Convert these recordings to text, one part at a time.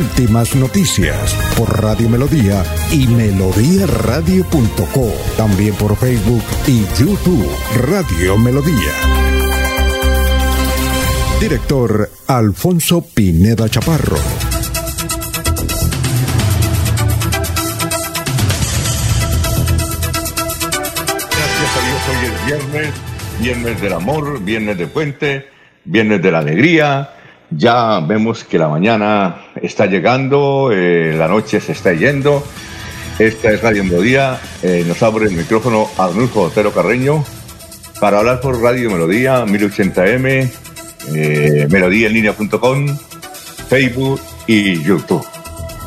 Últimas noticias por Radio Melodía y melodíaradio.co. También por Facebook y YouTube Radio Melodía. Director Alfonso Pineda Chaparro. Gracias a Dios, hoy es viernes, viernes del amor, viernes de puente, viernes de la alegría. Ya vemos que la mañana está llegando, eh, la noche se está yendo. Esta es Radio Melodía. Eh, nos abre el micrófono Arnulfo Otero Carreño para hablar por Radio Melodía 1080m, eh, melodíaenlínea.com, Facebook y YouTube.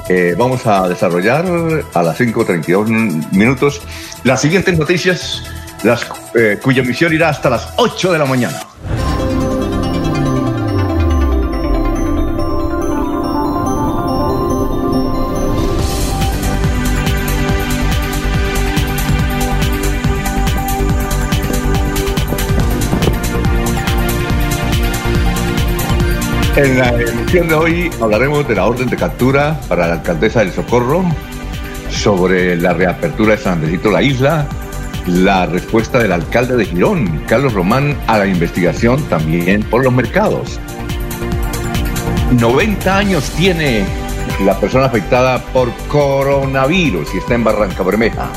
Eh, vamos a desarrollar a las 5.32 minutos las siguientes noticias, cuya emisión irá hasta las 8 de la mañana. En la emisión de hoy hablaremos de la orden de captura para la alcaldesa del Socorro, sobre la reapertura de San Andresito la isla, la respuesta del alcalde de Girón, Carlos Román, a la investigación también por los mercados. 90 años tiene la persona afectada por coronavirus y está en Barranca Bermeja.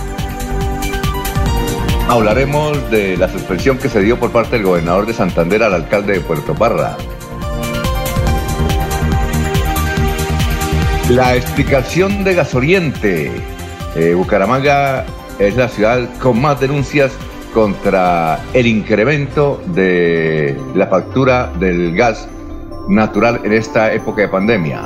Hablaremos de la suspensión que se dio por parte del gobernador de Santander al alcalde de Puerto Parra. La explicación de Gasoriente. Eh, Bucaramanga es la ciudad con más denuncias contra el incremento de la factura del gas natural en esta época de pandemia.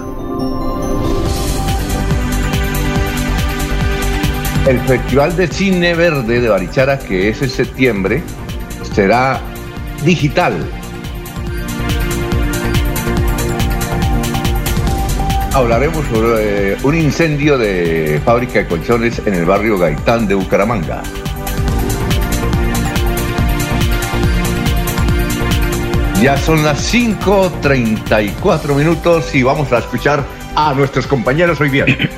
El Festival de Cine Verde de Barichara, que es en septiembre, será digital hablaremos sobre eh, un incendio de fábrica de colchones en el barrio Gaitán de Bucaramanga. Ya son las 5.34 minutos y vamos a escuchar a nuestros compañeros hoy bien.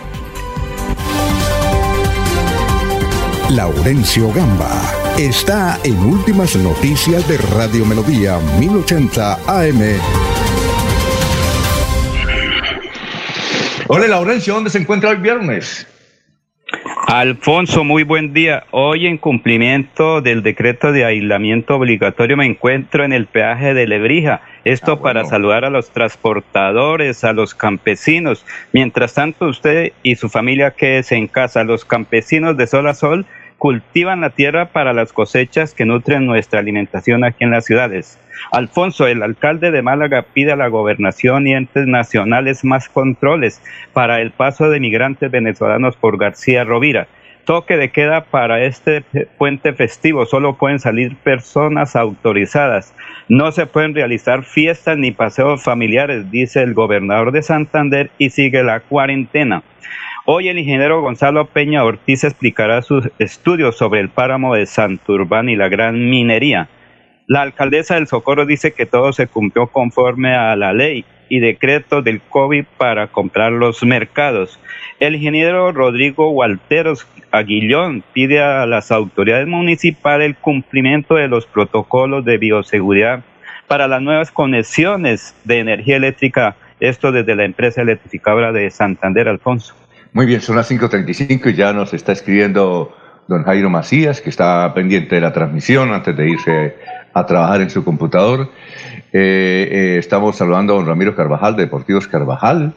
Laurencio Gamba está en Últimas Noticias de Radio Melodía 1080 AM. Hola Laurencio, ¿dónde se encuentra hoy viernes? Alfonso, muy buen día. Hoy en cumplimiento del decreto de aislamiento obligatorio me encuentro en el peaje de Lebrija. Esto Ah, bueno. para saludar a los transportadores, a los campesinos. Mientras tanto, usted y su familia quédese en casa. Los campesinos de sol a sol cultivan la tierra para las cosechas que nutren nuestra alimentación aquí en las ciudades. Alfonso, el alcalde de Málaga pide a la gobernación y entes nacionales más controles para el paso de migrantes venezolanos por García Rovira. Toque de queda para este puente festivo. Solo pueden salir personas autorizadas. No se pueden realizar fiestas ni paseos familiares, dice el gobernador de Santander y sigue la cuarentena. Hoy el ingeniero Gonzalo Peña Ortiz explicará sus estudios sobre el páramo de Santurbán y la gran minería. La alcaldesa del Socorro dice que todo se cumplió conforme a la ley y decreto del COVID para comprar los mercados. El ingeniero Rodrigo Walteros Aguillón pide a las autoridades municipales el cumplimiento de los protocolos de bioseguridad para las nuevas conexiones de energía eléctrica, esto desde la empresa electrificadora de Santander, Alfonso. Muy bien, son las 5.35 y ya nos está escribiendo don Jairo Macías, que está pendiente de la transmisión antes de irse a trabajar en su computador. Eh, eh, estamos saludando a don Ramiro Carvajal de Deportivos Carvajal.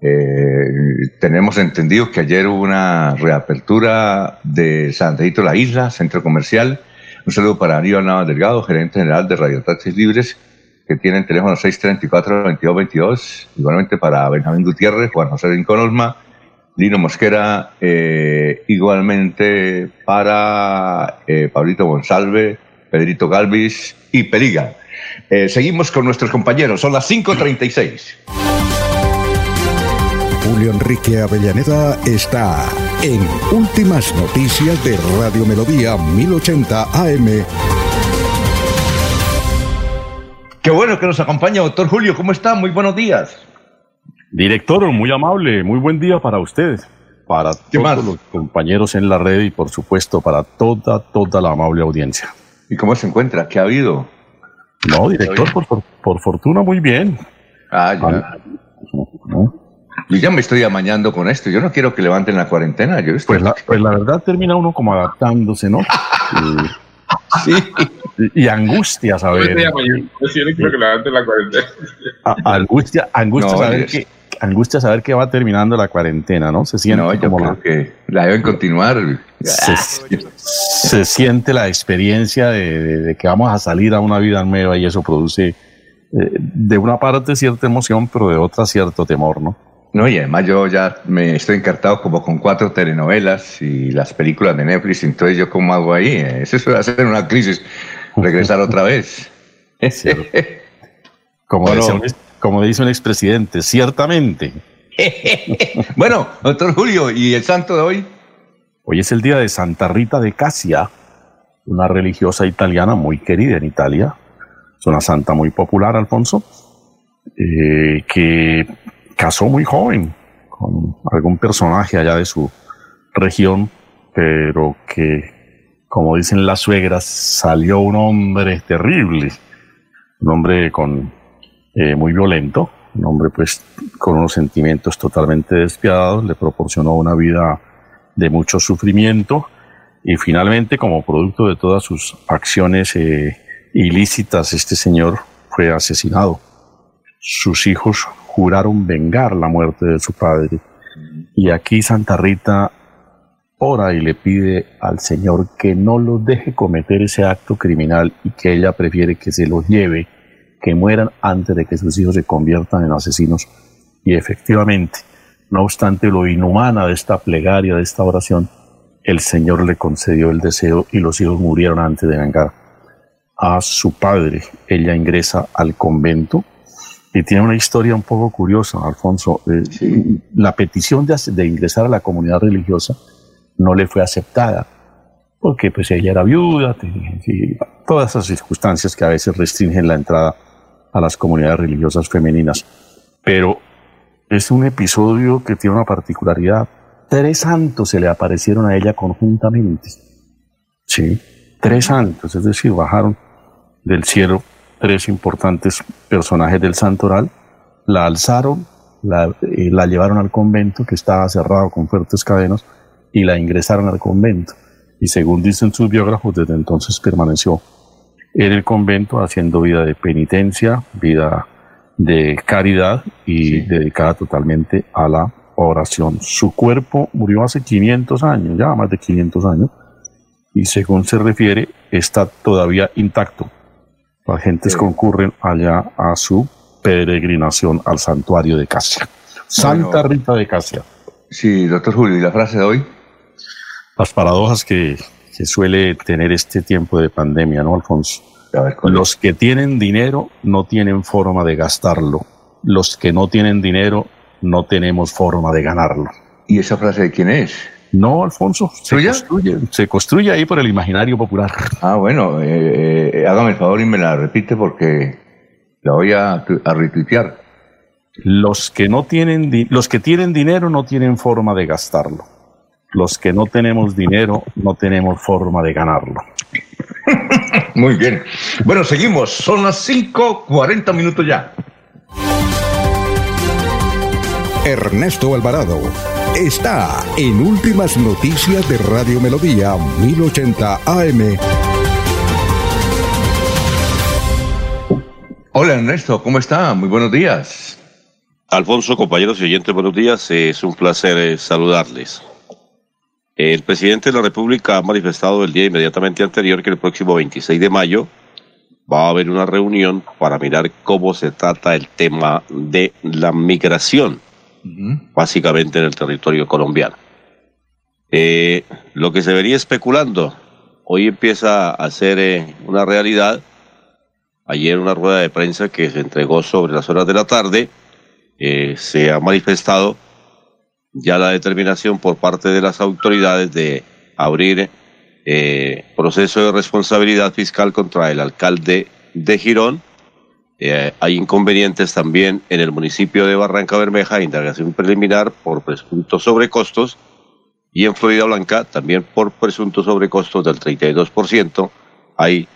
Eh, tenemos entendido que ayer hubo una reapertura de Santadito La Isla, centro comercial. Un saludo para Aníbal Navas Delgado, gerente general de Radio Taxis Libres, que tiene el teléfono 634-2222. Igualmente para Benjamín Gutiérrez, Juan José Rincón Olma, Lino Mosquera, eh, igualmente para eh, Pablito González, Pedrito Galvis y Peliga. Eh, seguimos con nuestros compañeros, son las 5.36. Julio Enrique Avellaneda está en Últimas Noticias de Radio Melodía 1080 AM. Qué bueno que nos acompaña, doctor Julio. ¿Cómo está? Muy buenos días. Director, muy amable, muy buen día para ustedes, para todos los compañeros en la red y por supuesto para toda, toda la amable audiencia. ¿Y cómo se encuentra? ¿Qué ha habido? No, director, por, fortuna muy bien. Ah, ya. Yo ya me estoy amañando con esto. Yo no quiero que levanten la cuarentena. Yo pues, la, pues la verdad termina uno como adaptándose, ¿no? sí. Y, angustia saber. Yo quiero que levanten la cuarentena. angustia, angustia saber que angustia saber que va terminando la cuarentena, ¿no? Se siente no, como la, que la deben continuar. Se, siente la experiencia de, que vamos a salir a una vida nueva y eso produce eh, de una parte cierta emoción, pero de otra cierto temor, ¿no? No, y además yo ya me estoy encartado como con cuatro telenovelas y las películas de Netflix, entonces yo cómo hago ahí, eso es hacer una crisis, regresar otra vez. como, como dice un expresidente, ciertamente. bueno, doctor Julio, ¿y el santo de hoy? Hoy es el día de Santa Rita de Casia, una religiosa italiana muy querida en Italia. Es una santa muy popular, Alfonso, eh, que casó muy joven con algún personaje allá de su región, pero que, como dicen las suegras, salió un hombre terrible, un hombre con eh, muy violento, un hombre pues con unos sentimientos totalmente despiadados, le proporcionó una vida de mucho sufrimiento y finalmente como producto de todas sus acciones eh, ilícitas este señor fue asesinado. Sus hijos juraron vengar la muerte de su padre. Y aquí Santa Rita ora y le pide al Señor que no los deje cometer ese acto criminal y que ella prefiere que se los lleve, que mueran antes de que sus hijos se conviertan en asesinos. Y efectivamente, no obstante lo inhumana de esta plegaria, de esta oración, el Señor le concedió el deseo y los hijos murieron antes de vengar a su padre. Ella ingresa al convento y tiene una historia un poco curiosa, Alfonso. Eh, la petición de, ingresar a la comunidad religiosa no le fue aceptada, porque pues ella era viuda, y todas esas circunstancias que a veces restringen la entrada a las comunidades religiosas femeninas. Pero es un episodio que tiene una particularidad. Tres santos se le aparecieron a ella conjuntamente. Sí, tres santos, es decir, bajaron del cielo tres importantes personajes del santoral, la alzaron, eh, la llevaron al convento que estaba cerrado con fuertes cadenas y la ingresaron al convento. Y según dicen sus biógrafos, desde entonces permaneció en el convento haciendo vida de penitencia, vida de caridad y dedicada totalmente a la oración. Su cuerpo murió hace 500 años, ya más de 500 años, y según se refiere, está todavía intacto. Las gentes concurren allá a su peregrinación al santuario de Casia. Santa Rita de Casia. Sí, doctor Julio, ¿y la frase de hoy? Las paradojas que, suele tener este tiempo de pandemia, ¿no, Alfonso? Los que tienen dinero no tienen forma de gastarlo. Los que no tienen dinero no tenemos forma de ganarlo. ¿Y esa frase de quién es? No, Alfonso, se construye, se construye ahí por el imaginario popular. Ah, bueno, eh, eh, hágame el favor y me la repite porque la voy a, a retuitear. Los que no tienen, los que tienen dinero no tienen forma de gastarlo. Los que no tenemos dinero no tenemos forma de ganarlo. Muy bien. Bueno, seguimos. Son las 5:40 minutos ya. Ernesto Alvarado está en Últimas Noticias de Radio Melodía 1080 AM. Hola Ernesto, ¿cómo está? Muy buenos días. Alfonso, compañeros y oyentes, buenos días. Es un placer eh, saludarles. El presidente de la República ha manifestado el día inmediatamente anterior que el próximo 26 de mayo va a haber una reunión para mirar cómo se trata el tema de la migración básicamente en el territorio colombiano. Eh, lo que se venía especulando, hoy empieza a ser eh, una realidad. Ayer una rueda de prensa que se entregó sobre las horas de la tarde, eh, se ha manifestado ya la determinación por parte de las autoridades de abrir proceso de responsabilidad fiscal contra el alcalde de Girón. hay inconvenientes también en el municipio de Barranca Bermeja, indagación preliminar por presuntos sobrecostos y en Florida Blanca, también por presuntos sobrecostos del 32%, hay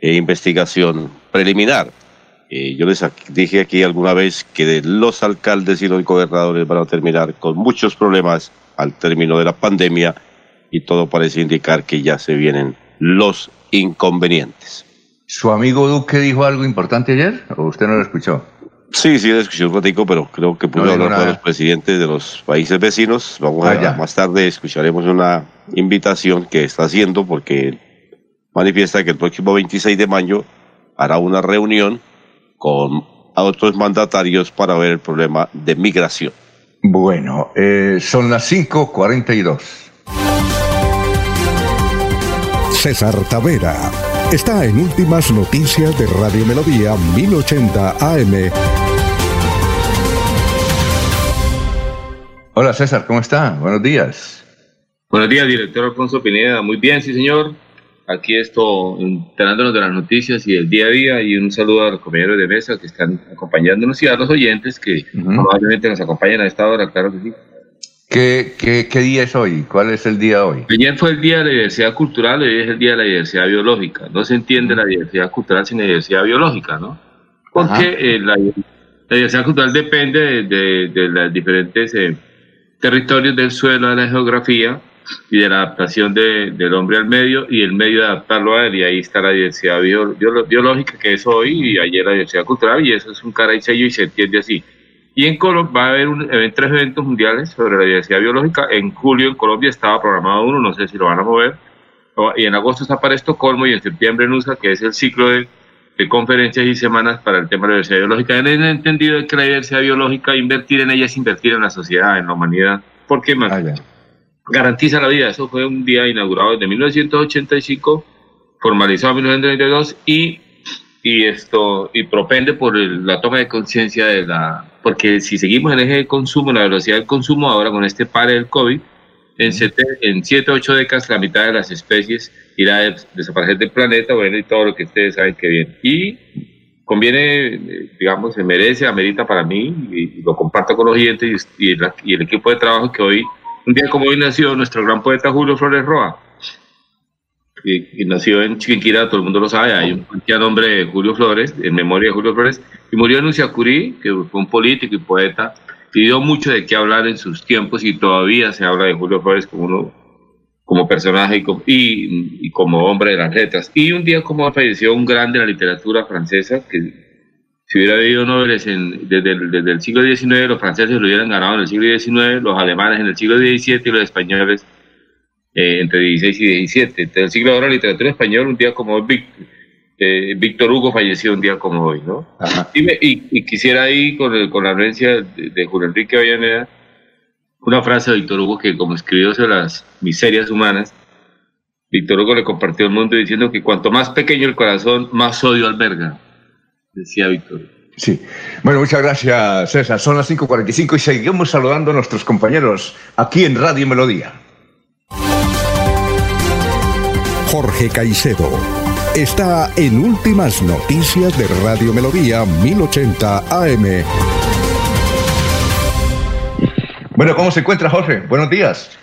eh, investigación preliminar. Eh, yo les dije aquí alguna vez que los alcaldes y los gobernadores van a terminar con muchos problemas al término de la pandemia y todo parece indicar que ya se vienen los inconvenientes. ¿Su amigo Duque dijo algo importante ayer o usted no lo escuchó? Sí, sí, escuché un ratico, pero creo que pude hablar con los presidentes de los países vecinos. Vamos a, ah, más tarde escucharemos una invitación que está haciendo porque manifiesta que el próximo 26 de mayo hará una reunión con otros mandatarios para ver el problema de migración. Bueno, eh, son las 5.42. César Tavera está en Últimas Noticias de Radio Melodía 1080 AM. Hola César, ¿cómo está? Buenos días. Buenos días, director Alfonso Pineda. Muy bien, sí señor. Aquí estoy enterándonos de las noticias y del día a día y un saludo a los compañeros de mesa que están acompañándonos y a los oyentes que probablemente nos acompañan a esta hora, claro que sí. ¿Qué, qué, qué día es hoy? ¿Cuál es el día hoy? Ayer fue el Día de la Diversidad Cultural, hoy es el Día de la Diversidad Biológica. No se entiende la diversidad cultural sin la diversidad biológica, ¿no? Porque eh, la, diversidad cultural depende de, de, las diferentes... Eh, territorios del suelo, de la geografía y de la adaptación de, del hombre al medio y el medio de adaptarlo a él. Y ahí está la diversidad biológica que es hoy y ayer la diversidad cultural y eso es un cara y sello y se entiende así. Y en Colombia va a haber tres eventos mundiales sobre la diversidad biológica. En julio en Colombia estaba programado uno, no sé si lo van a mover. Y en agosto está para Estocolmo y en septiembre en USA, que es el ciclo de de conferencias y semanas para el tema de la diversidad biológica. Han entendido que la diversidad biológica, invertir en ella es invertir en la sociedad, en la humanidad, porque más ah, garantiza la vida. Eso fue un día inaugurado desde 1985, formalizado en 1992 y, y esto y propende por la toma de conciencia de la... Porque si seguimos en el eje de consumo, la velocidad del consumo, ahora con este pare del COVID, en 7 en siete, ocho décadas la mitad de las especies irá a desaparecer del planeta, bueno, y todo lo que ustedes saben que viene. Y conviene, digamos, se merece, amerita para mí, y, lo comparto con los oyentes y, el equipo de trabajo que hoy, un día como hoy nació nuestro gran poeta Julio Flores Roa, y, nació en Chiquinquirá, todo el mundo lo sabe, hay un nombre de Julio Flores, en memoria de Julio Flores, y murió en Uciacurí, que fue un político y poeta, y mucho de qué hablar en sus tiempos y todavía se habla de Julio Flores como como personaje y, y, como hombre de las letras. Y un día como falleció un grande de la literatura francesa, que si hubiera habido noveles en, desde, el, desde, el, siglo XIX, los franceses lo hubieran ganado en el siglo XIX, los alemanes en el siglo XVII y los españoles eh, entre XVI y XVII. Entre el siglo de la literatura española, un día como eh, Víctor Hugo falleció un día como hoy, ¿no? Y, y, quisiera ahí, con, con la anuencia de, de Julio Enrique Avellaneda, una frase de Víctor Hugo que como escribió sobre las miserias humanas, Víctor Hugo le compartió al mundo diciendo que cuanto más pequeño el corazón, más odio alberga, decía Víctor. Sí. Bueno, muchas gracias, César. Son las 5.45 y seguimos saludando a nuestros compañeros aquí en Radio Melodía. Jorge Caicedo está en Últimas Noticias de Radio Melodía 1080 AM. Bueno, ¿cómo se encuentra Jorge? Buenos días.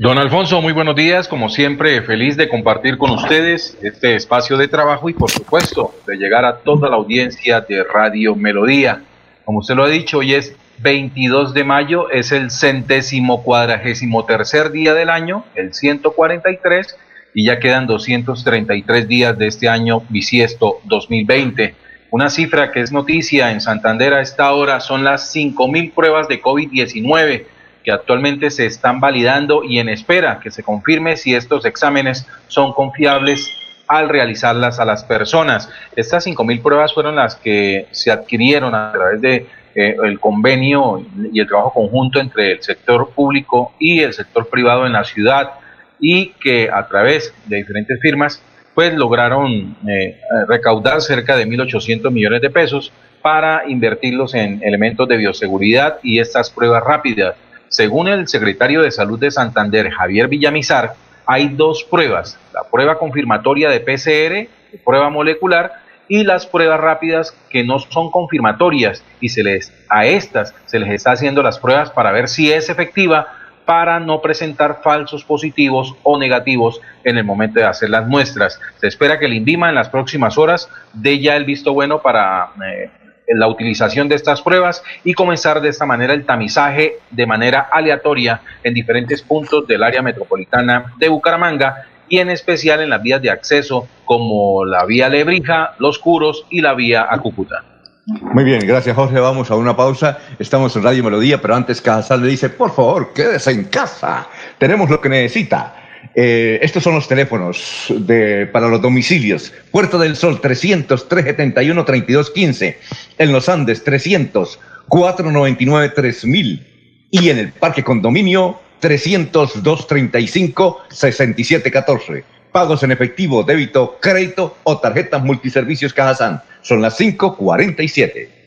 Don Alfonso, muy buenos días. Como siempre, feliz de compartir con ustedes este espacio de trabajo y, por supuesto, de llegar a toda la audiencia de Radio Melodía. Como usted lo ha dicho, hoy es 22 de mayo, es el centésimo cuadragésimo tercer día del año, el 143, y ya quedan 233 días de este año bisiesto 2020. Una cifra que es noticia en Santander a esta hora son las 5.000 pruebas de COVID-19 que actualmente se están validando y en espera que se confirme si estos exámenes son confiables al realizarlas a las personas. Estas 5.000 pruebas fueron las que se adquirieron a través de eh, el convenio y el trabajo conjunto entre el sector público y el sector privado en la ciudad y que a través de diferentes firmas pues lograron eh, recaudar cerca de 1.800 millones de pesos para invertirlos en elementos de bioseguridad y estas pruebas rápidas. Según el secretario de Salud de Santander, Javier Villamizar, hay dos pruebas, la prueba confirmatoria de PCR, prueba molecular, y las pruebas rápidas que no son confirmatorias y se les a estas se les está haciendo las pruebas para ver si es efectiva para no presentar falsos positivos o negativos en el momento de hacer las muestras. Se espera que el INVIMA en las próximas horas dé ya el visto bueno para eh, la utilización de estas pruebas y comenzar de esta manera el tamizaje de manera aleatoria en diferentes puntos del área metropolitana de Bucaramanga y en especial en las vías de acceso como la vía Lebrija, Los Curos y la vía a Cúcuta. Muy bien, gracias Jorge. Vamos a una pausa. Estamos en Radio Melodía, pero antes Casal le dice, por favor, quédese en casa. Tenemos lo que necesita. Eh, estos son los teléfonos de, para los domicilios. Puerto del Sol 300 371 3215. En los Andes 300 499 3000. Y en el Parque Condominio 300 235 6714. Pagos en efectivo, débito, crédito o tarjetas multiservicios Cajazán. Son las 547.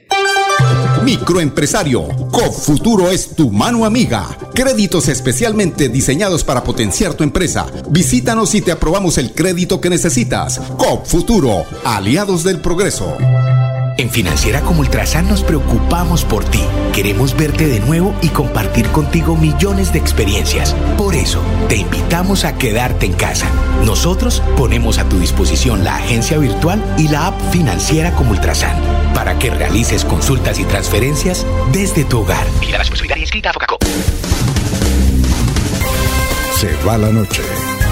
Microempresario, COP es tu mano amiga. Créditos especialmente diseñados para potenciar tu empresa. Visítanos y te aprobamos el crédito que necesitas. COP Futuro, aliados del progreso. En Financiera como Ultrasan nos preocupamos por ti. Queremos verte de nuevo y compartir contigo millones de experiencias. Por eso, te invitamos a quedarte en casa. Nosotros ponemos a tu disposición la agencia virtual y la app Financiera como Ultrasan para que realices consultas y transferencias desde tu hogar. la inscrita a Se va la noche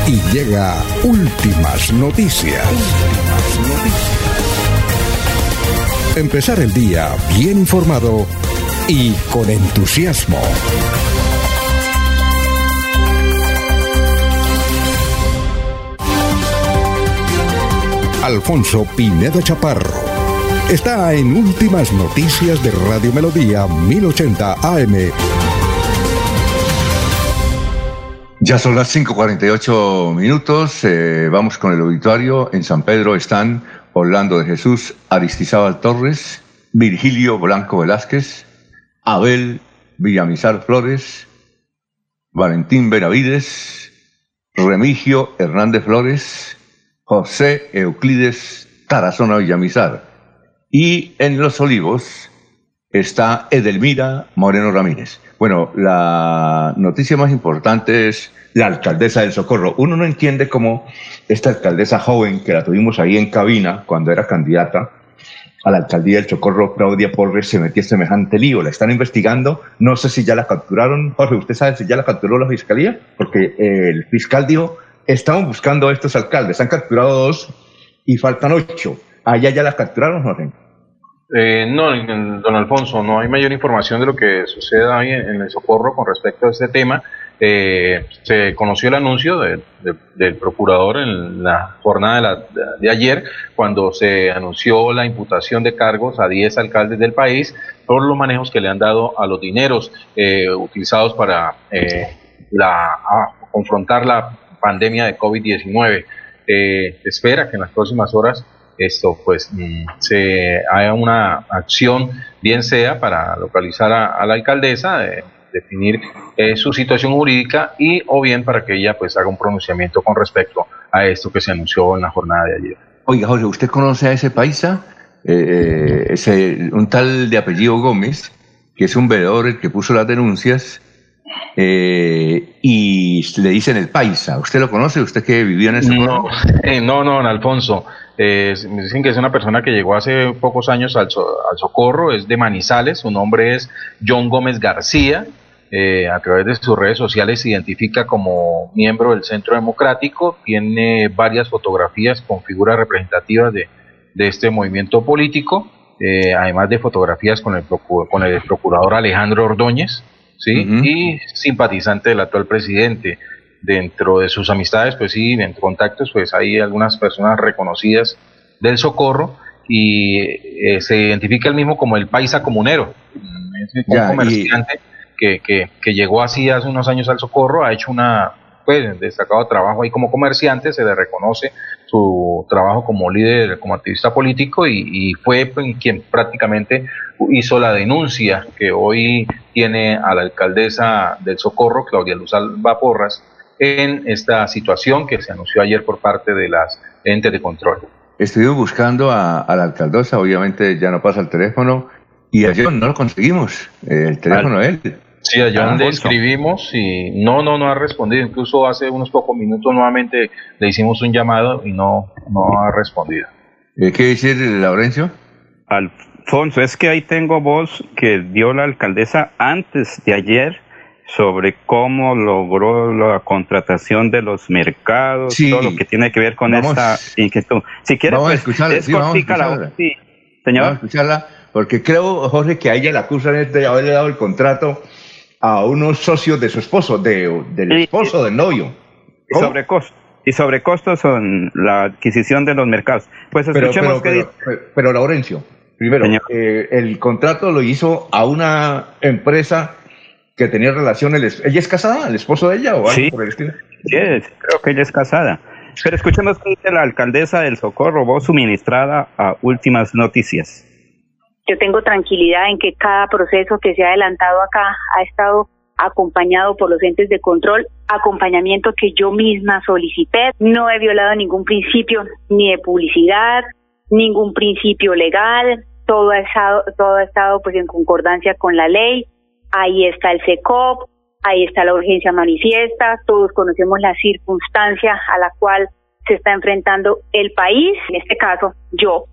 y llega Últimas noticias. Últimas noticias empezar el día bien informado y con entusiasmo. Alfonso Pineda Chaparro está en Últimas Noticias de Radio Melodía 1080 AM. Ya son las 5.48 minutos, eh, vamos con el auditorio. En San Pedro están Orlando de Jesús Aristizábal Torres, Virgilio Blanco Velázquez, Abel Villamizar Flores, Valentín Benavides, Remigio Hernández Flores, José Euclides Tarazona Villamizar. Y en Los Olivos está Edelmira Moreno Ramírez. Bueno, la noticia más importante es la alcaldesa del Socorro. Uno no entiende cómo esta alcaldesa joven, que la tuvimos ahí en cabina cuando era candidata a la alcaldía del Socorro, Claudia Porres, se metió semejante lío. La están investigando. No sé si ya la capturaron. Jorge, ¿usted sabe si ya la capturó la fiscalía? Porque el fiscal dijo, estamos buscando a estos alcaldes. Han capturado dos y faltan ocho. ¿Allá ya la capturaron, Jorge? Eh, no, don Alfonso, no hay mayor información de lo que suceda ahí en, el socorro con respecto a este tema. Eh, se conoció el anuncio del procurador en la jornada de, ayer, cuando se anunció la imputación de cargos a 10 alcaldes del país por los manejos que le han dado a los dineros eh, utilizados para la, confrontar la pandemia de COVID-19. espera que en las próximas horas esto pues mm, se haga una acción, bien sea para localizar a, la alcaldesa, definir eh, su situación jurídica y o bien para que ella pues haga un pronunciamiento con respecto a esto que se anunció en la jornada de ayer. Oiga, Jorge, ¿usted conoce a ese paisa? Eh, eh, ese, un tal de apellido Gómez, que es un veedor el que puso las denuncias, y le dicen el paisa. ¿Usted lo conoce? ¿Usted que vivió en ese No, no, no, Alfonso. Eh, me dicen que es una persona que llegó hace pocos años al, socorro, es de Manizales, su nombre es John Gómez García. Eh, a través de sus redes sociales se identifica como miembro del Centro Democrático, tiene varias fotografías con figuras representativas de, este movimiento político, eh, además de fotografías con el, con el procurador Alejandro Ordóñez, ¿sí? y simpatizante del actual presidente dentro de sus amistades, pues sí, en contactos, pues hay algunas personas reconocidas del socorro y eh, se identifica el mismo como el paisa comunero, es un comerciante que, que, que, llegó así hace unos años al socorro, ha hecho una pues, destacado trabajo ahí como comerciante, se le reconoce su trabajo como líder, como activista político y, fue pues, quien prácticamente hizo la denuncia que hoy tiene a la alcaldesa del Socorro, Claudia Luz Alba Porras, en esta situación que se anunció ayer por parte de las entes de control. Estuvimos buscando a, la alcaldesa, obviamente ya no pasa el teléfono, y ayer no lo conseguimos, el teléfono de él. Sí, allá le escribimos y no, no, no ha respondido. Incluso hace unos pocos minutos nuevamente le hicimos un llamado y no, no ha respondido. Eh, ¿Qué decir, Laurencio? Alfonso, es que ahí tengo voz que dio la alcaldesa antes de ayer sobre cómo logró la contratación de los mercados, todo lo que tiene que ver con esta inquietud. Si quiere, vamos a pues, escucharla, sí, vamos a escucharla. Sí, señor. Vamos a escucharla, porque creo, Jorge, que a ella la acusan de haberle dado el contrato a unos socios de su esposo, de, del esposo, del novio. Sobre costos. Y sobre costos son la adquisición de los mercados. Pues escuchemos pero, pero, Laurencio, primero, eh, el contrato lo hizo a una empresa que tenía relaciones. ¿Ella es casada? ¿El esposo de ella o algo por el estilo? Sí, creo que ella es casada. Pero escuchemos que dice la alcaldesa del Socorro, voz suministrada a últimas noticias. Yo tengo tranquilidad en que cada proceso que se ha adelantado acá ha estado acompañado por los entes de control, acompañamiento que yo misma solicité. No he violado ningún principio ni de publicidad, ningún principio legal. Todo ha estado, todo ha estado pues en concordancia con la ley. Ahí está el CECOP, ahí está la urgencia manifiesta. Todos conocemos la circunstancia a la cual se está enfrentando el país. En este caso, yo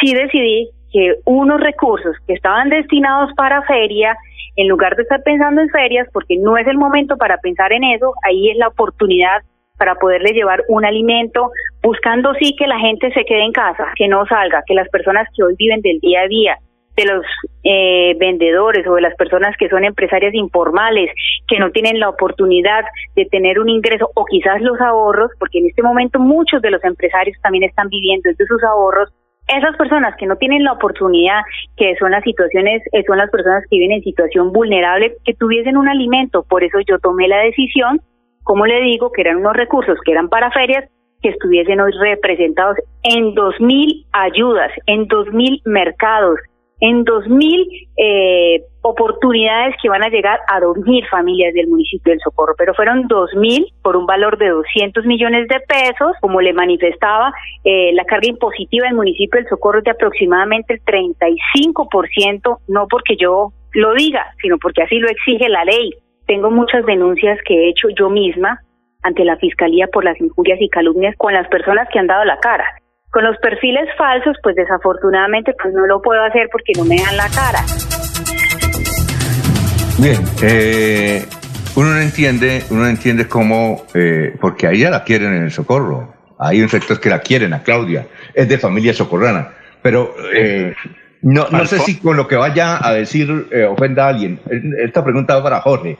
sí decidí que unos recursos que estaban destinados para feria, en lugar de estar pensando en ferias, porque no es el momento para pensar en eso, ahí es la oportunidad para poderle llevar un alimento, buscando sí que la gente se quede en casa, que no salga, que las personas que hoy viven del día a día, de los eh, vendedores o de las personas que son empresarias informales, que no tienen la oportunidad de tener un ingreso o quizás los ahorros, porque en este momento muchos de los empresarios también están viviendo de sus ahorros, esas personas que no tienen la oportunidad, que son las situaciones, eh, son las personas que viven en situación vulnerable, que tuviesen un alimento. Por eso yo tomé la decisión, como le digo, que eran unos recursos que eran para ferias, que estuviesen hoy representados en dos mil ayudas, en dos mil mercados, en 2.000 eh, oportunidades que van a llegar a 2.000 familias del municipio del Socorro, pero fueron 2.000 por un valor de 200 millones de pesos, como le manifestaba, eh, la carga impositiva del municipio del Socorro es de aproximadamente el 35%, no porque yo lo diga, sino porque así lo exige la ley. Tengo muchas denuncias que he hecho yo misma ante la Fiscalía por las injurias y calumnias con las personas que han dado la cara. Con los perfiles falsos, pues desafortunadamente pues no lo puedo hacer porque no me dan la cara. Bien, eh, uno no entiende, uno no entiende cómo, eh, porque a ella la quieren en el socorro. Hay un sector que la quieren, a Claudia, es de familia socorrana. Pero eh, no, no sé si con lo que vaya a decir ofenda a alguien. Esta pregunta va para Jorge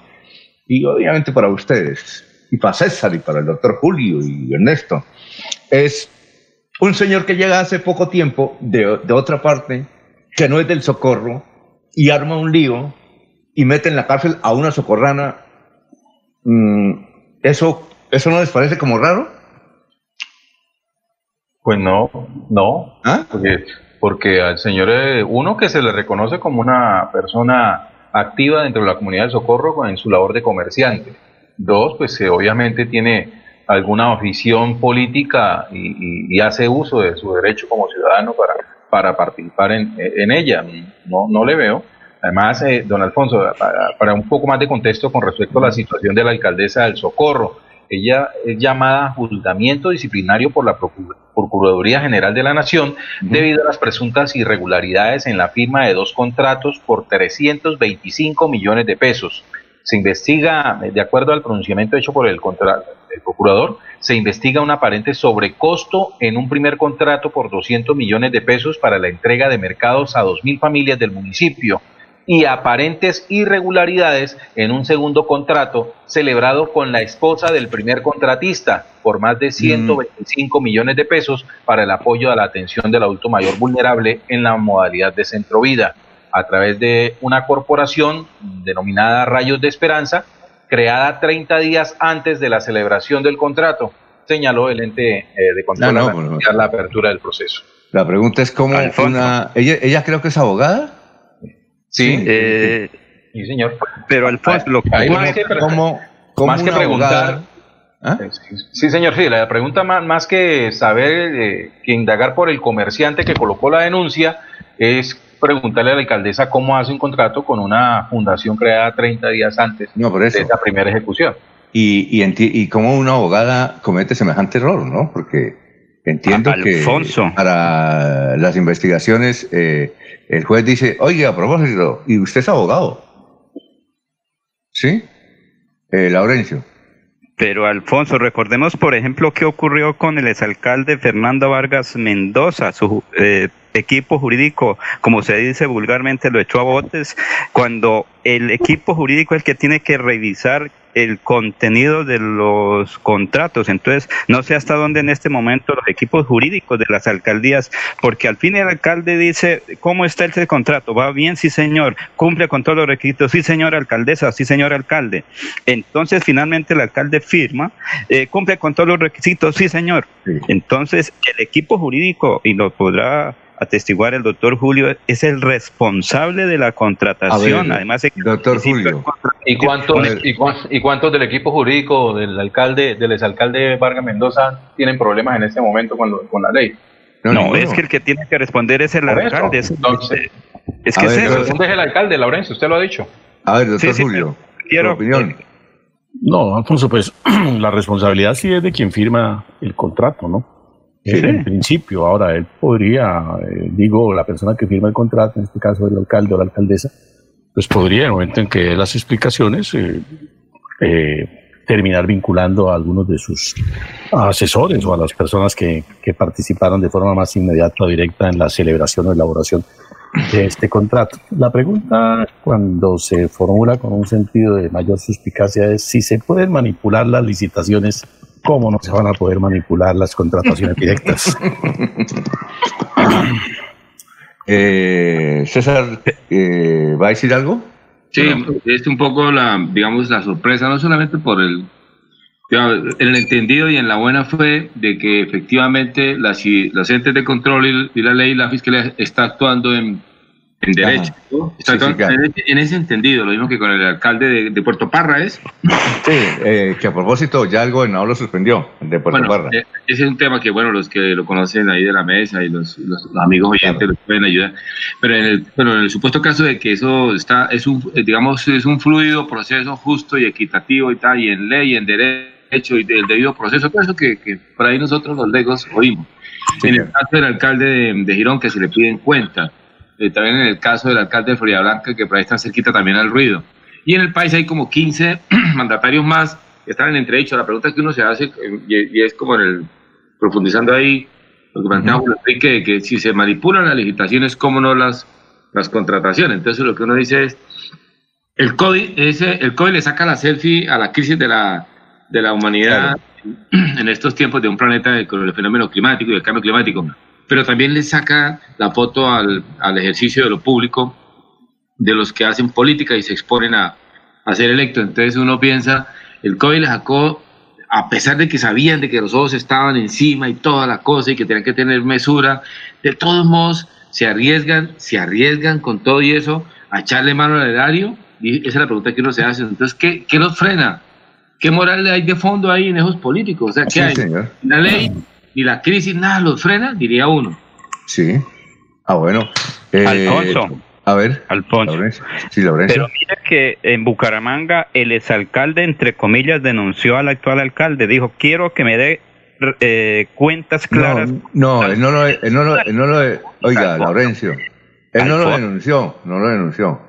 y obviamente para ustedes, y para César, y para el doctor Julio y Ernesto. Es un señor que llega hace poco tiempo de, otra parte, que no es del socorro, y arma un lío y mete en la cárcel a una socorrana, mm, ¿eso, ¿eso no les parece como raro? Pues no, no, ¿Ah? porque, al señor, eh, uno que se le reconoce como una persona activa dentro de la comunidad del socorro en su labor de comerciante. Dos, pues eh, obviamente tiene alguna afición política y, hace uso de su derecho como ciudadano para, para participar en, en ella. No, no le veo. Además, eh, don Alfonso, para, un poco más de contexto con respecto a la situación de la alcaldesa del Socorro, ella es llamada a juzgamiento disciplinario por la Procuraduría General de la Nación debido a las presuntas irregularidades en la firma de dos contratos por 325 millones de pesos se investiga, de acuerdo al pronunciamiento hecho por el, el procurador, se investiga un aparente sobrecosto en un primer contrato por 200 millones de pesos para la entrega de mercados a 2.000 familias del municipio. y aparentes irregularidades en un segundo contrato celebrado con la esposa del primer contratista por más de 125 millones de pesos para el apoyo a la atención del adulto mayor vulnerable en la modalidad de centro vida a través de una corporación denominada Rayos de Esperanza, creada 30 días antes de la celebración del contrato, señaló el ente eh, de control No, no, para no. iniciar la apertura del proceso. La pregunta es cómo Alfonso. una... Ella, ella creo que es abogada. Sí, Eh, sí, señor. pero Alfonso, lo que Ahí más que, ¿Cómo, cómo más que preguntar, ¿Ah? Eh, Sí, sí, señor, sí, la pregunta más, más que saber, eh, que indagar por el comerciante que colocó la denuncia, es preguntarle a la alcaldesa cómo hace un contrato con una fundación creada 30 días antes No, por eso. de esa primera ejecución. Y, y, enti- y cómo una abogada comete semejante error, ¿no? Porque entiendo Alfonso. que para las investigaciones eh, el juez dice, oye, a propósito, y usted es abogado. ¿Sí? Eh, Laurencio. Pero Alfonso, recordemos por ejemplo qué ocurrió con el exalcalde Fernando Vargas Mendoza, su eh, equipo jurídico, como se dice vulgarmente, lo echó a botes, cuando el equipo jurídico es el que tiene que revisar el contenido de los contratos. Entonces, no sé hasta dónde en este momento los equipos jurídicos de las alcaldías, porque al fin el alcalde dice, ¿cómo está ese contrato? ¿Va bien? Sí, señor. ¿Cumple con todos los requisitos? Sí, señor alcaldesa, sí, señor alcalde. Entonces, finalmente el alcalde firma, eh, ¿cumple con todos los requisitos? Sí, señor. Sí. Entonces, el equipo jurídico, y lo podrá atestiguar el doctor Julio, es el responsable de la contratación. Ver, Además, doctor Julio. ¿Y cuántos, y, cuán- y cuántos del equipo jurídico del alcalde, del exalcalde Vargas Mendoza tienen problemas en este momento con, lo- con la ley? No, ninguno. es que el que tiene que responder es el eso, alcalde. Es, entonces. es que ver, es eso. entonces- ¿Dónde es el alcalde, Laurencio? Usted lo ha dicho. A ver, doctor Sí, sí, Julio, quiero- su opinión. No, Alfonso, pues la responsabilidad sí es de quien firma el contrato, ¿no? En principio, ahora él podría, eh, digo, la persona que firma el contrato, en este caso el alcalde o la alcaldesa, pues podría, en el momento en que dé las explicaciones, eh, eh, terminar vinculando a algunos de sus asesores o a las personas que participaron de forma más inmediata o directa en la celebración o elaboración de este contrato. La pregunta cuando se formula con un sentido de mayor suspicacia es si se pueden manipular las licitaciones, ¿cómo no se van a poder manipular las contrataciones directas? Eh, César, eh, ¿va a decir algo? Sí, es un poco la, digamos, la sorpresa, no solamente por el, en el entendido y en la buena fe de que efectivamente las, las entes de control y, y la ley, la fiscalía está actuando en, en derecho. ¿no? Está Sí, sí, actuando claro. en, ese, en ese entendido, lo mismo que con el alcalde de, de Puerto Parra es. Sí, eh, que a propósito ya el gobernador lo suspendió, el de Puerto Bueno, Parra. eh, ese es un tema que, bueno, los que lo conocen ahí de la mesa y los, los- los amigos oyentes les pueden ayudar. Pero en, el, pero en el supuesto caso de que eso está, es un, eh, digamos, es un fluido proceso justo y equitativo y tal, y en ley, en derecho y del debido proceso, todo eso que, que por ahí nosotros los legos oímos. Sí, en el caso del alcalde de, de Girón, que se le pide en cuenta. Eh, también en el caso del alcalde de Florida Blanca, que por ahí están cerquita también al ruido. Y en el país hay como 15 mandatarios más que están en entredicho. La pregunta que uno se hace, eh, y, y es como en el, profundizando ahí, lo que plantea Julio Enrique, de que si se manipulan las licitaciones, ¿cómo no las, las contrataciones? Entonces lo que uno dice es, el COVID, ese, el COVID le saca la selfie a la crisis de la, de la humanidad en estos tiempos de un planeta con el fenómeno climático y el cambio climático, pero también le saca la foto al, al ejercicio de lo público de los que hacen política y se exponen a, a ser electos. Entonces uno piensa, el COVID le sacó, a pesar de que sabían de que los ojos estaban encima y toda la cosa y que tenían que tener mesura, de todos modos se arriesgan, se arriesgan con todo y eso a echarle mano al erario y esa es la pregunta que uno se hace. Entonces, ¿qué, qué los frena? ¿Qué moral hay de fondo ahí en esos políticos? O sea, ¿qué hay? señor. La ley ni la crisis, nada los frena, diría uno. Sí. Ah, bueno. Eh, Alfonso. A ver. Alfonso. Laurencio. Sí, Laurencio. Pero mira que en Bucaramanga el exalcalde, entre comillas, denunció al actual alcalde. Dijo, quiero que me dé eh, cuentas claras. No, no, él no lo, él no lo, él no lo, oiga, Alfonso. Laurencio, él no lo denunció, no lo denunció.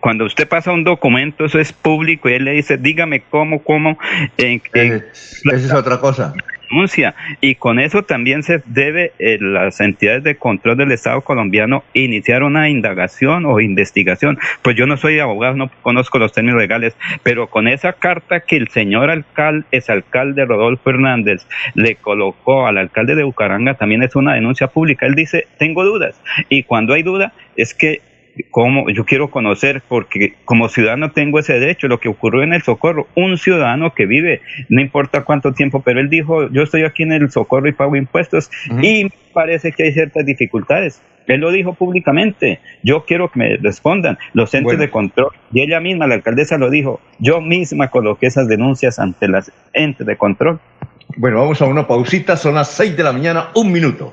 Cuando usted pasa un documento, eso es público y él le dice, dígame cómo, cómo. En, en- Es- esa es otra cosa. Denuncia y con eso también se debe eh, las entidades de control del Estado colombiano iniciar una indagación o investigación. Pues yo no soy abogado, no conozco los términos legales, pero con esa carta que el señor alcalde, es alcalde Rodolfo Hernández, le colocó al alcalde de Bucaranga, también es una denuncia pública. Él dice, tengo dudas. Y cuando hay duda, es que como yo quiero conocer, porque como ciudadano tengo ese derecho, lo que ocurrió en el Socorro, un ciudadano que vive, no importa cuánto tiempo, pero él dijo, yo estoy aquí en el Socorro y pago impuestos, y parece que hay ciertas dificultades. Él lo dijo públicamente, yo quiero que me respondan los entes de control, y ella misma, la alcaldesa lo dijo, yo misma coloqué esas denuncias ante las entes de control. Bueno, vamos a una pausita, son las 6 de la mañana, un minuto.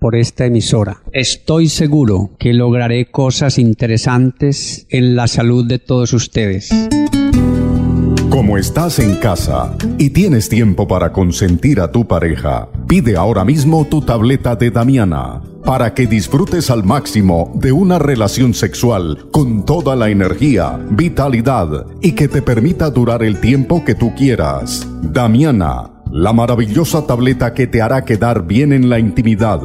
por esta emisora. Estoy seguro que lograré cosas interesantes en la salud de todos ustedes. Como estás en casa y tienes tiempo para consentir a tu pareja, pide ahora mismo tu tableta de Damiana para que disfrutes al máximo de una relación sexual con toda la energía, vitalidad y que te permita durar el tiempo que tú quieras. Damiana la maravillosa tableta que te hará quedar bien en la intimidad.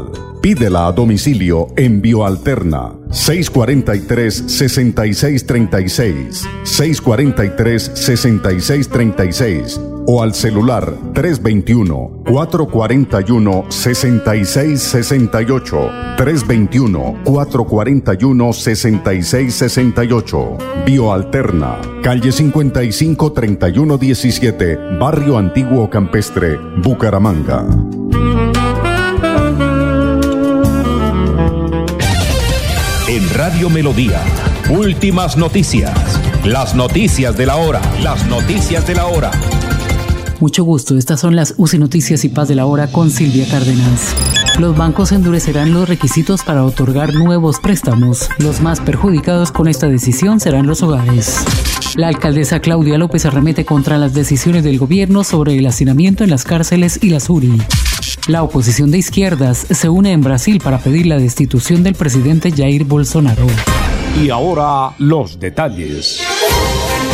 Pídela a domicilio en Bioalterna 643-6636, 643-6636 o al celular 321-441-6668, 321-441-6668. Bioalterna, calle 55-3117, Barrio Antiguo Campestre, Bucaramanga. En Radio Melodía, últimas noticias. Las noticias de la hora. Las noticias de la hora. Mucho gusto, estas son las UCI Noticias y Paz de la Hora con Silvia Cárdenas. Los bancos endurecerán los requisitos para otorgar nuevos préstamos. Los más perjudicados con esta decisión serán los hogares. La alcaldesa Claudia López arremete contra las decisiones del gobierno sobre el hacinamiento en las cárceles y la URI. La oposición de izquierdas se une en Brasil para pedir la destitución del presidente Jair Bolsonaro. Y ahora los detalles.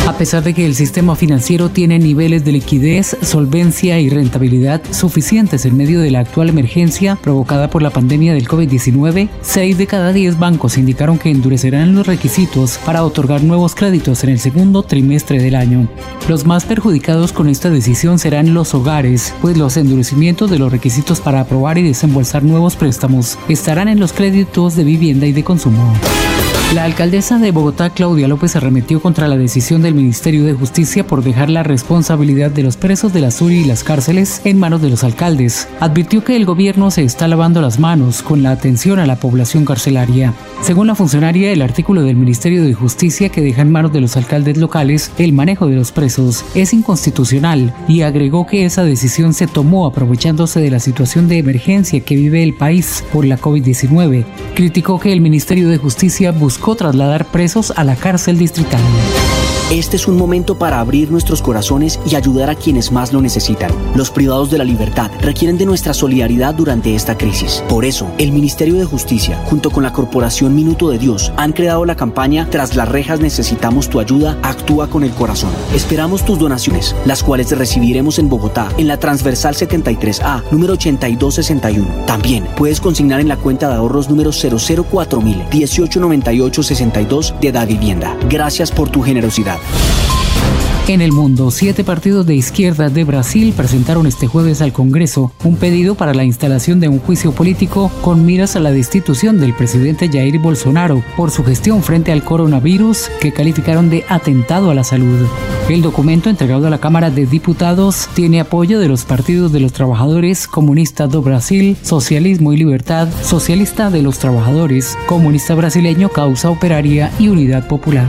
A pesar de que el sistema financiero tiene niveles de liquidez, solvencia y rentabilidad suficientes en medio de la actual emergencia provocada por la pandemia del COVID-19, 6 de cada 10 bancos indicaron que endurecerán los requisitos para otorgar nuevos créditos en el segundo trimestre del año. Los más perjudicados con esta decisión serán los hogares, pues los endurecimientos de los requisitos para aprobar y desembolsar nuevos préstamos estarán en los créditos de vivienda y de consumo. La alcaldesa de Bogotá, Claudia López, arremetió contra la decisión del Ministerio de Justicia por dejar la responsabilidad de los presos de la SURI y las cárceles en manos de los alcaldes. Advirtió que el gobierno se está lavando las manos con la atención a la población carcelaria. Según la funcionaria, el artículo del Ministerio de Justicia que deja en manos de los alcaldes locales el manejo de los presos es inconstitucional y agregó que esa decisión se tomó aprovechándose de la situación de emergencia que vive el país por la COVID-19. Criticó que el Ministerio de Justicia buscó trasladar presos a la cárcel distrital. Este es un momento para abrir nuestros corazones y ayudar a quienes más lo necesitan. Los privados de la libertad requieren de nuestra solidaridad durante esta crisis. Por eso, el Ministerio de Justicia, junto con la Corporación Minuto de Dios, han creado la campaña Tras las rejas necesitamos tu ayuda, actúa con el corazón. Esperamos tus donaciones, las cuales recibiremos en Bogotá, en la transversal 73A, número 8261. También puedes consignar en la cuenta de ahorros número 004000 189862 de Da Vivienda. Gracias por tu generosidad. En el mundo, siete partidos de izquierda de Brasil presentaron este jueves al Congreso un pedido para la instalación de un juicio político con miras a la destitución del presidente Jair Bolsonaro por su gestión frente al coronavirus que calificaron de atentado a la salud. El documento entregado a la Cámara de Diputados tiene apoyo de los partidos de los trabajadores, Comunista do Brasil, Socialismo y Libertad, Socialista de los Trabajadores, Comunista Brasileño, Causa Operaria y Unidad Popular.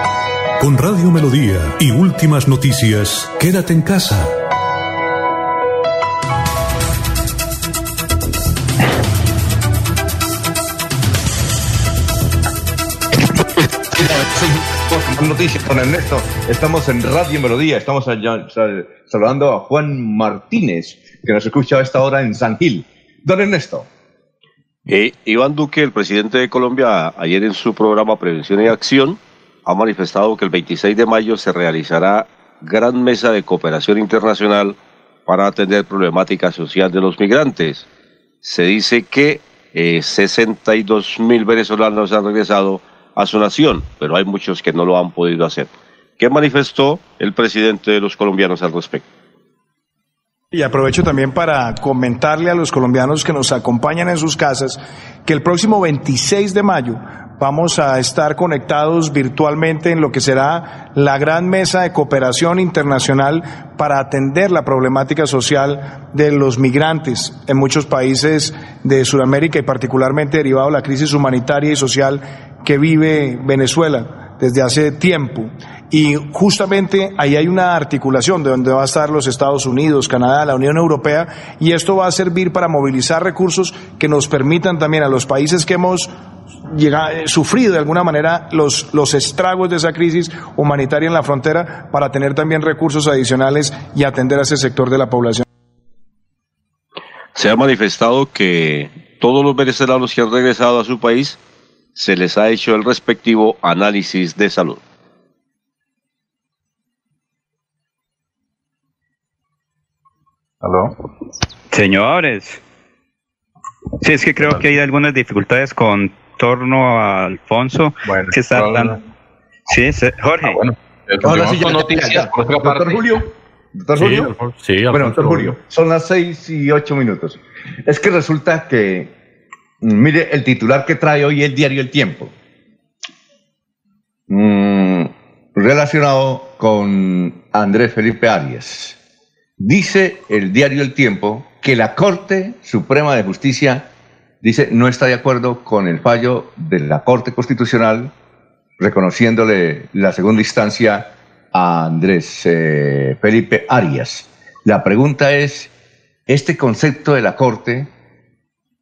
Con Radio Melodía y últimas noticias, quédate en casa. Noticias con Ernesto. Estamos en Radio Melodía. Estamos allá, saludando a Juan Martínez, que nos escucha a esta hora en San Gil. Don Ernesto. Eh, Iván Duque, el presidente de Colombia, ayer en su programa Prevención y Acción, ha manifestado que el 26 de mayo se realizará gran mesa de cooperación internacional para atender problemática social de los migrantes. Se dice que eh, 62 mil venezolanos han regresado a su nación, pero hay muchos que no lo han podido hacer. ¿Qué manifestó el presidente de los colombianos al respecto? Y aprovecho también para comentarle a los colombianos que nos acompañan en sus casas que el próximo 26 de mayo vamos a estar conectados virtualmente en lo que será la gran mesa de cooperación internacional para atender la problemática social de los migrantes en muchos países de Sudamérica y particularmente derivado de la crisis humanitaria y social que vive Venezuela desde hace tiempo. Y justamente ahí hay una articulación de donde va a estar los Estados Unidos, Canadá, la Unión Europea, y esto va a servir para movilizar recursos que nos permitan también a los países que hemos llegado, sufrido de alguna manera los, los estragos de esa crisis humanitaria en la frontera para tener también recursos adicionales y atender a ese sector de la población. Se ha manifestado que todos los venezolanos que han regresado a su país se les ha hecho el respectivo análisis de salud. ¿Aló? Señores. Sí, es que creo que hay algunas dificultades con torno a Alfonso. Bueno, que está hablando. Sí, se- Jorge. Ah, bueno. Ahora sí, con noticias, ya. por otra Doctor. Julio. Doctor Sí, Julio. Alfonso. Sí, bueno, doctor Julio, son las seis y ocho minutos. Es que resulta que, mm, mire, el titular que trae hoy el diario El Tiempo, mm, relacionado con Andrés Felipe Arias. Dice el diario El Tiempo que la Corte Suprema de Justicia dice no está de acuerdo con el fallo de la Corte Constitucional reconociéndole la segunda instancia a Andrés eh, Felipe Arias. La pregunta es, este concepto de la Corte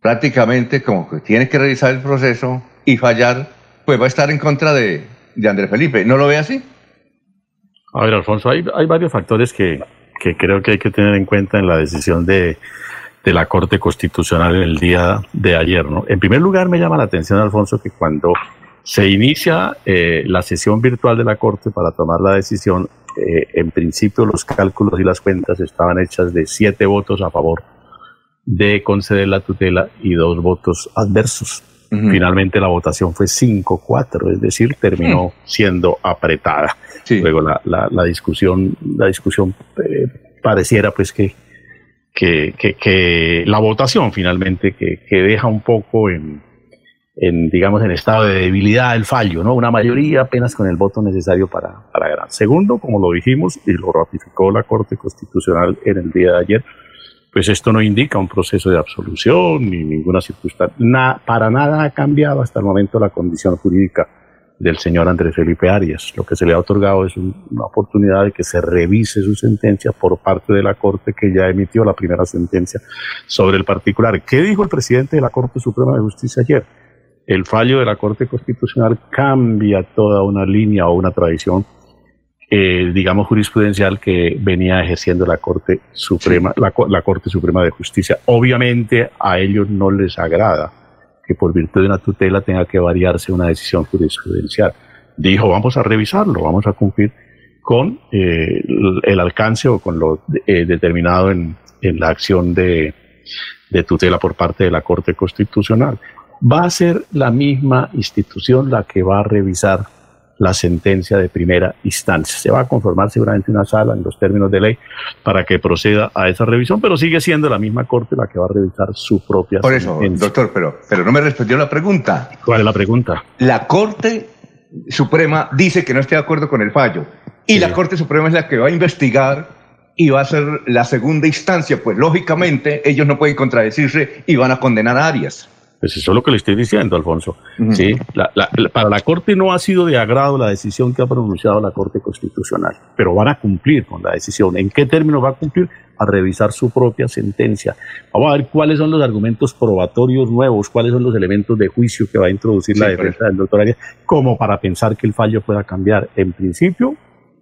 prácticamente como que tiene que revisar el proceso y fallar, pues va a estar en contra de, de Andrés Felipe. ¿No lo ve así? A ver, Alfonso, hay, hay varios factores que, que creo que hay que tener en cuenta en la decisión de, de la Corte Constitucional en el día de ayer. ¿no? En primer lugar, me llama la atención, Alfonso, que cuando se inicia eh, la sesión virtual de la Corte para tomar la decisión, eh, en principio los cálculos y las cuentas estaban hechas de siete votos a favor de conceder la tutela y dos votos adversos. Finalmente la votación fue 5-4, es decir, terminó siendo apretada. Luego la, la- la discusión, la discusión eh, pareciera pues que, que, que- que la votación finalmente que, que deja un poco en, en, digamos, en estado de debilidad el fallo, ¿no? Una mayoría apenas con el voto necesario para, para ganar. Segundo, como lo dijimos y lo ratificó la Corte Constitucional en el día de ayer, pues esto no indica un proceso de absolución ni ninguna circunstancia. Para nada ha cambiado hasta el momento la condición jurídica del señor Andrés Felipe Arias. Lo que se le ha otorgado es un- una oportunidad de que se revise su sentencia por parte de la Corte que ya emitió la primera sentencia sobre el particular. ¿Qué dijo el presidente de la Corte Suprema de Justicia ayer? El fallo de la Corte Constitucional cambia toda una línea o una tradición eh, digamos, jurisprudencial que venía ejerciendo la Corte Suprema, la, la, Corte Suprema de Justicia. Obviamente a ellos no les agrada que por virtud de una tutela tenga que variarse una decisión jurisprudencial. Dijo, vamos a revisarlo, vamos a cumplir con eh, el alcance o con lo eh, determinado en, la acción de tutela por parte de la Corte Constitucional. Va a ser la misma institución la que va a revisar la sentencia de primera instancia. Se va a conformar seguramente una sala en los términos de ley para que proceda a esa revisión, pero sigue siendo la misma Corte la que va a revisar su propia Por eso, doctor, pero, pero no me respondió la pregunta. ¿Cuál es la pregunta? La Corte Suprema dice que no está de acuerdo con el fallo y la Corte Suprema es la que va a investigar y va a ser la segunda instancia, pues lógicamente ellos no pueden contradecirse y van a condenar a Arias. Pues eso es lo que le estoy diciendo, Alfonso. ¿sí? para la Corte no ha sido de agrado la decisión que ha pronunciado la Corte Constitucional, pero van a cumplir con la decisión. ¿En qué término va a cumplir? A revisar su propia sentencia. Vamos a ver cuáles son los argumentos probatorios nuevos, cuáles son los elementos de juicio que va a introducir la defensa del doctor Arias, como para pensar que el fallo pueda cambiar. En principio,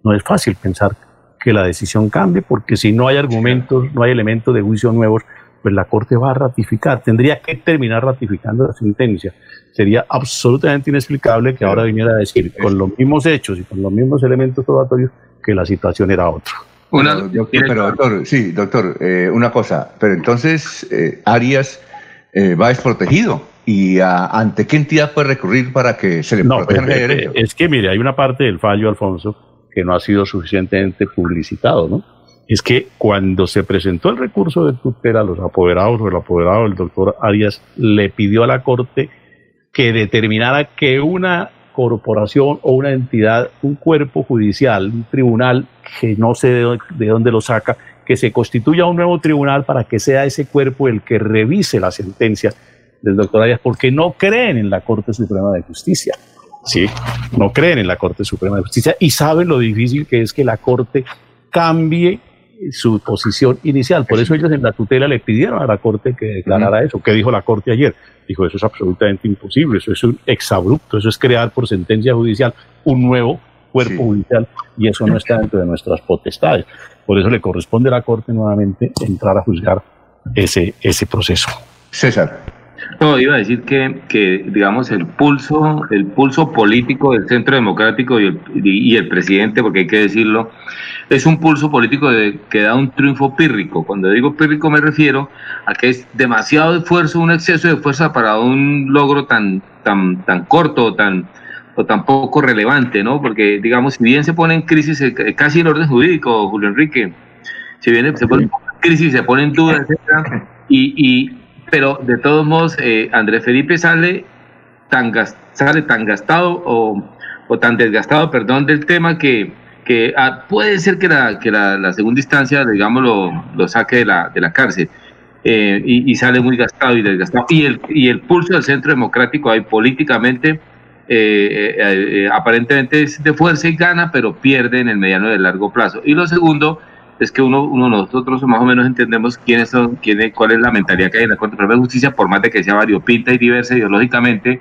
no es fácil pensar que la decisión cambie, porque si no hay argumentos, no hay elementos de juicio nuevos, pues la Corte va a ratificar, tendría que terminar ratificando la sentencia. Sería absolutamente inexplicable que ahora viniera a decir, con los mismos hechos y con los mismos elementos probatorios, que la situación era otra. Una, pero doctor, sí, doctor, eh, una cosa, pero entonces eh, Arias eh, va desprotegido. ¿Y ante qué entidad puede recurrir para que se le no, protejan pues, derechos? Es que, mire, hay una parte del fallo, Alfonso, que no ha sido suficientemente publicitado, ¿no? Es que cuando se presentó el recurso de tutela, los apoderados o el apoderado del doctor Arias le pidió a la Corte que determinara que una corporación o una entidad, un cuerpo judicial, un tribunal, que no sé de, dónde lo saca, que se constituya un nuevo tribunal para que sea ese cuerpo el que revise la sentencia del doctor Arias, porque no creen en la Corte Suprema de Justicia. Sí, no creen en la Corte Suprema de Justicia y saben lo difícil que es que la Corte cambie su posición inicial. Por eso ellos en la tutela le pidieron a la Corte que declarara eso. ¿Qué dijo la Corte ayer? Dijo, eso es absolutamente imposible, eso es un exabrupto, eso es crear por sentencia judicial un nuevo cuerpo judicial y eso no está dentro de nuestras potestades. Por eso le corresponde a la Corte nuevamente entrar a juzgar ese, ese proceso. César. No, iba a decir que, que, digamos, el pulso, el pulso político del Centro Democrático y el, y el presidente, porque hay que decirlo, es un pulso político de, que da un triunfo pírrico. Cuando digo pírrico me refiero a que es demasiado esfuerzo, un exceso de fuerza para un logro tan, tan, tan corto tan, o tan poco relevante, ¿no? Porque, digamos, si bien se pone en crisis eh, casi el orden jurídico, Julio Enrique, si bien se pone en crisis, se pone en duda, etc., y, y pero de todos modos, eh, Andrés Felipe sale tan, sale tan gastado o, o, tan desgastado, perdón, del tema que, que ah, puede ser que, la, que la, segunda instancia, digamos, lo, saque de la, de la cárcel. Eh, y, sale muy gastado y desgastado. Y el, y el pulso del centro democrático ahí políticamente eh, aparentemente es de fuerza y gana, pero pierde en el mediano y el largo plazo. Y lo segundo es que uno, uno nosotros más o menos entendemos quiénes son, quién, cuál es la mentalidad que hay en la Corte Suprema de Justicia, por más de que sea variopinta y diversa ideológicamente,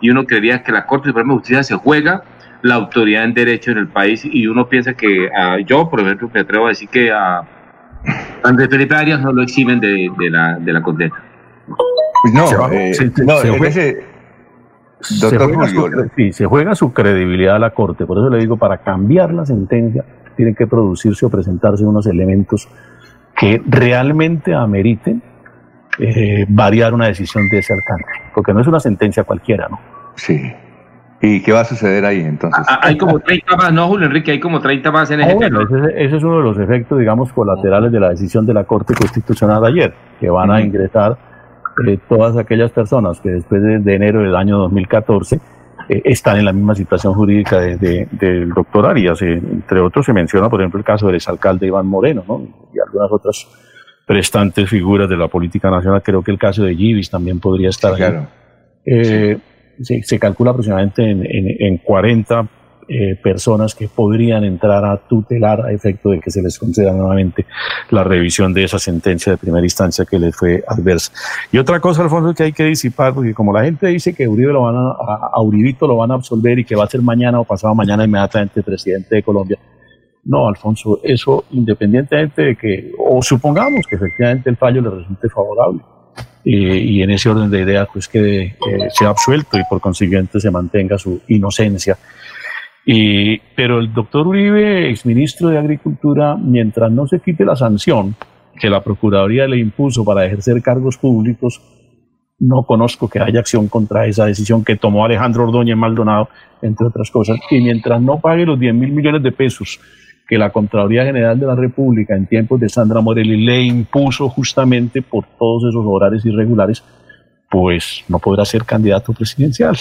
y uno creería que la Corte Suprema de Justicia se juega la autoridad en derecho en el país, y uno piensa que a, yo, por ejemplo, me atrevo a decir que a Andrés Felipe Arias no lo eximen de, de la, de la condena. No, eh, no, se, ese, doctor juega su, sí, se juega su credibilidad a la Corte, por eso le digo, para cambiar la sentencia tienen que producirse o presentarse unos elementos que realmente ameriten eh, variar una decisión de ese alcance, porque no es una sentencia cualquiera, ¿no? Sí. ¿Y qué va a suceder ahí entonces? Ah, hay como 30 más, ¿no, Julio Enrique? Hay como 30 más en ese ah, bueno, ese, es uno de los efectos, digamos, colaterales de la decisión de la Corte Constitucional de ayer, que van a ingresar eh, todas aquellas personas que después de enero del año 2014 eh, están en la misma situación jurídica de, del doctor Arias. Eh, entre otros se menciona, por ejemplo, el caso del exalcalde Iván Moreno ¿no? y algunas otras prestantes figuras de la política nacional. Creo que el caso de Givis también podría estar claro. Eh, se, calcula aproximadamente en, en, en 40 eh, personas que podrían entrar a tutelar a efecto de que se les conceda nuevamente la revisión de esa sentencia de primera instancia que les fue adversa. Y otra cosa, Alfonso, que hay que disipar, porque como la gente dice que Uribe lo van a, a Uribito lo van a absolver y que va a ser mañana o pasado mañana inmediatamente presidente de Colombia, No, Alfonso, eso independientemente de que, o supongamos que efectivamente el fallo le resulte favorable, y en ese orden de ideas, pues que eh, sea absuelto y por consiguiente se mantenga su inocencia. Y, pero el doctor Uribe, exministro de Agricultura, mientras no se quite la sanción que la Procuraduría le impuso para ejercer cargos públicos, no conozco que haya acción contra esa decisión que tomó Alejandro Ordóñez Maldonado, entre otras cosas. Y mientras no pague los 10 mil millones de pesos que la Contraloría General de la República en tiempos de Sandra Morelli le impuso justamente por todos esos horarios irregulares, pues no podrá ser candidato presidencial,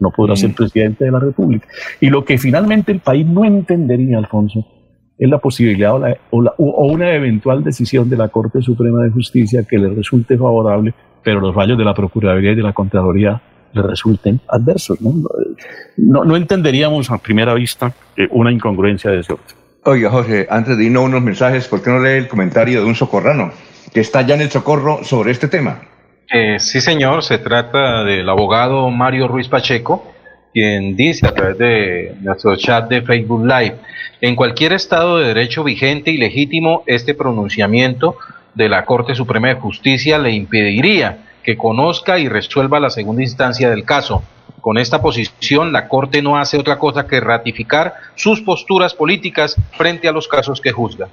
no podrá ser mm. presidente de la República. Y lo que finalmente el país no entendería, Alfonso, es la posibilidad o, o una eventual decisión de la Corte Suprema de Justicia que le resulte favorable, pero los fallos de la Procuraduría y de la Contraloría le resulten adversos. No, no, no entenderíamos a primera vista eh, una incongruencia de ese orden. Oiga, Jorge, antes de irnos unos mensajes, ¿por qué no lee el comentario de un socorrano que está ya en el socorro sobre este tema? Eh, sí, señor, se trata del abogado Mario Ruiz Pacheco, quien dice a través de nuestro chat de Facebook Live, en cualquier estado de derecho vigente y legítimo, este pronunciamiento de la Corte Suprema de Justicia le impediría que conozca y resuelva la segunda instancia del caso con esta posición, la Corte no hace otra cosa que ratificar sus posturas políticas frente a los casos que juzga.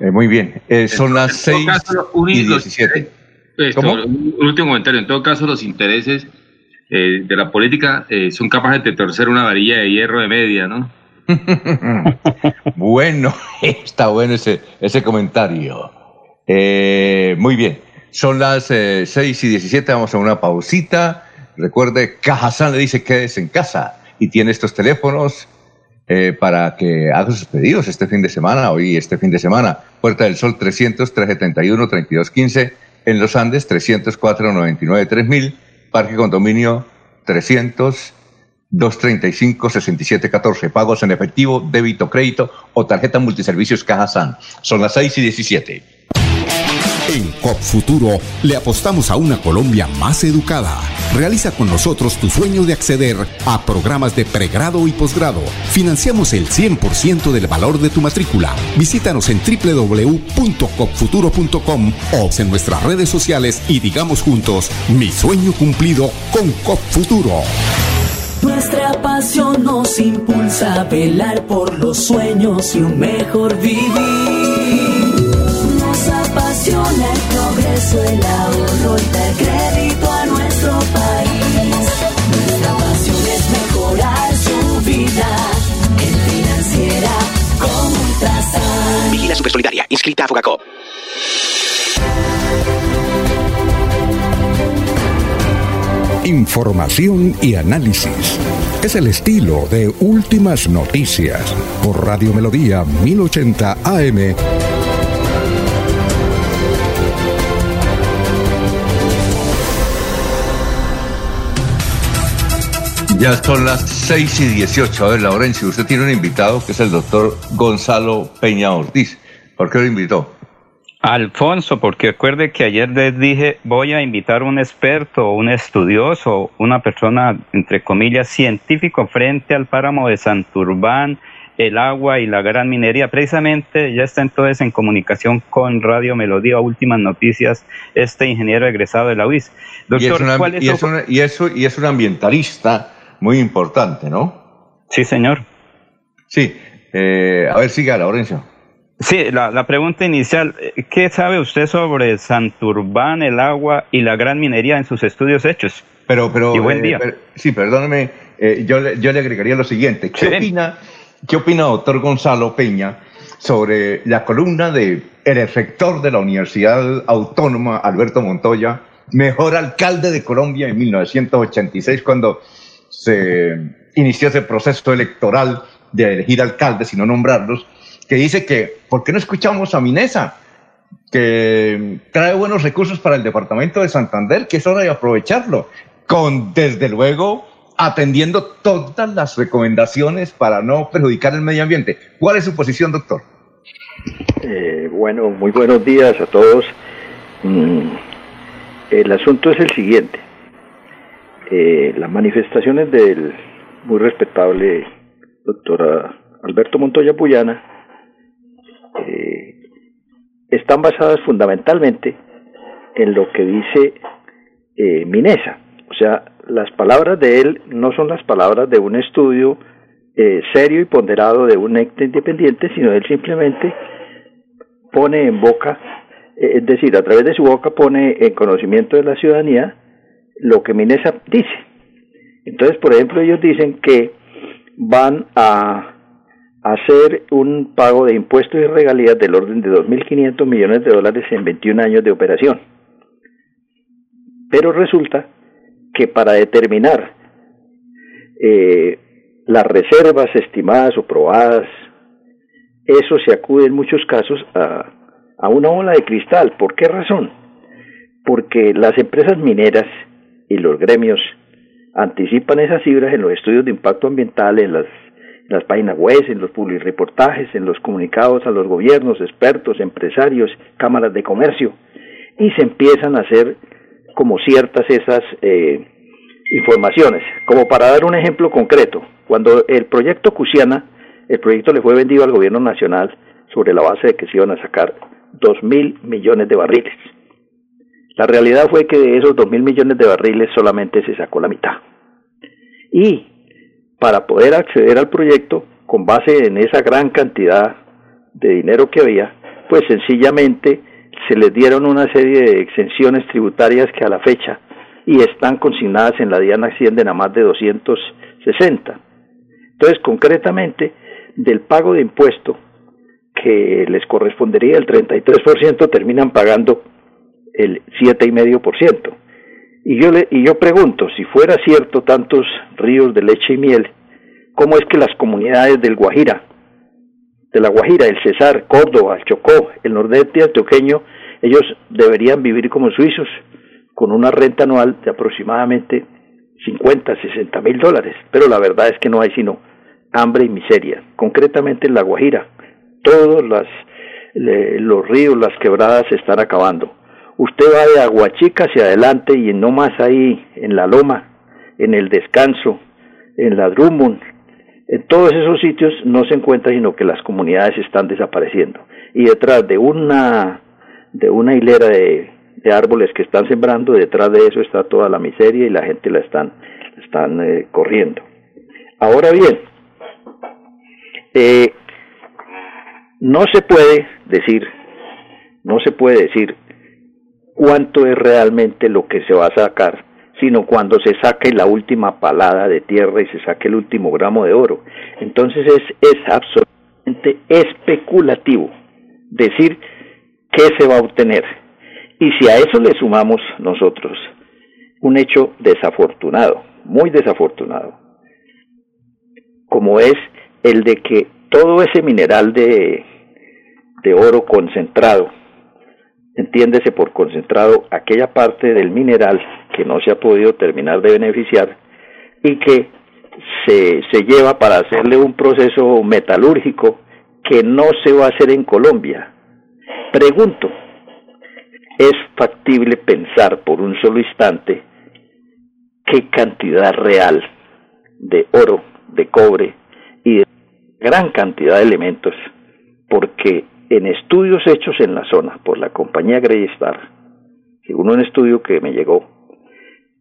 Eh, muy bien, eh, son las 6 y 17. Un último comentario, en todo caso los intereses eh, de la política son capaces de torcer una varilla de hierro de media, ¿no? bueno, está bueno ese, ese comentario. muy bien, son las 6 y 17, vamos a una pausita Recuerde, Cajazán le dice quédese en casa y tiene estos teléfonos eh, para que haga sus pedidos este fin de semana, hoy este fin de semana. Puerta del Sol 300-371-3215, en Los Andes 304-99-3000, Parque Condominio 300-235-6714. Pagos en efectivo, débito, crédito o tarjeta multiservicios Cajazán. Son las 6 y 17. En COP Futuro le apostamos a una Colombia más educada. Realiza con nosotros tu sueño de acceder a programas de pregrado y posgrado. Financiamos el 100% del valor de tu matrícula. Visítanos en www.copfuturo.com o en nuestras redes sociales y digamos juntos, mi sueño cumplido con COP Futuro. Nuestra pasión nos impulsa a velar por los sueños y un mejor vivir progreso, el ahorro y dar crédito a nuestro país. Nuestra pasión es mejorar su vida en financiera como Ultrasan. Vigila Supersolidaria, inscrita a Fogacop. Información y análisis. Es el estilo de Últimas Noticias por Radio Melodía 1080 AM. Ya son las 6 y 18. A ver, Laurencio, usted tiene un invitado que es el doctor Gonzalo Peña Ortiz. ¿Por qué lo invitó? Alfonso, porque recuerde que ayer les dije, voy a invitar a un experto, un estudioso, una persona, entre comillas, científico frente al páramo de Santurbán, el agua y la gran minería. Precisamente ya está entonces en comunicación con Radio Melodía, últimas noticias, este ingeniero egresado de la UIS. Doctor, ¿cuál es, y eso, y es un ambientalista muy importante, ¿no? Sí, señor. Sí, eh, a ver, siga, Laurencio. Sí, la, pregunta inicial, ¿qué sabe usted sobre Santurbán, el agua y la gran minería en sus estudios hechos? Pero, pero, y buen día. Eh, sí, perdóneme, eh, yo, yo, le agregaría lo siguiente. ¿Qué opina, ¿Qué opina, doctor Gonzalo Peña, sobre la columna de el rector de la Universidad Autónoma, Alberto Montoya, mejor alcalde de Colombia en 1986, cuando se inició ese proceso electoral de elegir alcaldes y no nombrarlos, que dice que, ¿por qué no escuchamos a Minesa? Que trae buenos recursos para el departamento de Santander, que es hora de aprovecharlo, con, desde luego, atendiendo todas las recomendaciones para no perjudicar el medio ambiente. ¿Cuál es su posición, doctor? Eh, bueno, muy buenos días a todos. Mm, el asunto es el siguiente. Eh, las manifestaciones del muy respetable doctor Alberto Montoya Puyana eh, están basadas fundamentalmente en lo que dice eh, Minesa. O sea, las palabras de él no son las palabras de un estudio eh, serio y ponderado de un ente independiente, sino él simplemente pone en boca, eh, es decir, a través de su boca pone en conocimiento de la ciudadanía lo que Minesa dice. Entonces, por ejemplo, ellos dicen que van a hacer un pago de impuestos y regalías del orden de 2.500 millones de dólares en 21 años de operación. Pero resulta que para determinar eh, las reservas estimadas o probadas, eso se acude en muchos casos a, a una bola de cristal. ¿Por qué razón? Porque las empresas mineras y los gremios anticipan esas cifras en los estudios de impacto ambiental, en las, las páginas web, en los reportajes, en los comunicados a los gobiernos, expertos, empresarios, cámaras de comercio, y se empiezan a hacer como ciertas esas eh, informaciones. Como para dar un ejemplo concreto, cuando el proyecto Cusiana, el proyecto le fue vendido al gobierno nacional sobre la base de que se iban a sacar dos mil millones de barriles. La realidad fue que de esos dos mil millones de barriles solamente se sacó la mitad. Y para poder acceder al proyecto, con base en esa gran cantidad de dinero que había, pues sencillamente se les dieron una serie de exenciones tributarias que a la fecha y están consignadas en la Diana ascienden a más de 260. Entonces, concretamente, del pago de impuesto que les correspondería el 33%, terminan pagando el 7,5%. Y yo, le, y yo pregunto, si fuera cierto tantos ríos de leche y miel, ¿cómo es que las comunidades del Guajira, de la Guajira, el Cesar, Córdoba, Chocó, el nordeste antioqueño, ellos deberían vivir como suizos, con una renta anual de aproximadamente 50, 60 mil dólares. Pero la verdad es que no hay sino hambre y miseria. Concretamente en La Guajira, todos las, los ríos, las quebradas se están acabando. Usted va de Aguachica hacia adelante y no más ahí en la Loma, en el Descanso, en la Drummond, en todos esos sitios no se encuentra sino que las comunidades están desapareciendo. Y detrás de una, de una hilera de árboles que están sembrando, detrás de eso está toda la miseria y la gente la están, están eh, corriendo. Ahora bien, eh, no se puede decir, no se puede decir cuánto es realmente lo que se va a sacar, sino cuando se saque la última palada de tierra y se saque el último gramo de oro. Entonces es, es absolutamente especulativo decir qué se va a obtener y si a eso le sumamos nosotros un hecho desafortunado, muy desafortunado, como es el de que todo ese mineral de, de oro concentrado, entiéndese por concentrado aquella parte del mineral que no se ha podido terminar de beneficiar y que se, se lleva para hacerle un proceso metalúrgico que no se va a hacer en Colombia. Pregunto, es factible pensar por un solo instante qué cantidad real de oro, de cobre y de gran cantidad de elementos, porque en estudios hechos en la zona por la compañía Greystar, según un estudio que me llegó,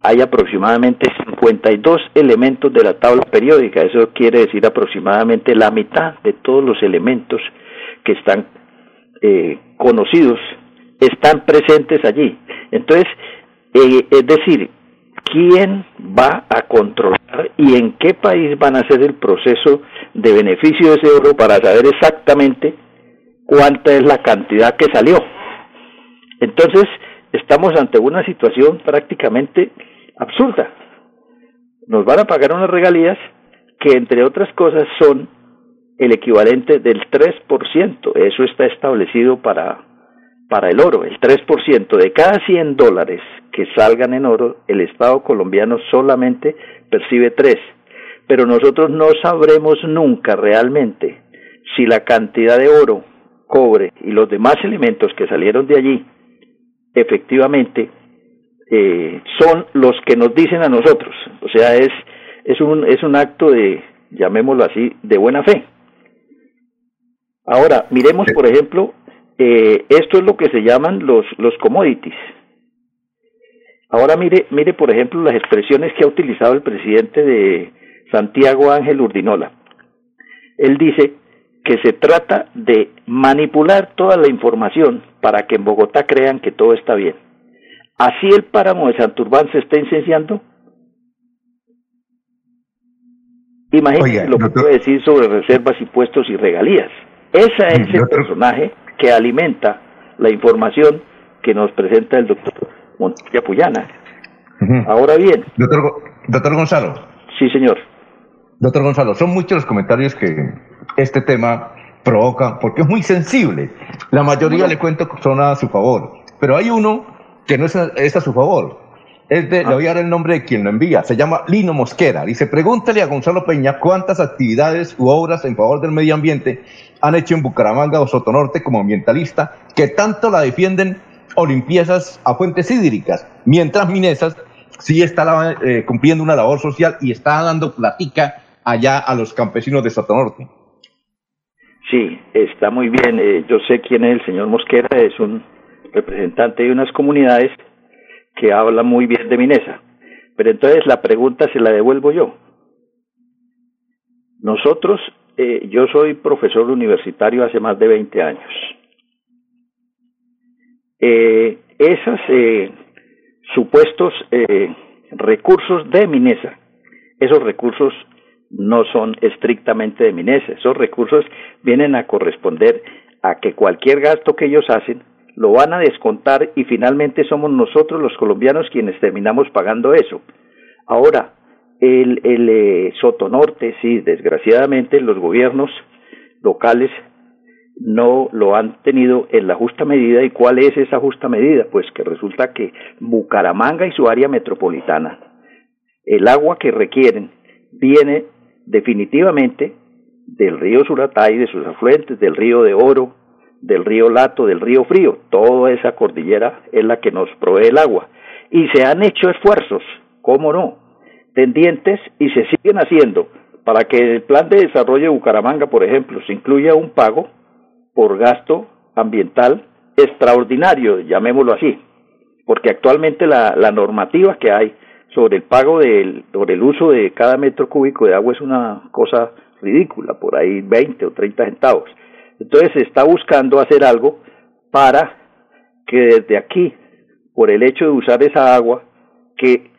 hay aproximadamente 52 elementos de la tabla periódica, eso quiere decir aproximadamente la mitad de todos los elementos que están eh, conocidos están presentes allí. Entonces, eh, es decir, ¿quién va a controlar y en qué país van a hacer el proceso de beneficio de ese oro para saber exactamente cuánta es la cantidad que salió? Entonces, estamos ante una situación prácticamente absurda. Nos van a pagar unas regalías que, entre otras cosas, son el equivalente del 3%. Eso está establecido para para el oro, el 3%. De cada 100 dólares que salgan en oro, el Estado colombiano solamente percibe 3. Pero nosotros no sabremos nunca realmente si la cantidad de oro, cobre y los demás elementos que salieron de allí efectivamente eh, son los que nos dicen a nosotros. O sea, es, es, un, es un acto de, llamémoslo así, de buena fe. Ahora, miremos, por ejemplo, eh, esto es lo que se llaman los, los commodities. Ahora mire, mire, por ejemplo, las expresiones que ha utilizado el presidente de Santiago Ángel Urdinola. Él dice que se trata de manipular toda la información para que en Bogotá crean que todo está bien. Así el páramo de Santurbán se está incendiando. Imagínense lo que puede decir sobre reservas, impuestos y regalías. Ese es el personaje que alimenta la información que nos presenta el doctor Montilla Puyana. Ahora bien. Doctor, doctor Gonzalo. Sí, señor. Doctor Gonzalo, son muchos los comentarios que este tema provoca, porque es muy sensible. La mayoría, le cuento, son a su favor, pero hay uno que no es a, su favor. Es de, Le voy a dar el nombre de quien lo envía. Se llama Lino Mosquera. Dice, pregúntale a Gonzalo Peña cuántas actividades u obras en favor del medio ambiente han hecho en Bucaramanga o Sotonorte como ambientalista que tanto la defienden o limpiezas a fuentes hídricas, mientras Minesas sí está eh, cumpliendo una labor social y está dando platica allá a los campesinos de Sotonorte. Sí, está muy bien. Eh, yo sé quién es el señor Mosquera, es un representante de unas comunidades que habla muy bien de Minesa. Pero entonces la pregunta se la devuelvo yo. Nosotros, eh, yo soy profesor universitario hace más de 20 años. Eh, esos eh, supuestos recursos de Minesa, esos recursos no son estrictamente de Minesa, esos recursos vienen a corresponder a que cualquier gasto que ellos hacen lo van a descontar y finalmente somos nosotros los colombianos quienes terminamos pagando eso. Ahora, el, el eh, Sotonorte, sí, desgraciadamente los gobiernos locales no lo han tenido en la justa medida. ¿Y cuál es esa justa medida? Pues que resulta que Bucaramanga y su área metropolitana, el agua que requieren viene definitivamente del río Suratá y de sus afluentes, del río de Oro, del río Lato, del río Frío, toda esa cordillera es la que nos provee el agua. Y se han hecho esfuerzos, cómo no, tendientes y se siguen haciendo. Para que el plan de desarrollo de Bucaramanga, por ejemplo, se incluya un pago por gasto ambiental extraordinario, llamémoslo así, porque actualmente la, la normativa que hay sobre el pago del, sobre el uso de cada metro cúbico de agua es una cosa ridícula, por ahí 20 o 30 centavos. Entonces se está buscando hacer algo para que desde aquí, por el hecho de usar esa agua, que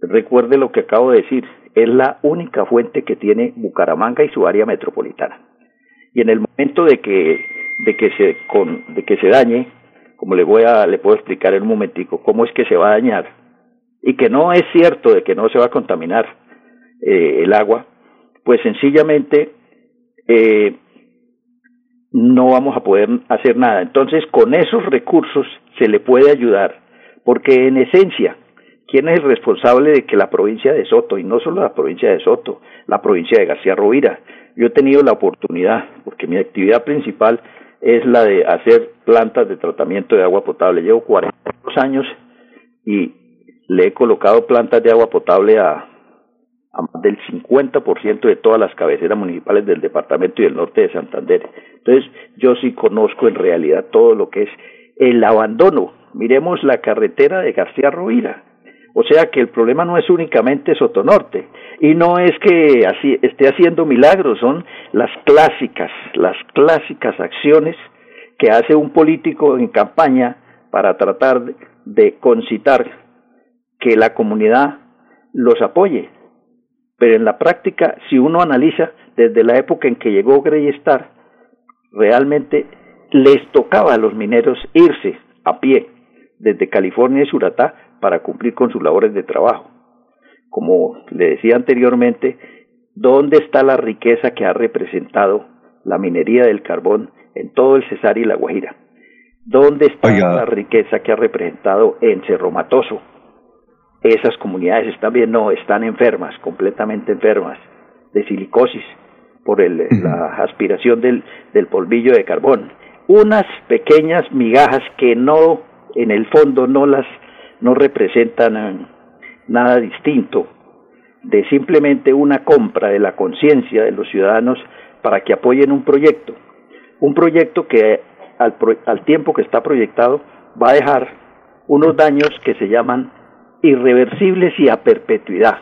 recuerde lo que acabo de decir, es la única fuente que tiene Bucaramanga y su área metropolitana. Y en el momento de que de que se con, de que se dañe, como le voy a le puedo explicar en un momentico cómo es que se va a dañar y que no es cierto de que no se va a contaminar eh, el agua, pues sencillamente eh, no vamos a poder hacer nada. Entonces, con esos recursos se le puede ayudar, porque en esencia, ¿quién es el responsable de que la provincia de Soto, y no solo la provincia de Soto, la provincia de García Rovira, yo he tenido la oportunidad, porque mi actividad principal es la de hacer plantas de tratamiento de agua potable. Llevo 42 años y le he colocado plantas de agua potable a, a más del 50% de todas las cabeceras municipales del departamento y del norte de Santander. Entonces, yo sí conozco en realidad todo lo que es el abandono. Miremos la carretera de García Rovira. O sea que el problema no es únicamente Sotonorte y no es que así esté haciendo milagros, son las clásicas, las clásicas acciones que hace un político en campaña para tratar de concitar que la comunidad los apoye. Pero en la práctica, si uno analiza desde la época en que llegó Grey Star, realmente les tocaba a los mineros irse a pie desde California y Suratá para cumplir con sus labores de trabajo. Como le decía anteriormente, ¿dónde está la riqueza que ha representado la minería del carbón en todo el Cesar y la Guajira? ¿Dónde está la riqueza que ha representado en Cerro Matoso? Esas comunidades están bien, no, están enfermas, completamente enfermas, de silicosis por el, la aspiración del, del polvillo de carbón. Unas pequeñas migajas que no, en el fondo, no las no representan eh, nada distinto de simplemente una compra de la conciencia de los ciudadanos para que apoyen un proyecto. Un proyecto que al, pro- al tiempo que está proyectado va a dejar unos daños que se llaman irreversibles y a perpetuidad.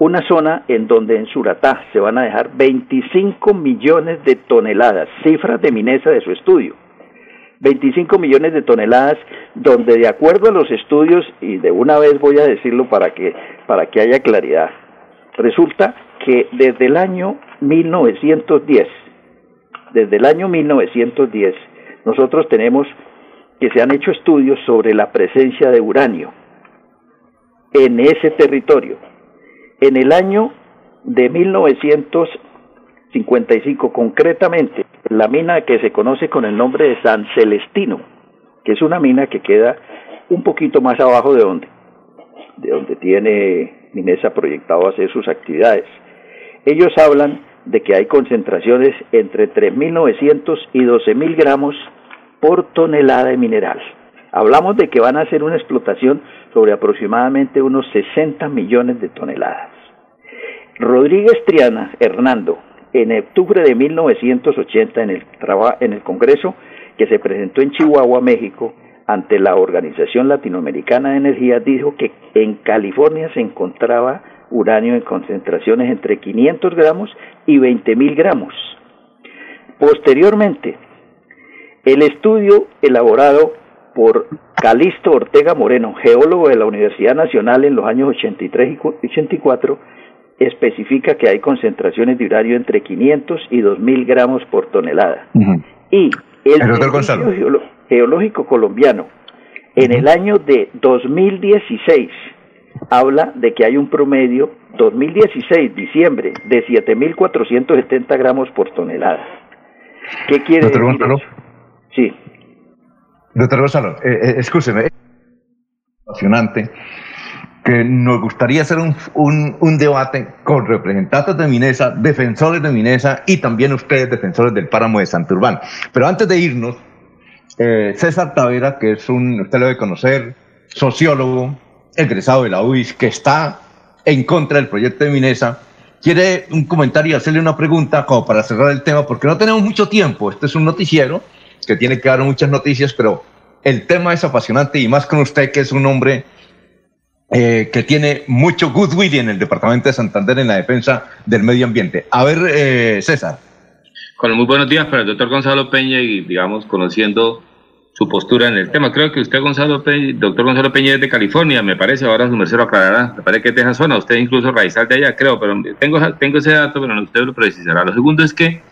Una zona en donde en Suratá se van a dejar 25 millones de toneladas, cifras de Minesa de su estudio. 25 millones de toneladas, donde de acuerdo a los estudios, y de una vez voy a decirlo para que, para que haya claridad, resulta que desde el año 1910, desde el año 1910, nosotros tenemos que se han hecho estudios sobre la presencia de uranio en ese territorio. En el año de 1955, concretamente, la mina que se conoce con el nombre de San Celestino, que es una mina que queda un poquito más abajo de donde, de donde tiene Minesa proyectado hacer sus actividades. Ellos hablan de que hay concentraciones entre 3.900 y 12.000 gramos por tonelada de mineral. Hablamos de que van a hacer una explotación sobre aproximadamente unos 60 millones de toneladas. Rodríguez Triana, Hernando, en octubre de 1980 en el, en el Congreso que se presentó en Chihuahua, México, ante la Organización Latinoamericana de Energía, dijo que en California se encontraba uranio en concentraciones entre 500 gramos y 20 mil gramos. Posteriormente, el estudio elaborado por Calixto Ortega Moreno, geólogo de la Universidad Nacional en los años 83 y cu- 84, especifica que hay concentraciones de uranio entre 500 y 2000 gramos por tonelada. Y el El Servicio. Geolo- Geológico Colombiano, en el año de 2016, habla de que hay un promedio, 2016, diciembre, de 7.470 gramos por tonelada. ¿Qué quiere Doctor decir Gonzalo. eso? Sí. Doctor Gonzalo, eh, eh, escúcheme, es apasionante que nos gustaría hacer un, un- un debate con representantes de Minesa, defensores de Minesa y también ustedes, defensores del páramo de Santurbán. Pero antes de irnos, eh, César Tavera, que es un, usted lo debe conocer, sociólogo, egresado de la UIS, que está en contra del proyecto de Minesa, quiere un comentario y hacerle una pregunta como para cerrar el tema, porque no tenemos mucho tiempo. Este es un noticiero que tiene que dar muchas noticias, pero el tema es apasionante y más con usted, que es un hombre eh, que tiene mucho goodwill en el departamento de Santander en la defensa del medio ambiente. A ver, eh, César. Con muy buenos días para el doctor Gonzalo Peña y, digamos, conociendo su postura en el tema. Creo que usted, Gonzalo Peña, doctor Gonzalo Peña, es de California, me parece, ahora su merced lo aclarará. Me parece que es de esa zona, usted incluso raizal de allá, creo, pero tengo, tengo ese dato, pero no, usted lo precisará. Lo segundo es que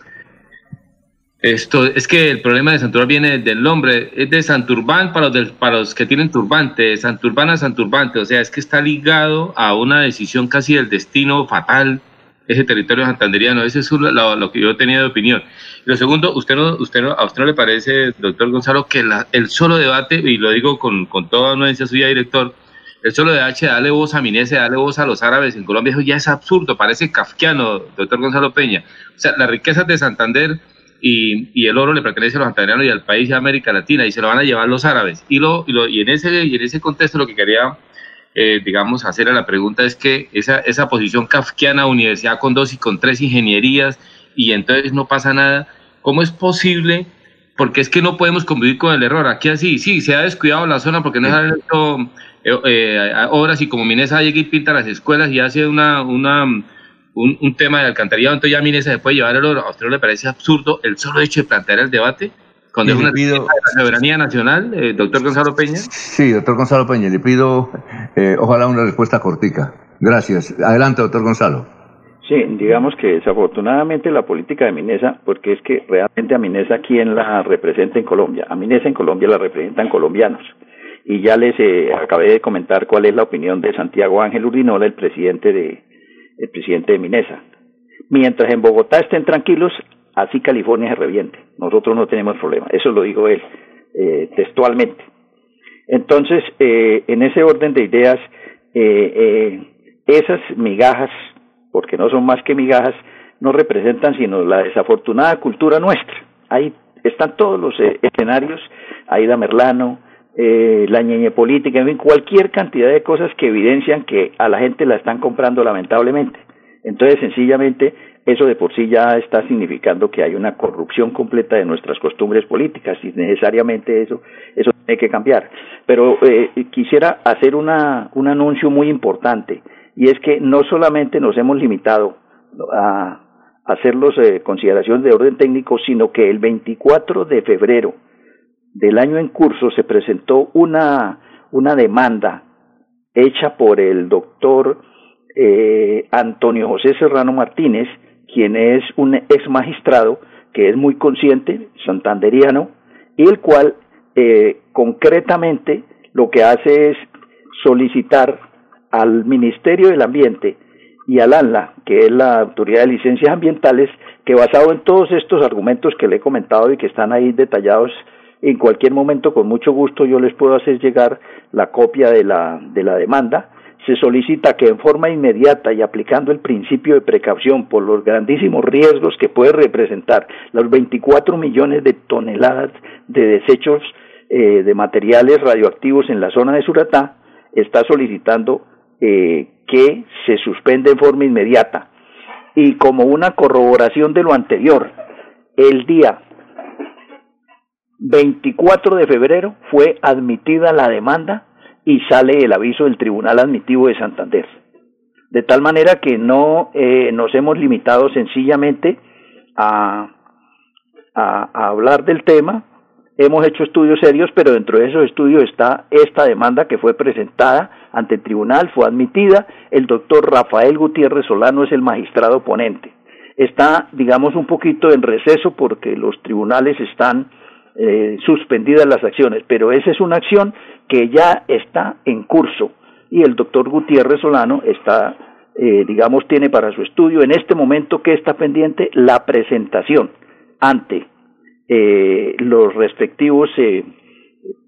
esto es que el problema de Santurbán viene del nombre, es de Santurbán para los, del- para los que tienen turbante, de Santurbán a Santurbante, o sea, es que está ligado a una decisión casi del destino fatal ese territorio santanderiano, ese es lo, que yo tenía de opinión. Lo segundo, usted no, usted no, a usted no le parece, doctor Gonzalo, que la- el solo debate, y lo digo con, con toda anuencia suya, director, el solo de H, darle voz a Minese, darle voz a los árabes en Colombia, eso ya es absurdo, parece kafkiano, doctor Gonzalo Peña. O sea, las riquezas de Santander y, y el oro le pertenece a los santanderianos y al país de América Latina y se lo van a llevar los árabes. Y, lo, y, lo- y en, ese, y en ese contexto lo que quería, eh, digamos, hacer a la pregunta es que esa, esa posición kafkiana, universidad con dos y con tres ingenierías y entonces no pasa nada, ¿cómo es posible? Porque es que no podemos convivir con el error. Aquí así, sí, se ha descuidado la zona porque no se han hecho eh, eh, obras y como Minesa llega y pinta las escuelas y hace una, una, un, un tema de alcantarillado, entonces ya Minesa se puede llevar el oro. ¿A usted no le parece absurdo el solo hecho de plantear el debate? Cuando es le una pido- de la soberanía nacional, eh, doctor Gonzalo Peña. Sí, doctor Gonzalo Peña, le pido eh, ojalá una respuesta cortica. Gracias. Adelante, doctor Gonzalo. Sí, digamos que desafortunadamente la política de Minesa, porque es que realmente a Minesa, ¿quién la representa en Colombia? A Minesa en Colombia la representan colombianos. Y ya les eh, acabé de comentar cuál es la opinión de Santiago Ángel Urdinola, el presidente de, el presidente de Minesa. Mientras en Bogotá estén tranquilos, así California se reviente. Nosotros no tenemos problema. Eso lo dijo él eh, textualmente. Entonces, eh, en ese orden de ideas, eh, eh, esas migajas, porque no son más que migajas, no representan sino la desafortunada cultura nuestra. Ahí están todos los eh, escenarios, Aida Merlano, eh, la ñeñe política, en fin, cualquier cantidad de cosas que evidencian que a la gente la están comprando lamentablemente. Entonces, sencillamente, eso de por sí ya está significando que hay una corrupción completa de nuestras costumbres políticas y necesariamente eso, eso tiene que cambiar. Pero eh, quisiera hacer una, un anuncio muy importante y es que no solamente nos hemos limitado a hacer las eh, consideraciones de orden técnico, sino que el 24 de febrero del año en curso se presentó una, una demanda hecha por el doctor eh, Antonio José Serrano Martínez, quien es un ex magistrado que es muy consciente, santanderiano, y el cual eh, concretamente lo que hace es solicitar al Ministerio del Ambiente y al ANLA, que es la Autoridad de Licencias Ambientales, que basado en todos estos argumentos que le he comentado y que están ahí detallados, en cualquier momento, con mucho gusto, yo les puedo hacer llegar la copia de la, de la demanda. Se solicita que en forma inmediata y aplicando el principio de precaución por los grandísimos riesgos que puede representar los 24 millones de toneladas de desechos eh, de materiales radioactivos en la zona de Suratá, está solicitando eh, que se suspende en forma inmediata. Y como una corroboración de lo anterior, el día 24 de febrero fue admitida la demanda y sale el aviso del Tribunal Admitivo de Santander. De tal manera que no eh, nos hemos limitado sencillamente a, a, a hablar del tema, hemos hecho estudios serios, pero dentro de esos estudios está esta demanda que fue presentada ante el tribunal, fue admitida, el doctor Rafael Gutiérrez Solano es el magistrado ponente. Está, digamos, un poquito en receso porque los tribunales están eh, suspendidas las acciones, pero esa es una acción que ya está en curso y el doctor Gutiérrez Solano está, eh, digamos, tiene para su estudio en este momento que está pendiente la presentación ante eh, los respectivos eh,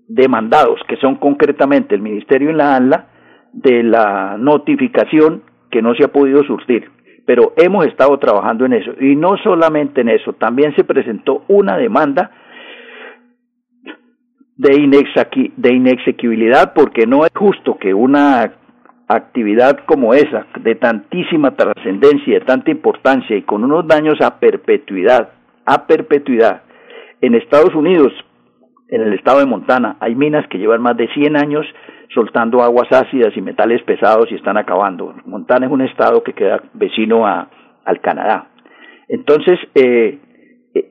demandados, que son concretamente el Ministerio y la ANLA, de la notificación que no se ha podido surtir. Pero hemos estado trabajando en eso. Y no solamente en eso, también se presentó una demanda de, de inexequibilidad porque no es justo que una actividad como esa, de tantísima trascendencia, de tanta importancia y con unos daños a perpetuidad, a perpetuidad, en Estados Unidos, en el estado de Montana, hay minas que llevan más de 100 años soltando aguas ácidas y metales pesados y están acabando. Montana es un estado que queda vecino a, al Canadá. Entonces, eh,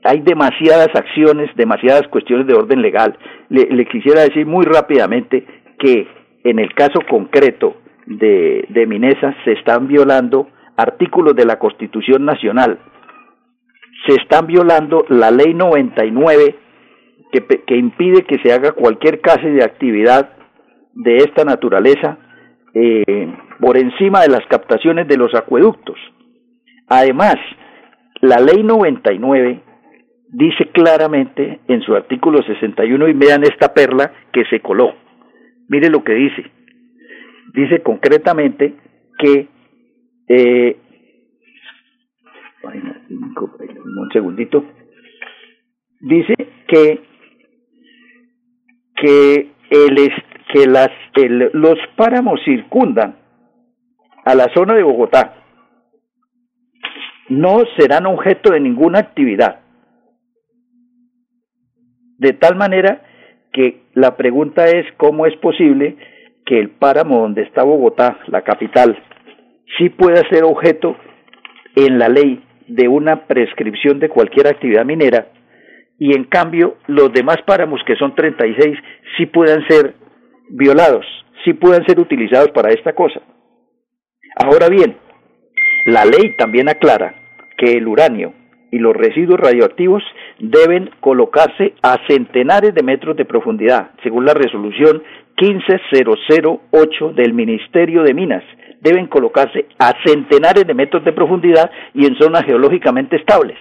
hay demasiadas acciones, demasiadas cuestiones de orden legal. Le, quisiera decir muy rápidamente que en el caso concreto de, de Minesa se están violando artículos de la Constitución Nacional, se están violando la ley 99 que, que impide que se haga cualquier clase de actividad de esta naturaleza eh, por encima de las captaciones de los acueductos. Además, la ley 99 dice claramente en su artículo 61, y vean esta perla que se coló. Mire lo que dice. Dice concretamente que eh, un segundito, dice que, que, el, que las, los páramos circundan a la zona de Bogotá, no serán objeto de ninguna actividad. De tal manera que la pregunta es cómo es posible que el páramo donde está Bogotá, la capital, sí pueda ser objeto en la ley de una prescripción de cualquier actividad minera y en cambio los demás páramos, que son 36, sí puedan ser violados, sí puedan ser utilizados para esta cosa. Ahora bien, la ley también aclara que el uranio y los residuos radioactivos deben colocarse a centenares de metros de profundidad, según la resolución 15008 del Ministerio de Minas, deben colocarse a centenares de metros de profundidad y en zonas geológicamente estables.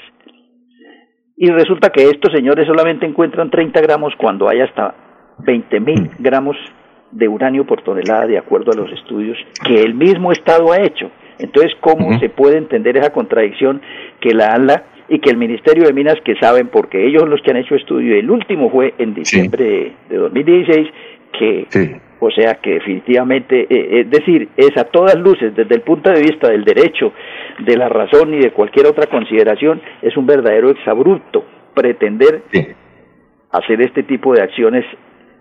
Y resulta que estos señores solamente encuentran 30 gramos cuando hay hasta 20 mil gramos de uranio por tonelada de acuerdo a los estudios que el mismo Estado ha hecho. Entonces, ¿cómo se puede entender esa contradicción que la ANLA y que el Ministerio de Minas, que saben porque ellos son los que han hecho estudio, el último fue en diciembre de 2016, que O sea que definitivamente, eh, es decir, es a todas luces, desde el punto de vista del derecho, de la razón y de cualquier otra consideración, es un verdadero exabrupto pretender hacer este tipo de acciones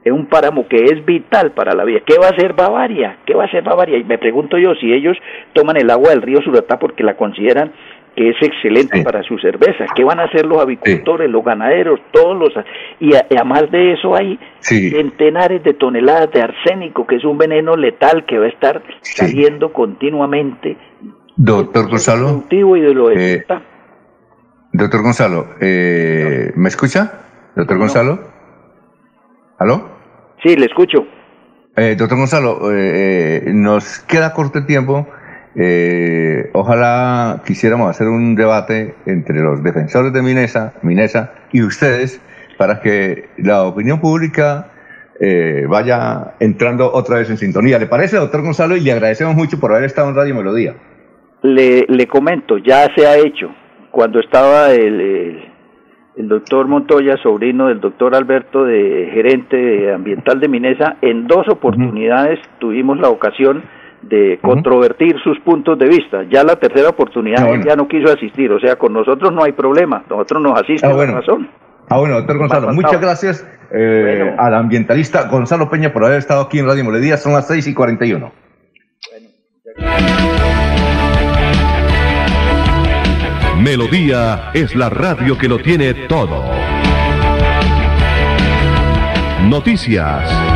en un páramo que es vital para la vida. ¿Qué va a hacer Bavaria? ¿Qué va a hacer Bavaria? Y me pregunto yo si ellos toman el agua del río Suratá porque la consideran que es excelente para su cerveza. ¿Qué van a hacer los avicultores, los ganaderos, todos los... Y, además de eso hay centenares de toneladas de arsénico, que es un veneno letal que va a estar saliendo continuamente. Doctor Gonzalo. Y de lo eh, doctor Gonzalo, eh, ¿me escucha? Doctor Gonzalo. ¿Aló? Sí, le escucho. Eh, doctor Gonzalo, nos queda corto el tiempo. Eh, ojalá quisiéramos hacer un debate entre los defensores de Minesa, Minesa y ustedes para que la opinión pública eh, vaya entrando otra vez en sintonía. ¿Le parece, doctor Gonzalo? Y le agradecemos mucho por haber estado en Radio Melodía. Le, le comento, ya se ha hecho. Cuando estaba el, el, doctor Montoya, sobrino del doctor Alberto, de gerente ambiental de Minesa, en dos oportunidades tuvimos la ocasión de controvertir sus puntos de vista. Ya la tercera oportunidad ah, ya no quiso asistir, o sea, con nosotros no hay problema, nosotros nos asiste ah, razón. Ah, bueno, doctor Gonzalo, muchas gracias eh, al ambientalista Gonzalo Peña por haber estado aquí en Radio Melodía, son las 6 y 41. Melodía es la radio que lo tiene todo. Noticias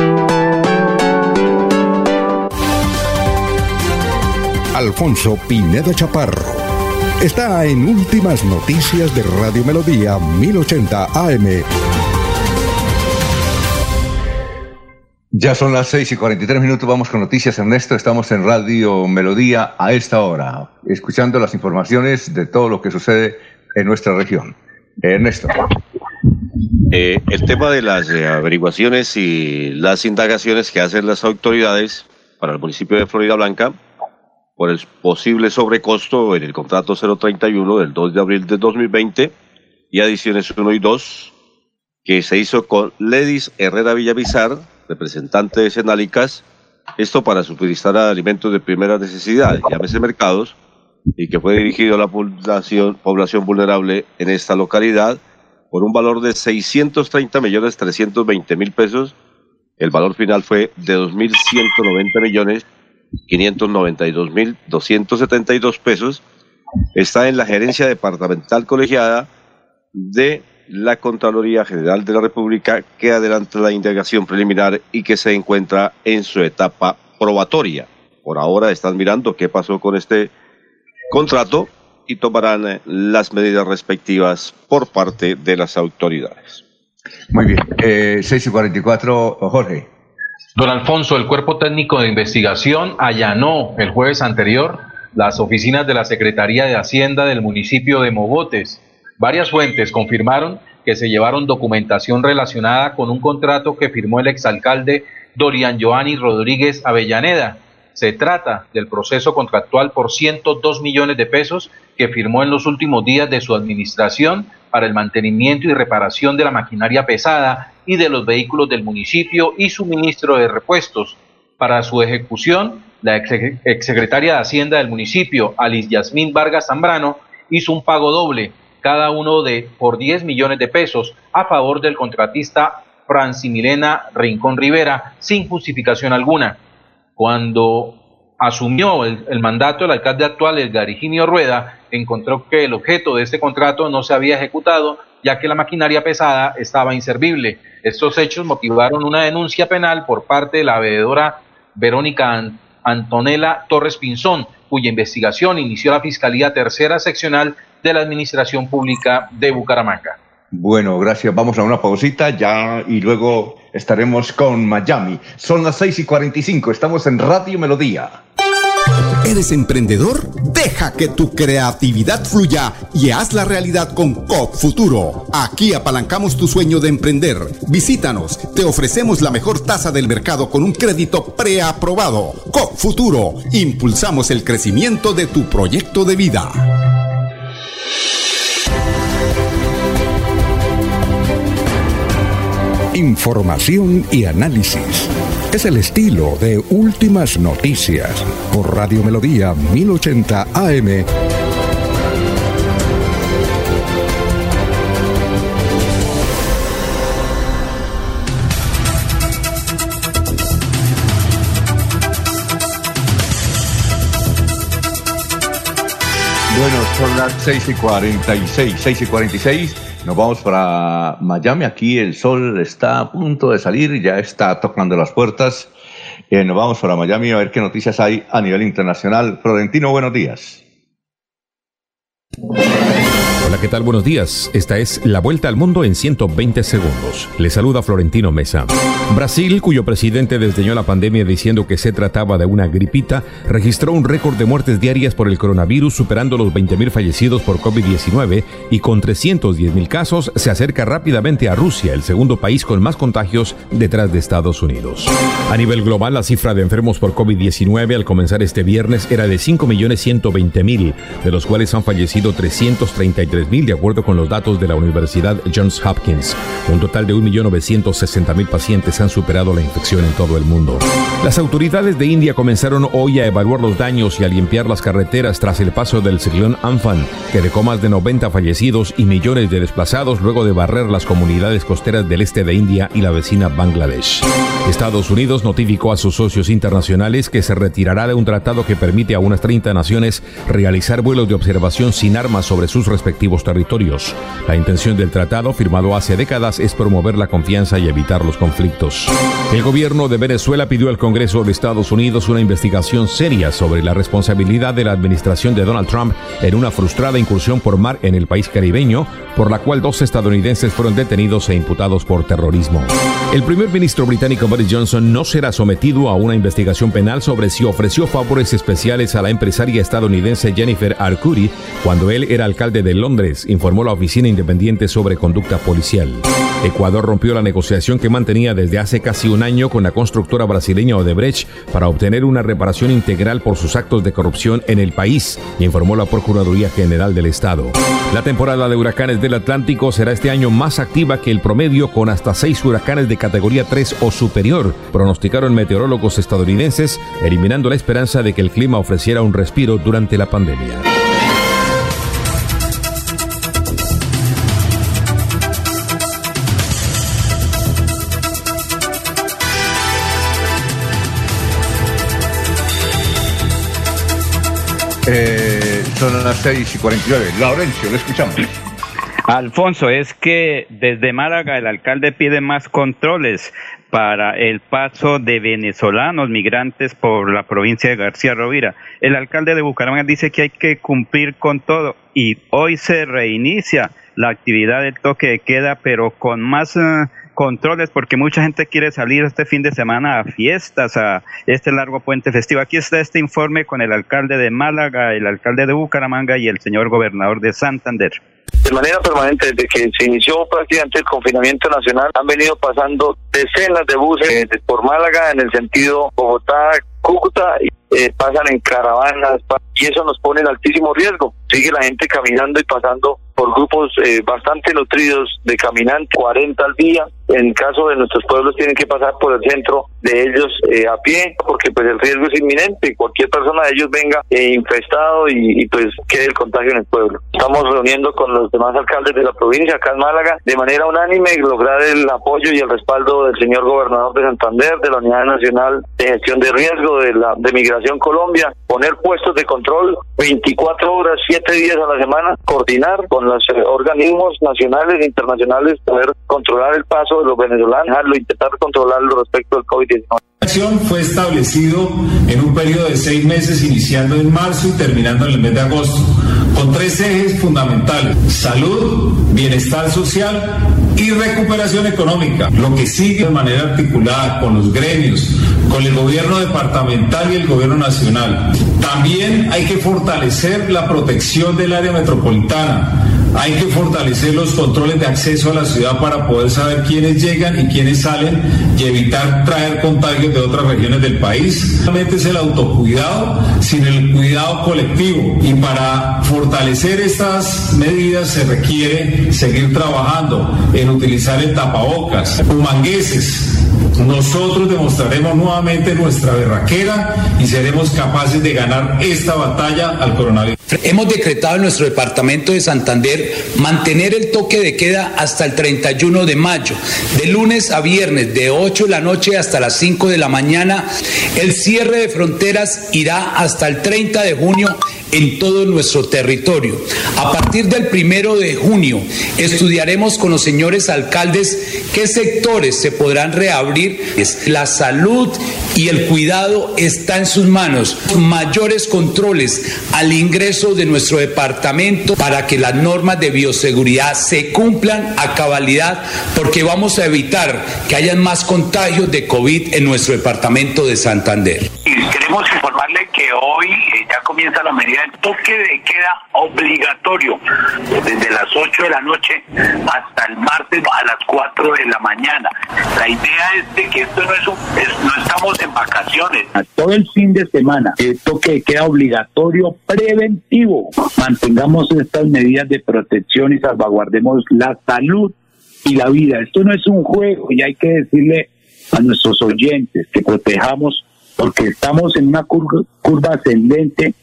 Alfonso Pineda Chaparro. Está en Últimas Noticias de Radio Melodía 1080 AM. Ya son las 6 y 43 minutos, vamos con noticias, Ernesto. Estamos en Radio Melodía a esta hora, escuchando las informaciones de todo lo que sucede en nuestra región. Ernesto. Eh, el tema de las eh, averiguaciones y las indagaciones que hacen las autoridades para el municipio de Florida Blanca por el posible sobrecosto en el contrato 031 del 2 de abril de 2020 y adiciones 1 y 2 que se hizo con Ledis Herrera Villavizar, representante de Senalicas, esto para suministrar alimentos de primera necesidad, llámese mercados, y que fue dirigido a la población, población vulnerable en esta localidad por un valor de 630 millones 320 mil pesos. El valor final fue de 2.190 millones 592.272 pesos, está en la gerencia departamental colegiada de la Contraloría General de la República que adelanta la indagación preliminar y que se encuentra en su etapa probatoria. Por ahora están mirando qué pasó con este contrato y tomarán eh, las medidas respectivas por parte de las autoridades. Muy bien. Eh, 6 y 44, Jorge. Don Alfonso, el Cuerpo Técnico de Investigación allanó el jueves anterior las oficinas de la Secretaría de Hacienda del municipio de Mogotes. Varias fuentes confirmaron que se llevaron documentación relacionada con un contrato que firmó el exalcalde Dorian Joanny Rodríguez Avellaneda. Se trata del proceso contractual por 102 millones de pesos que firmó en los últimos días de su administración para el mantenimiento y reparación de la maquinaria pesada y de los vehículos del municipio y suministro de repuestos. Para su ejecución, la exsecretaria de Hacienda del municipio, Alice Yasmín Vargas Zambrano, hizo un pago doble, cada uno de por 10 millones de pesos, a favor del contratista Franci Milena Rincón Rivera sin justificación alguna. Cuando asumió el, mandato el alcalde actual, el Rueda, encontró que el objeto de este contrato no se había ejecutado ya que la maquinaria pesada estaba inservible. Estos hechos motivaron una denuncia penal por parte de la veedora Verónica Antonella Torres Pinzón, cuya investigación inició la Fiscalía Tercera Seccional de la Administración Pública de Bucaramanga. Bueno, gracias. Vamos a una pausita ya y luego estaremos con Miami. Son las 6 y 45. Estamos en Radio Melodía. ¿Eres emprendedor? Deja que tu creatividad fluya y haz la realidad con COP Futuro. Aquí apalancamos tu sueño de emprender. Visítanos, te ofrecemos la mejor tasa del mercado con un crédito preaprobado. COP Futuro, impulsamos el crecimiento de tu proyecto de vida. Información y análisis. Es el estilo de Últimas Noticias por Radio Melodía 1080 AM. Bueno, son las 6 y 46, 6 y 46. Nos vamos para Miami. Aquí el sol está a punto de salir, ya está tocando las puertas. Eh, nos vamos para Miami a ver qué noticias hay a nivel internacional. Florentino, buenos días. Hola, ¿qué tal? Buenos días. Esta es la vuelta al mundo en 120 segundos. Le saluda Florentino Mesa. Brasil, cuyo presidente desdeñó la pandemia diciendo que se trataba de una gripita, registró un récord de muertes diarias por el coronavirus, superando los 20.000 fallecidos por COVID-19 y con 310.000 casos se acerca rápidamente a Rusia, el segundo país con más contagios detrás de Estados Unidos. A nivel global, la cifra de enfermos por COVID-19 al comenzar este viernes era de 5.120.000, de los cuales han fallecido 333.000 de acuerdo con los datos de la Universidad Johns Hopkins. Un total de 1.960.000 pacientes han superado la infección en todo el mundo. Las autoridades de India comenzaron hoy a evaluar los daños y a limpiar las carreteras tras el paso del ciclón Amphan, que dejó más de 90 fallecidos y millones de desplazados luego de barrer las comunidades costeras del este de India y la vecina Bangladesh. Estados Unidos notificó a sus socios internacionales que se retirará de un tratado que permite a unas 30 naciones realizar vuelos de observación sin armas sobre sus respectivos territorios. La intención del tratado, firmado hace décadas, es promover la confianza y evitar los conflictos. El gobierno de Venezuela pidió al Congreso de Estados Unidos una investigación seria sobre la responsabilidad de la administración de Donald Trump en una frustrada incursión por mar en el país caribeño, por la cual dos estadounidenses fueron detenidos e imputados por terrorismo. El primer ministro británico Boris Johnson no será sometido a una investigación penal sobre si ofreció favores especiales a la empresaria estadounidense Jennifer Arcuri cuando él era alcalde de Londres, informó la Oficina Independiente sobre Conducta Policial. Ecuador rompió la negociación que mantenía desde hace casi un año con la constructora brasileña Odebrecht para obtener una reparación integral por sus actos de corrupción en el país, informó la Procuraduría General del Estado. La temporada de huracanes del Atlántico será este año más activa que el promedio con hasta seis huracanes de categoría 3 o superior, pronosticaron meteorólogos estadounidenses, eliminando la esperanza de que el clima ofreciera un respiro durante la pandemia. Son las 6 y 49. Laurencio, lo escuchamos. Alfonso, es que desde Málaga el alcalde pide más controles para el paso de venezolanos migrantes por la provincia de García Rovira. El alcalde de Bucaramanga dice que hay que cumplir con todo y hoy se reinicia la actividad del toque de queda, pero con más eh, controles porque mucha gente quiere salir este fin de semana a fiestas, a este largo puente festivo. Aquí está este informe con el alcalde de Málaga, el alcalde de Bucaramanga y el señor gobernador de Santander. De manera permanente, desde que se inició prácticamente el confinamiento nacional, han venido pasando decenas de buses eh, por Málaga en el sentido Bogotá, Cúcuta, y, eh, pasan en caravanas y eso nos pone en altísimo riesgo. Sigue la gente caminando y pasando por grupos eh, bastante nutridos de caminantes, 40 al día. En caso de nuestros pueblos tienen que pasar por el centro de ellos eh, a pie, porque pues el riesgo es inminente. Cualquier persona de ellos venga eh, infestado y, y, pues quede el contagio en el pueblo. Estamos reuniendo con los demás alcaldes de la provincia acá en Málaga de manera unánime lograr el apoyo y el respaldo del señor gobernador de Santander, de la Unidad Nacional de Gestión de Riesgo, de la de Migración Colombia, poner puestos de control 24 horas, 7 días a la semana, coordinar con los eh, organismos nacionales e internacionales, poder controlar el paso de los venezolanos, dejarlo, intentar controlarlo respecto al COVID-19. La acción fue establecido en un periodo de seis meses, iniciando en marzo y terminando en el mes de agosto, con tres ejes fundamentales: salud, bienestar social y recuperación económica. Lo que sigue de manera articulada con los gremios, con el gobierno departamental y el gobierno nacional. También hay que fortalecer la protección del área metropolitana. Hay que fortalecer los controles de acceso a la ciudad para poder saber quiénes llegan y quiénes salen y evitar traer contagios de otras regiones del país. Solamente es el autocuidado sin el cuidado colectivo. Y para fortalecer estas medidas se requiere seguir trabajando en utilizar el tapabocas, humangueses. Nosotros demostraremos nuevamente nuestra berraquera y seremos capaces de ganar esta batalla al coronavirus. Hemos decretado en nuestro departamento de Santander mantener el toque de queda hasta el 31 de mayo, de lunes a viernes, de 8 de la noche hasta las 5 de la mañana. El cierre de fronteras irá hasta el 30 de junio en todo nuestro territorio. A partir del primero de junio estudiaremos con los señores alcaldes qué sectores se podrán reabrir. La salud y el cuidado está en sus manos. Mayores controles al ingreso de nuestro departamento para que las normas de bioseguridad se cumplan a cabalidad porque vamos a evitar que hayan más contagios de COVID en nuestro departamento de Santander. Queremos informarle que hoy eh, ya comienza la medida del toque de queda obligatorio desde las 8 de la noche hasta el martes a las 4 de la mañana. La idea es de que esto no es, un, no estamos en vacaciones. Todo el fin de semana, el toque de queda obligatorio preventivo. Mantengamos estas medidas de protección y salvaguardemos la salud y la vida. Esto no es un juego y hay que decirle a nuestros oyentes que protejamos porque estamos en una curva ascendente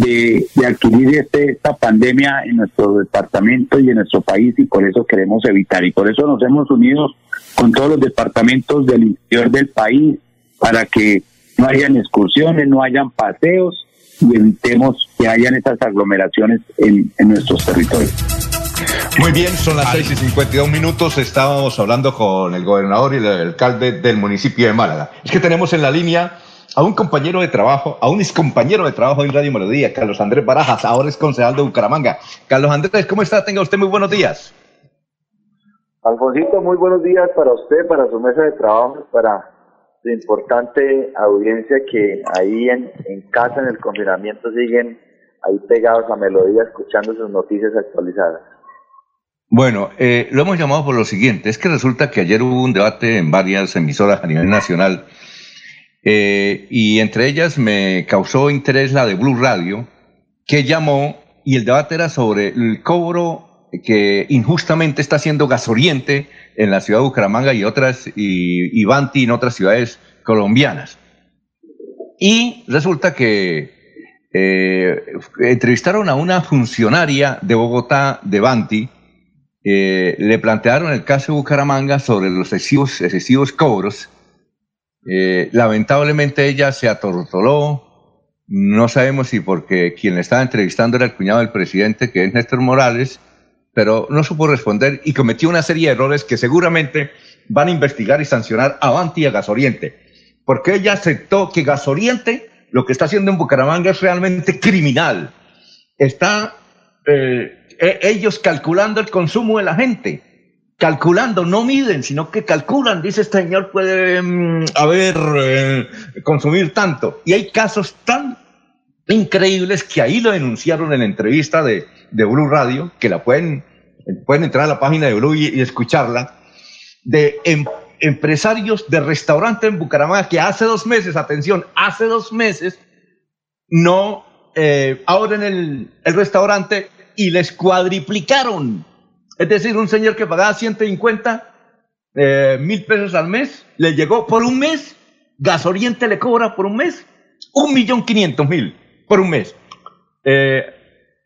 de, de adquirir este, esta pandemia en nuestro departamento y en nuestro país y por eso queremos evitar y por eso nos hemos unido con todos los departamentos del interior del país para que no hayan excursiones, no hayan paseos y evitemos que hayan estas aglomeraciones en, en nuestros territorios. Muy bien, son las 6 y 52 minutos. Estábamos hablando con el gobernador y el alcalde del municipio de Málaga. Es que tenemos en la línea a un compañero de trabajo, a un ex compañero de trabajo en Radio Melodía, Carlos Andrés Barajas, ahora es concejal de Bucaramanga. Carlos Andrés, ¿cómo está? Tenga usted muy buenos días. Alfonsito, muy buenos días para usted, para su mesa de trabajo, para su importante audiencia que ahí en, en casa, en el confinamiento, siguen ahí pegados a Melodía, escuchando sus noticias actualizadas. Bueno, eh, lo hemos llamado por lo siguiente, es que resulta que ayer hubo un debate en varias emisoras a nivel nacional eh, y entre ellas me causó interés la de Blue Radio, que llamó y el debate era sobre el cobro que injustamente está haciendo Gasoriente en la ciudad de Bucaramanga y otras, y, Banti en otras ciudades colombianas. Y resulta que eh, entrevistaron a una funcionaria de Bogotá, de Banti, eh, le plantearon el caso de Bucaramanga sobre los excesivos cobros. Eh, lamentablemente ella se atortoló. No sabemos si porque quien le estaba entrevistando era el cuñado del presidente, que es Néstor Morales, pero no supo responder y cometió una serie de errores que seguramente van a investigar y sancionar a Banti y a Gasoriente. Porque ella aceptó que Gasoriente lo que está haciendo en Bucaramanga es realmente criminal. Está eh, ellos calculando el consumo de la gente. Calculando, no miden, sino que calculan. Dice este señor puede mm, haber, eh, consumir tanto. Y hay casos tan increíbles que ahí lo denunciaron en la entrevista de, de Blue Radio, que la pueden, pueden entrar a la página de Blue y, y escucharla, de em, empresarios de restaurante en Bucaramanga que hace dos meses, atención, hace dos meses no eh, abren el, el restaurante y les cuadriplicaron. Es decir, un señor que pagaba 150 eh, mil pesos al mes, le llegó por un mes, Gasoriente le cobra por un mes, un millón quinientos mil por un mes. Eh,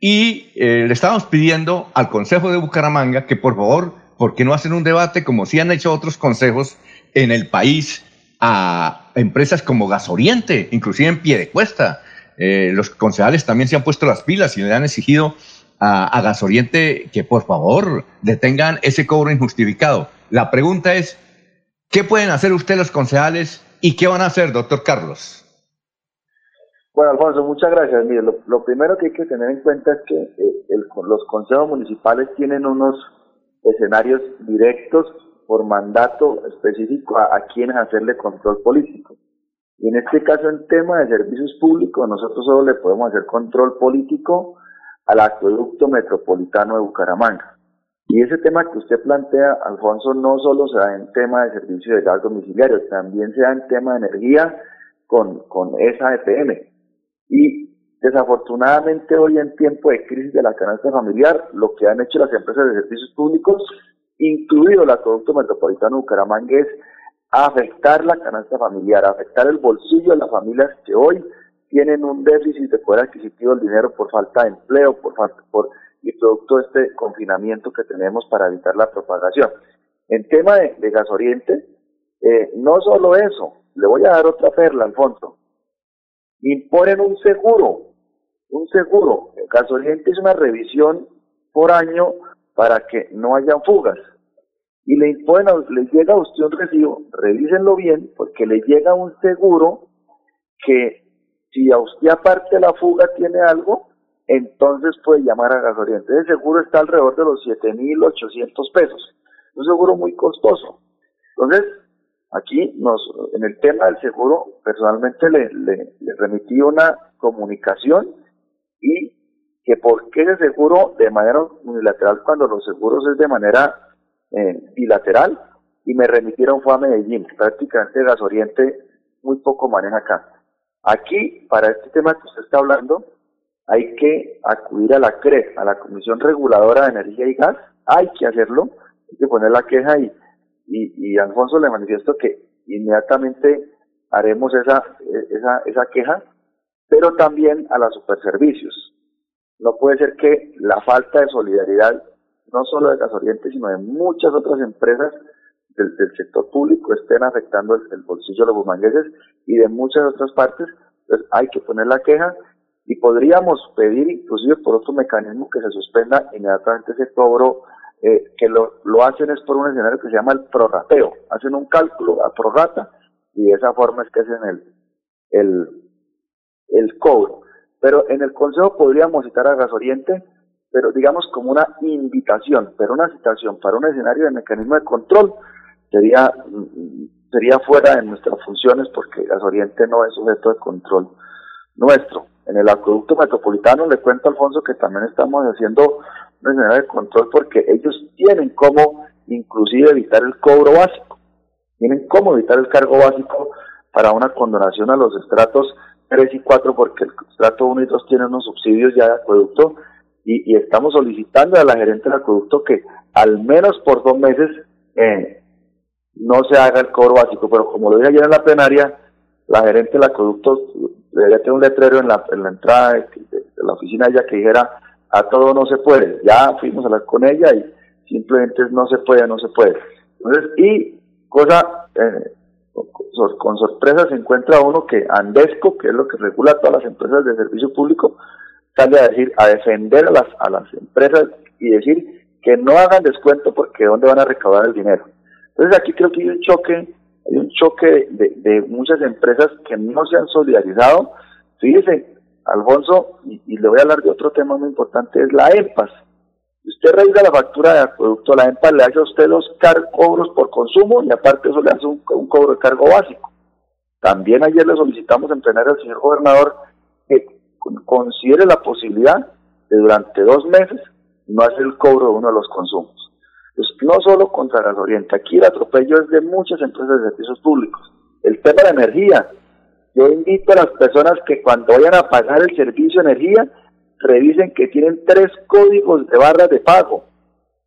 y eh, le estamos pidiendo al Consejo de Bucaramanga que por favor, ¿por qué no hacen un debate como si han hecho otros consejos en el país a empresas como Gasoriente, inclusive en pie de cuesta? los concejales también se han puesto las pilas y le han exigido a, a Gasoriente que por favor detengan ese cobro injustificado. La pregunta es, ¿qué pueden hacer ustedes los concejales y qué van a hacer, doctor Carlos? Bueno, Alfonso, muchas gracias. Mire, lo, primero que hay que tener en cuenta es que eh, los consejos municipales tienen unos escenarios directos por mandato específico a, a quienes hacerle control político. Y en este caso, en tema de servicios públicos, nosotros solo le podemos hacer control político al acueducto metropolitano de Bucaramanga. Y ese tema que usted plantea, Alfonso, no solo se da en tema de servicio de gas domiciliario, también se da en tema de energía con, con esa EPM. Y desafortunadamente hoy en tiempo de crisis de la canasta familiar, lo que han hecho las empresas de servicios públicos, incluido el acueducto metropolitano de Bucaramanga, es afectar la canasta familiar, afectar el bolsillo de las familias que hoy tienen un déficit de poder adquisitivo del dinero por falta de empleo, por, por y producto de este confinamiento que tenemos para evitar la propagación. En tema de, de gasoriente, eh, no solo eso, le voy a dar otra perla, Alfonso imponen un seguro, un seguro. El gasoliente es una revisión por año para que no haya fugas. Y le imponen, le llega a usted un recibo, revísenlo bien, porque le llega un seguro que si a usted aparte la fuga tiene algo, entonces puede llamar a gasoliente. El seguro está alrededor de los 7.800 pesos. Un seguro muy costoso. Entonces, Aquí nos, en el tema del seguro, personalmente le, le, remití una comunicación y que por qué el seguro de manera unilateral cuando los seguros es de manera eh, bilateral y me remitieron fue a Medellín, prácticamente Gas Oriente muy poco maneja acá. Aquí, para este tema que usted está hablando, hay que acudir a la CRE, a la Comisión Reguladora de Energía y Gas, hay que hacerlo, hay que poner la queja y y, y Alfonso le manifiesto que inmediatamente haremos esa, esa, esa queja, pero también a los superservicios. No puede ser que la falta de solidaridad, no solo de Gasoriente, sino de muchas otras empresas del, del sector público estén afectando el, bolsillo de los bumangueses y de muchas otras partes. Entonces hay que poner la queja y podríamos pedir inclusive por otro mecanismo que se suspenda inmediatamente ese cobro eh, que lo, lo hacen es por un escenario que se llama el prorrateo. Hacen un cálculo a prorrata y de esa forma es que hacen el, el, el cobro. Pero en el Consejo podríamos citar a Gasoriente, pero digamos como una invitación, pero una citación para un escenario de mecanismo de control sería, sería fuera de nuestras funciones porque Gasoriente no es sujeto de control nuestro. En el acueducto metropolitano le cuento Alfonso que también estamos haciendo una de control porque ellos tienen cómo inclusive evitar el cobro básico, tienen cómo evitar el cargo básico para una condonación a los estratos 3 y 4 porque el estrato 1 y 2 tienen unos subsidios ya de acueducto y, estamos solicitando a la gerente del acueducto que al menos por dos meses eh, no se haga el cobro básico, pero como lo dije ayer en la plenaria, la gerente del acueducto debería tener un letrero en la, en la entrada de, la oficina ella que dijera a todo no se puede. Ya fuimos a hablar con ella y simplemente no se puede, no se puede. Entonces, y cosa, eh, con sorpresa se encuentra uno que Andesco, que es lo que regula todas las empresas de servicio público, sale a decir, a defender a las, a las empresas y decir que no hagan descuento porque dónde van a recaudar el dinero. Entonces aquí creo que hay un choque, hay un choque de, muchas empresas que no se han solidarizado. Fíjense, Alfonso, y, le voy a hablar de otro tema muy importante, es la EMPAS. Usted revisa la factura de acueducto, la EMPAS le hace a usted los cobros por consumo y aparte eso le hace un, cobro de cargo básico. También ayer le solicitamos en al señor gobernador que considere la posibilidad de durante dos meses no hacer el cobro de uno de los consumos. Pues no solo contra Gas Oriente, aquí el atropello es de muchas empresas de servicios públicos. El tema de energía, yo invito a las personas que cuando vayan a pagar el servicio de energía, revisen que tienen tres códigos de barras de pago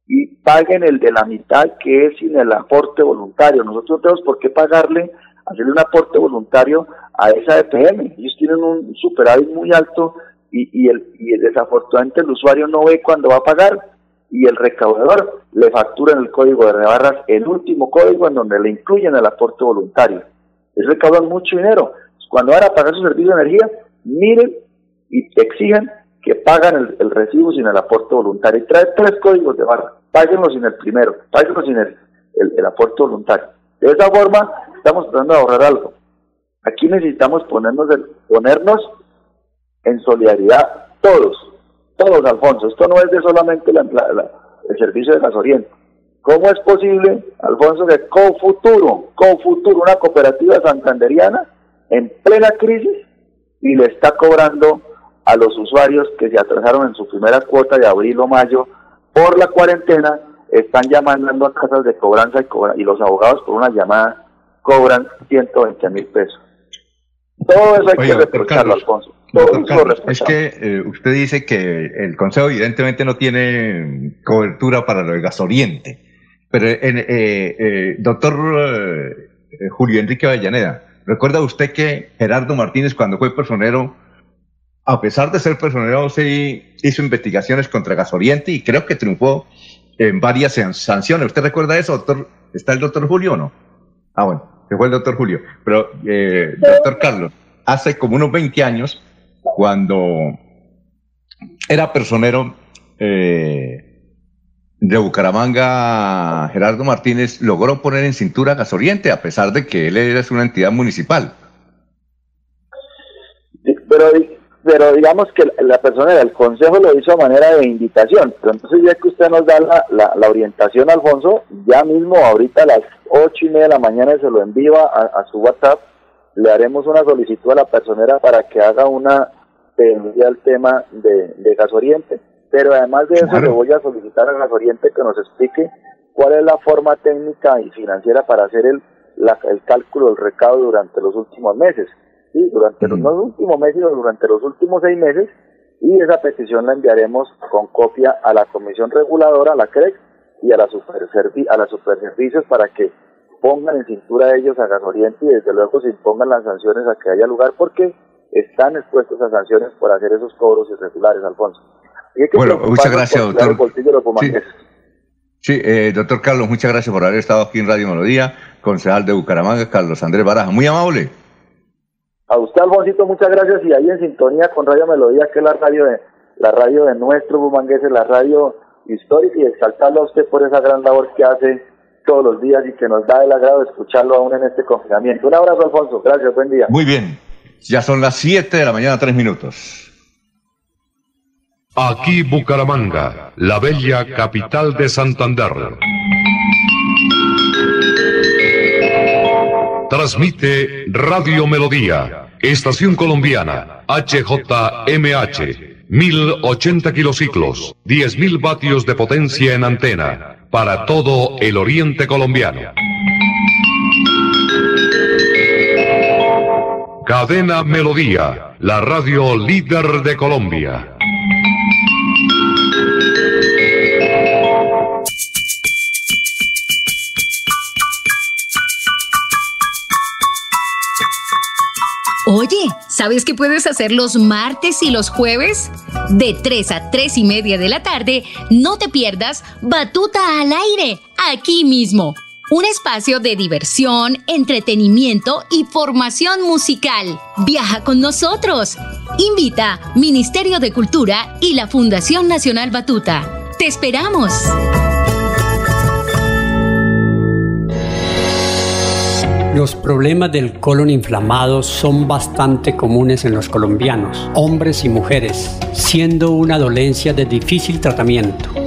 y paguen el de la mitad que es sin el aporte voluntario. Nosotros no tenemos por qué pagarle, hacerle un aporte voluntario a esa EPM. Ellos tienen un superávit muy alto y, y, el, y desafortunadamente el usuario no ve cuándo va a pagar y el recaudador le factura en el código de barras el último código en donde le incluyen el aporte voluntario. Es recaudan mucho dinero. Cuando van a pagar su servicio de energía, miren y exijan que pagan el, recibo sin el aporte voluntario. Y trae tres códigos de barra. Páguenlo sin el primero, páguenlo sin el, el, aporte voluntario. De esa forma, estamos tratando de ahorrar algo. Aquí necesitamos ponernos, ponernos en solidaridad todos, todos, Alfonso. Esto no es de solamente la, el servicio de gasoliente. ¿Cómo es posible, Alfonso, que Cofuturo, Cofuturo, una cooperativa santanderiana, en plena crisis, y le está cobrando a los usuarios que se atrasaron en su primera cuota de abril o mayo por la cuarentena, están llamando a casas de cobranza y, y los abogados por una llamada cobran 120 mil pesos. Todo eso hay que reprocharlo, Alfonso. Es que eh, usted dice que el Consejo evidentemente no tiene cobertura para lo de gasoliente, pero eh, eh, doctor Julio Enrique Avellaneda, ¿recuerda usted que Gerardo Martínez cuando fue personero a pesar de ser personero, sí hizo investigaciones contra Gasoriente y creo que triunfó en varias sanciones. ¿Usted recuerda eso, doctor? ¿Está el doctor Julio o no? Ah, bueno, se fue el doctor Julio. Pero, eh, doctor Carlos, hace como unos 20 años, cuando era personero eh, de Bucaramanga, Gerardo Martínez logró poner en cintura Gasoriente, a pesar de que él era una entidad municipal. Pero pero digamos que la persona del consejo lo hizo a manera de invitación. Pero entonces ya que usted nos da la, la, orientación, Alfonso, ya mismo ahorita a las ocho y media de la mañana se lo envía a, su WhatsApp, le haremos una solicitud a la personera para que haga una denuncia al tema de, de Gasoriente. Pero además de eso le voy a solicitar a Gasoriente que nos explique cuál es la forma técnica y financiera para hacer el, el cálculo del recaudo durante los últimos meses durante los, últimos meses o durante los últimos seis meses, y esa petición la enviaremos con copia a la Comisión Reguladora, a la CREC, y a la Superservi a las Superservicios para que pongan en cintura de ellos a Gasoriente y desde luego se impongan las sanciones a que haya lugar porque están expuestos a sanciones por hacer esos cobros irregulares, Alfonso. bueno, muchas gracias, doctor. Sí, eh, doctor Carlos, muchas gracias por haber estado aquí en Radio Melodía, concejal de Bucaramanga, Carlos Andrés Baraja. Muy amable. A usted, Alfonsito, muchas gracias y ahí en sintonía con Radio Melodía, que es la radio de la radio de nuestro bumanguese, la radio histórica, y exaltarlo a usted por esa gran labor que hace todos los días y que nos da el agrado de escucharlo aún en este confinamiento. Un abrazo, Alfonso. Gracias, buen día. Muy bien. Ya son las 7 de la mañana, tres minutos. Aquí Bucaramanga, la bella capital de Santander. Transmite Radio Melodía, Estación Colombiana, HJMH, 1080 kilociclos, 10.000 vatios de potencia en antena, para todo el oriente colombiano. Cadena Melodía, la radio líder de Colombia. Oye, ¿sabes qué puedes hacer los martes y los jueves? De 3 a 3 y media de la tarde, no te pierdas Batuta al aire, aquí mismo. Un espacio de diversión, entretenimiento y formación musical. Viaja con nosotros. Invita Ministerio de Cultura y la Fundación Nacional Batuta. Te esperamos. Los problemas del colon inflamado son bastante comunes en los colombianos, hombres y mujeres, siendo una dolencia de difícil tratamiento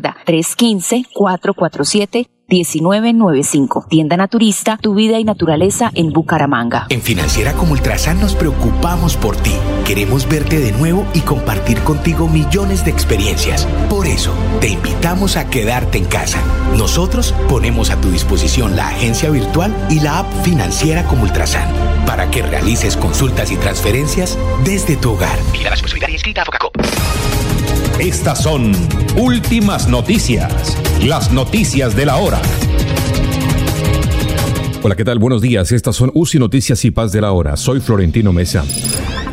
315-447-1995. 1995. Tienda Naturista, tu vida y naturaleza en Bucaramanga. En Financiera como Ultrasan nos preocupamos por ti. Queremos verte de nuevo y compartir contigo millones de experiencias. Por eso, te invitamos a quedarte en casa. Nosotros ponemos a tu disposición la agencia virtual y la app Financiera como Ultrasan para que realices consultas y transferencias desde tu hogar. Mira la responsabilidad inscrita a Focacop. Estas son últimas noticias, las noticias de la hora. Hola, ¿qué tal? Buenos días. Estas son UCI Noticias y Paz de la Hora. Soy Florentino Mesa.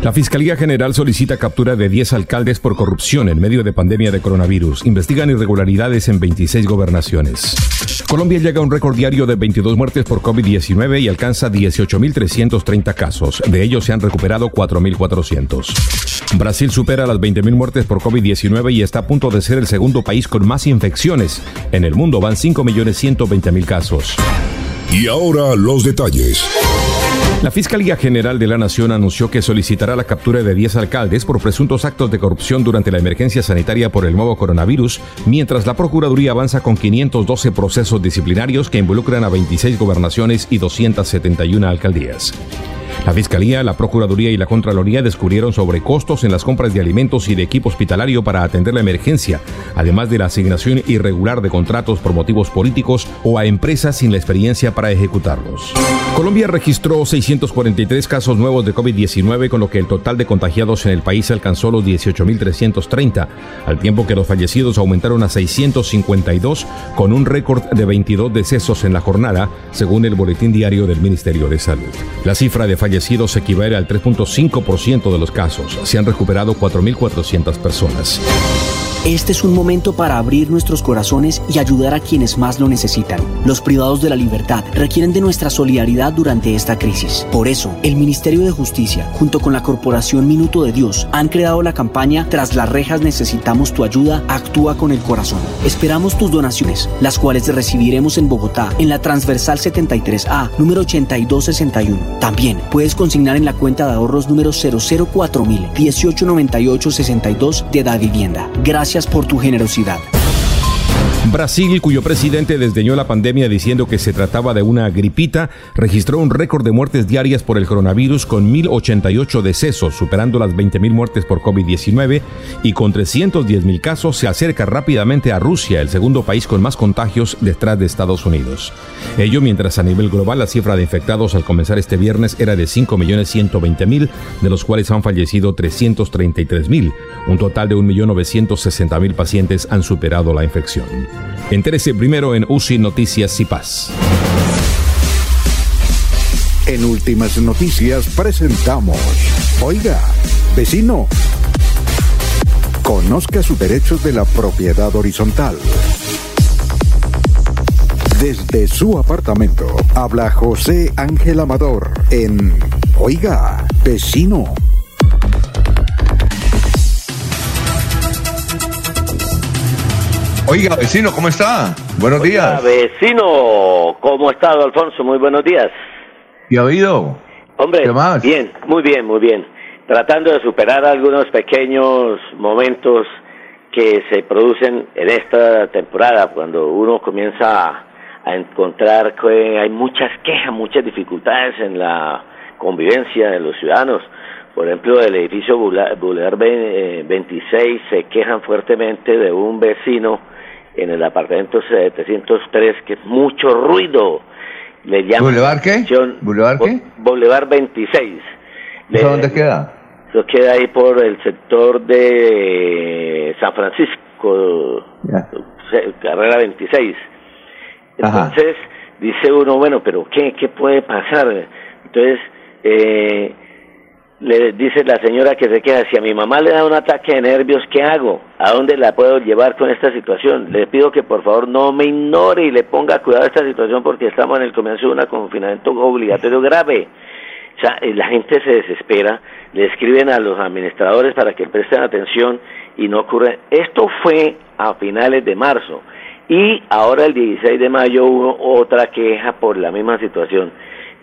La Fiscalía General solicita captura de 10 alcaldes por corrupción en medio de pandemia de coronavirus. Investigan irregularidades en 26 gobernaciones. Colombia llega a un récord diario de 22 muertes por COVID-19 y alcanza 18.330 casos. De ellos se han recuperado 4.400. Brasil supera las 20.000 muertes por COVID-19 y está a punto de ser el segundo país con más infecciones. En el mundo van 5.120.000 casos. Y ahora los detalles. La Fiscalía General de la Nación anunció que solicitará la captura de 10 alcaldes por presuntos actos de corrupción durante la emergencia sanitaria por el nuevo coronavirus, mientras la Procuraduría avanza con 512 procesos disciplinarios que involucran a 26 gobernaciones y 271 alcaldías. La Fiscalía, la Procuraduría y la Contraloría descubrieron sobrecostos en las compras de alimentos y de equipo hospitalario para atender la emergencia, además de la asignación irregular de contratos por motivos políticos o a empresas sin la experiencia para ejecutarlos. Colombia registró 643 casos nuevos de COVID-19, con lo que el total de contagiados en el país alcanzó los 18.330, al tiempo que los fallecidos aumentaron a 652, con un récord de 22 decesos en la jornada, según el boletín diario del Ministerio de Salud. La cifra de fallecidos equivale al 3.5% de los casos. Se han recuperado 4.400 personas. Este es un momento para abrir nuestros corazones y ayudar a quienes más lo necesitan. Los privados de la libertad requieren de nuestra solidaridad durante esta crisis. Por eso, el Ministerio de Justicia, junto con la Corporación Minuto de Dios, han creado la campaña Tras las rejas necesitamos tu ayuda, actúa con el corazón. Esperamos tus donaciones, las cuales recibiremos en Bogotá, en la transversal 73A, número 8261. También puedes consignar en la cuenta de ahorros número 004000 189862 de Da Vivienda. Gracias por tu generosidad. Brasil, cuyo presidente desdeñó la pandemia diciendo que se trataba de una gripita, registró un récord de muertes diarias por el coronavirus con 1.088 decesos, superando las 20.000 muertes por COVID-19 y con 310.000 casos se acerca rápidamente a Rusia, el segundo país con más contagios detrás de Estados Unidos. Ello mientras a nivel global la cifra de infectados al comenzar este viernes era de 5.120.000, de los cuales han fallecido 333.000. Un total de 1.960.000 pacientes han superado la infección. Entérese primero en UCI Noticias y Paz. En Últimas Noticias presentamos, oiga, vecino, conozca sus derechos de la propiedad horizontal. Desde su apartamento habla José Ángel Amador en Oiga, vecino. Oiga, vecino, ¿cómo está? Buenos Oiga, días. vecino, ¿cómo estado, Alfonso? Muy buenos días. ¿Y ha oído? Hombre, ¿Qué más? bien, muy bien, muy bien. Tratando de superar algunos pequeños momentos que se producen en esta temporada, cuando uno comienza a, a encontrar que hay muchas quejas, muchas dificultades en la convivencia de los ciudadanos. Por ejemplo, del edificio Boulevard ve- eh, 26 se quejan fuertemente de un vecino en el apartamento 703 que es mucho ruido. Le llaman ¿Boulevard qué? ¿Boulevard qué? Boulevard 26. Le- ¿Eso dónde queda? Eso queda ahí por el sector de San Francisco, carrera 26. Ajá. Entonces, dice uno, bueno, pero ¿qué, qué puede pasar? Entonces, eh, le dice la señora que se queda, si a mi mamá le da un ataque de nervios, ¿qué hago? ¿A dónde la puedo llevar con esta situación? Le pido que por favor no me ignore y le ponga cuidado a esta situación porque estamos en el comienzo de un confinamiento obligatorio grave. O sea, eh, la gente se desespera, le escriben a los administradores para que presten atención y no ocurre. Esto fue a finales de marzo y ahora el 16 de mayo hubo otra queja por la misma situación.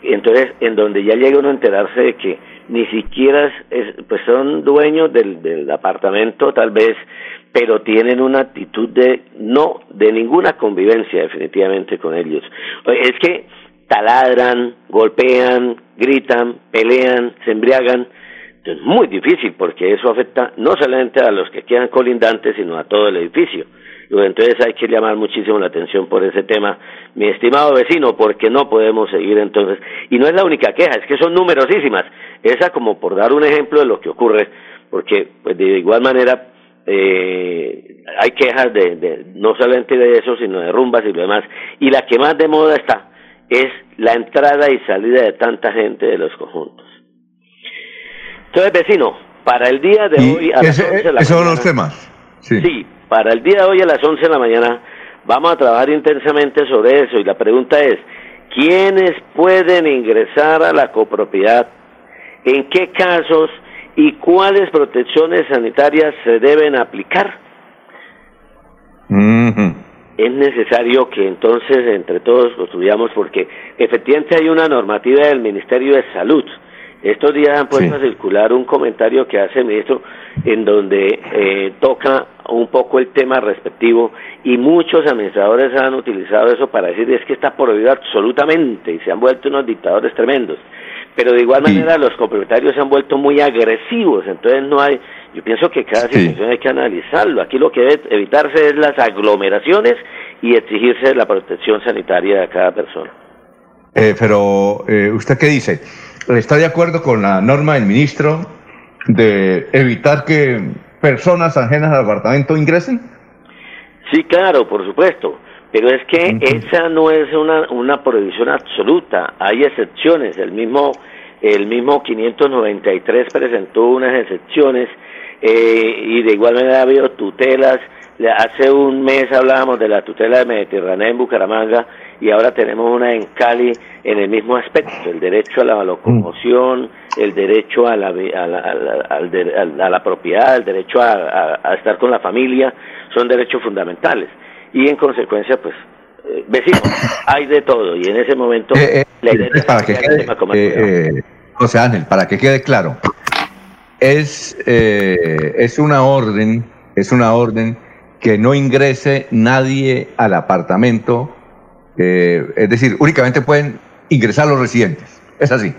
Entonces, en donde ya llega uno a enterarse de que ni siquiera es, pues son dueños del, del apartamento tal vez, pero tienen una actitud de no, de ninguna convivencia definitivamente con ellos. Es que taladran, golpean, gritan, pelean, se embriagan. Es muy difícil porque eso afecta no solamente a los que quedan colindantes, sino a todo el edificio. Entonces hay que llamar muchísimo la atención por ese tema, mi estimado vecino, porque no podemos seguir entonces. Y no es la única queja, es que son numerosísimas. Esa como por dar un ejemplo de lo que ocurre, porque pues de igual manera eh, hay quejas de, de, no solamente de eso, sino de rumbas y lo demás. Y la que más de moda está es la entrada y salida de tanta gente de los conjuntos. Entonces, vecino, para el día de hoy a las 11 de la esos son los temas. Sí. sí, para el día de hoy a las 11 de la mañana vamos a trabajar intensamente sobre eso y la pregunta es, ¿quiénes pueden ingresar a la copropiedad? ¿En qué casos y cuáles protecciones sanitarias se deben aplicar? Es necesario que entonces entre todos construyamos porque efectivamente hay una normativa del Ministerio de Salud. Estos días han puesto a circular un comentario que hace el ministro en donde eh, toca un poco el tema respectivo y muchos administradores han utilizado eso para decir es que está prohibido absolutamente y se han vuelto unos dictadores tremendos. Pero de igual manera los copropietarios se han vuelto muy agresivos, entonces no hay, yo pienso que cada situación hay que analizarlo. Aquí lo que debe evitarse es las aglomeraciones y exigirse la protección sanitaria de cada persona. Eh, pero, eh, ¿usted qué dice? ¿Está de acuerdo con la norma del ministro de evitar que personas ajenas al apartamento ingresen? Sí, claro, por supuesto. Pero es que esa no es una, una prohibición absoluta. Hay excepciones. El mismo, el mismo 593 presentó unas excepciones eh, y de igual manera ha habido tutelas. Hace un mes hablábamos de la tutela de Mediterránea en Bucaramanga y ahora tenemos una en Cali en el mismo aspecto, el derecho a la locomoción, el derecho a la, a la, a la, propiedad, el derecho a, estar con la familia, son derechos fundamentales. Y en consecuencia, pues, eh, vecinos, hay de todo. Y en ese momento, eh, eh, la idea para que quede, José Ángel, para que quede claro, es, es una orden, es una orden que no ingrese nadie al apartamento eh, es decir, únicamente pueden ingresar los residentes. ¿Es así?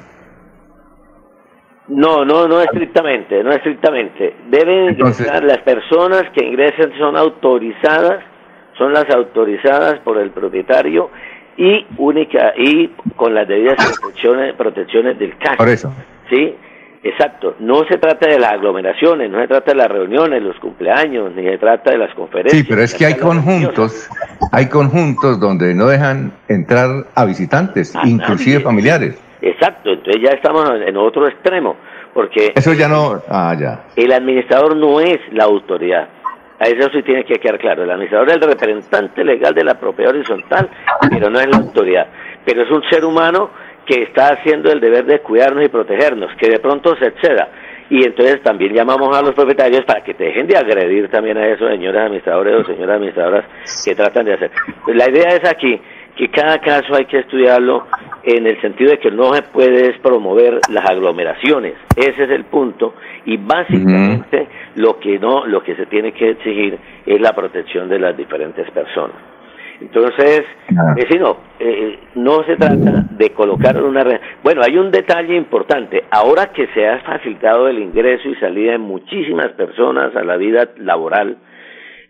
No, no, no estrictamente, no estrictamente. Deben ingresar las personas que ingresen son autorizadas, son las autorizadas por el propietario y única y con las debidas protecciones, protecciones del caso. Por eso. Sí, Exacto, no se trata de las aglomeraciones, no se trata de las reuniones, los cumpleaños, ni se trata de las conferencias. Sí, pero es que hay conjuntos, hay conjuntos donde no dejan entrar a visitantes, inclusive familiares. Exacto, entonces ya estamos en otro extremo, porque... Eso ya no... Ah, ya. El administrador no es la autoridad. A eso sí tiene que quedar claro. El administrador es el representante legal de la propiedad horizontal, pero no es la autoridad. Pero es un ser humano que está haciendo el deber de cuidarnos y protegernos, que de pronto se exceda. Y entonces también llamamos a los propietarios para que dejen de agredir también a esos señores administradores o señoras administradoras que tratan de hacer. La idea es aquí que cada caso hay que estudiarlo en el sentido de que no se puede promover las aglomeraciones. Ese es el punto y básicamente lo que no lo que se tiene que exigir es la protección de las diferentes personas. Entonces, vecino, eh, no se trata de colocar una... Bueno, hay un detalle importante. Ahora que se ha facilitado el ingreso y salida de muchísimas personas a la vida laboral,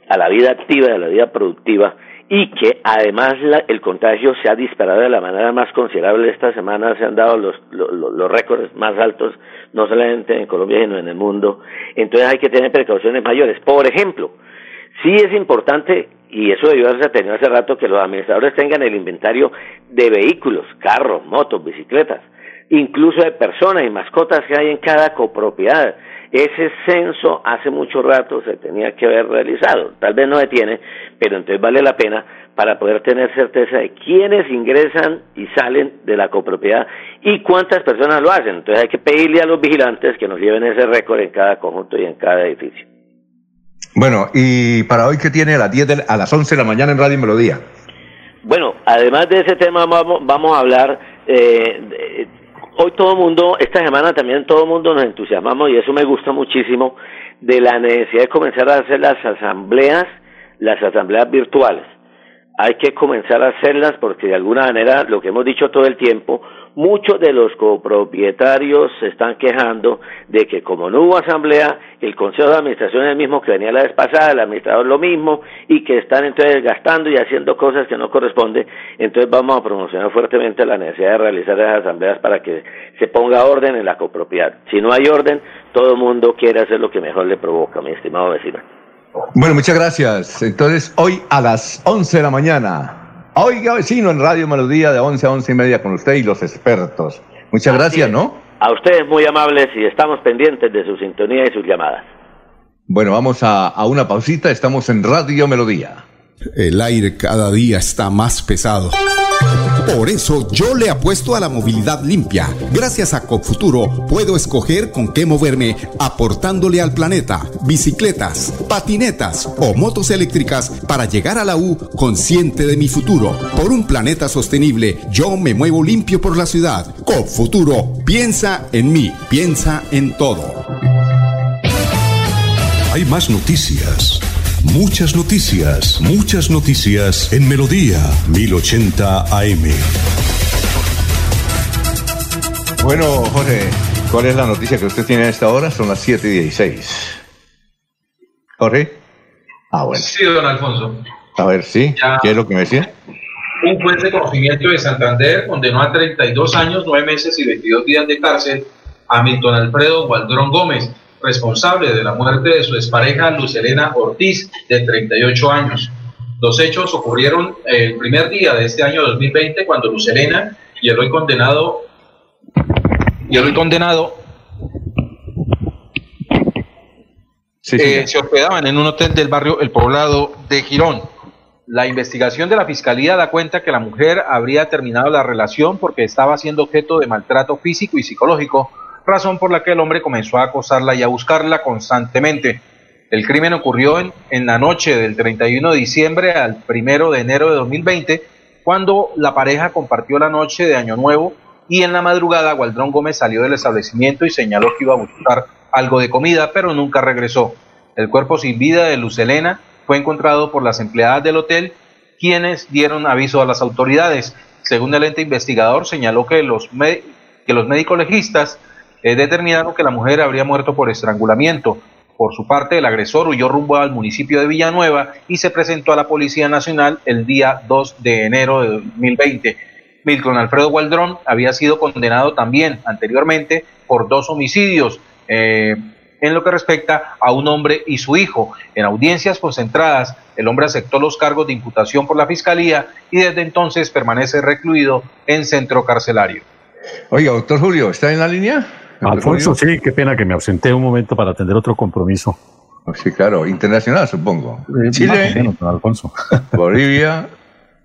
a la vida activa, a la vida productiva, y que además el contagio se ha disparado de la manera más considerable. Esta semana se han dado los, los, los récords más altos, no solamente en Colombia, sino en el mundo. Entonces hay que tener precauciones mayores. Por ejemplo, sí es importante y eso debió haberse tenido hace rato que los administradores tengan el inventario de vehículos, carros, motos, bicicletas. incluso de personas y mascotas que hay en cada copropiedad. Ese censo hace mucho rato se tenía que haber realizado. Tal vez no detiene, pero entonces vale la pena para poder tener certeza de quiénes ingresan y salen de la copropiedad y cuántas personas lo hacen. Entonces hay que pedirle a los vigilantes que nos lleven ese récord en cada conjunto y en cada edificio. Bueno, y para hoy, ¿qué tiene a las, 10 a las 11 de la mañana en Radio Melodía? Bueno, además de ese tema vamos, vamos a hablar, eh, hoy todo el mundo, esta semana también todo el mundo nos entusiasmamos y eso me gusta muchísimo, de la necesidad de comenzar a hacer las asambleas, las asambleas virtuales. Hay que comenzar a hacerlas porque de alguna manera, lo que hemos dicho todo el tiempo, Muchos de los copropietarios se están quejando de que como no hubo asamblea, el Consejo de Administración es el mismo que venía la vez pasada, el administrador lo mismo, y que están entonces gastando y haciendo cosas que no corresponden. Entonces vamos a promocionar fuertemente la necesidad de realizar esas asambleas para que se ponga orden en la copropiedad. Si no hay orden, todo el mundo quiere hacer lo que mejor le provoca, mi estimado vecino. Bueno, muchas gracias. Entonces, hoy a las 11 de la mañana Oiga, vecino, en Radio Melodía de 11 a 11 y media con usted y los expertos. Muchas gracias, ¿no? A ustedes muy amables y estamos pendientes de su sintonía y sus llamadas. Bueno, vamos a, a una pausita. Estamos en Radio Melodía. El aire cada día está más pesado. Por eso yo le apuesto a la movilidad limpia. Gracias a Copfuturo puedo escoger con qué moverme aportándole al planeta bicicletas, patinetas o motos eléctricas para llegar a la U consciente de mi futuro. Por un planeta sostenible, yo me muevo limpio por la ciudad. Copfuturo, piensa en mí, piensa en todo. Hay más noticias. Muchas noticias, muchas noticias en Melodía 1080 AM. Bueno, Jorge, ¿cuál es la noticia que usted tiene a esta hora? Son las 7 y 16. Jorge. Ah, bueno. Sí, don Alfonso. A ver, sí. ¿Qué es lo que me decía? Un juez de conocimiento de Santander condenó a 32 años, 9 meses y 22 días de cárcel a Milton Alfredo Gualdrón Gómez responsable de la muerte de su expareja Luz Elena Ortiz, de 38 años. Los hechos ocurrieron el primer día de este año 2020 cuando Luz Elena y el hoy condenado y el hoy condenado eh, se hospedaban en un hotel del barrio El Poblado de Girón. La investigación de la fiscalía da cuenta que la mujer habría terminado la relación porque estaba siendo objeto de maltrato físico y psicológico razón por la que el hombre comenzó a acosarla y a buscarla constantemente. El crimen ocurrió en, en la noche del 31 de diciembre al 1 de enero de 2020, cuando la pareja compartió la noche de Año Nuevo y en la madrugada Gualdrón Gómez salió del establecimiento y señaló que iba a buscar algo de comida, pero nunca regresó. El cuerpo sin vida de Luz Elena fue encontrado por las empleadas del hotel, quienes dieron aviso a las autoridades. Según el ente investigador, señaló que los, que los médicos legistas determinaron que la mujer habría muerto por estrangulamiento. Por su parte, el agresor huyó rumbo al municipio de Villanueva y se presentó a la Policía Nacional el día 2 de enero de 2020. Milton Alfredo Gualdrón había sido condenado también anteriormente por dos homicidios. Eh, en lo que respecta a un hombre y su hijo. En audiencias concentradas, el hombre aceptó los cargos de imputación por la Fiscalía y desde entonces permanece recluido en centro carcelario. Oiga, doctor Julio, ¿está en la línea? Alfonso, sí, qué pena que me ausenté un momento para atender otro compromiso. Sí, claro, internacional, supongo. Eh, Chile, Alfonso. Bolivia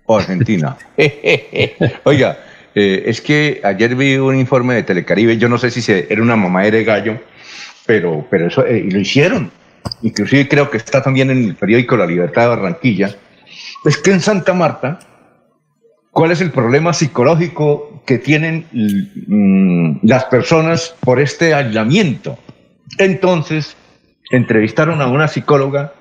o Argentina. Oiga, eh, es que ayer vi un informe de Telecaribe, yo no sé si se, era una mamá de gallo, pero, pero eso, eh, y lo hicieron. Inclusive creo que está también en el periódico La Libertad de Barranquilla. Es que en Santa Marta, ¿cuál es el problema psicológico que tienen mm, las personas por este aislamiento. Entonces, entrevistaron a una psicóloga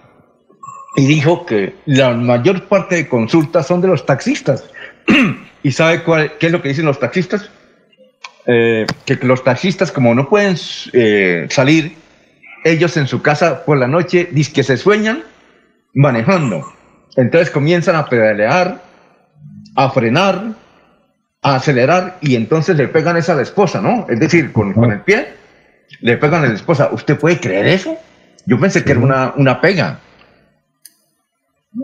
y dijo que la mayor parte de consultas son de los taxistas. ¿Y sabe cuál, qué es lo que dicen los taxistas? Eh, que los taxistas, como no pueden eh, salir, ellos en su casa por la noche, dicen que se sueñan manejando. Entonces comienzan a pedalear, a frenar, a acelerar y entonces le pegan esa a la esposa, ¿no? Es decir, con, con, el pie le pegan a la esposa. ¿Usted puede creer eso? Yo pensé que era una, una pega.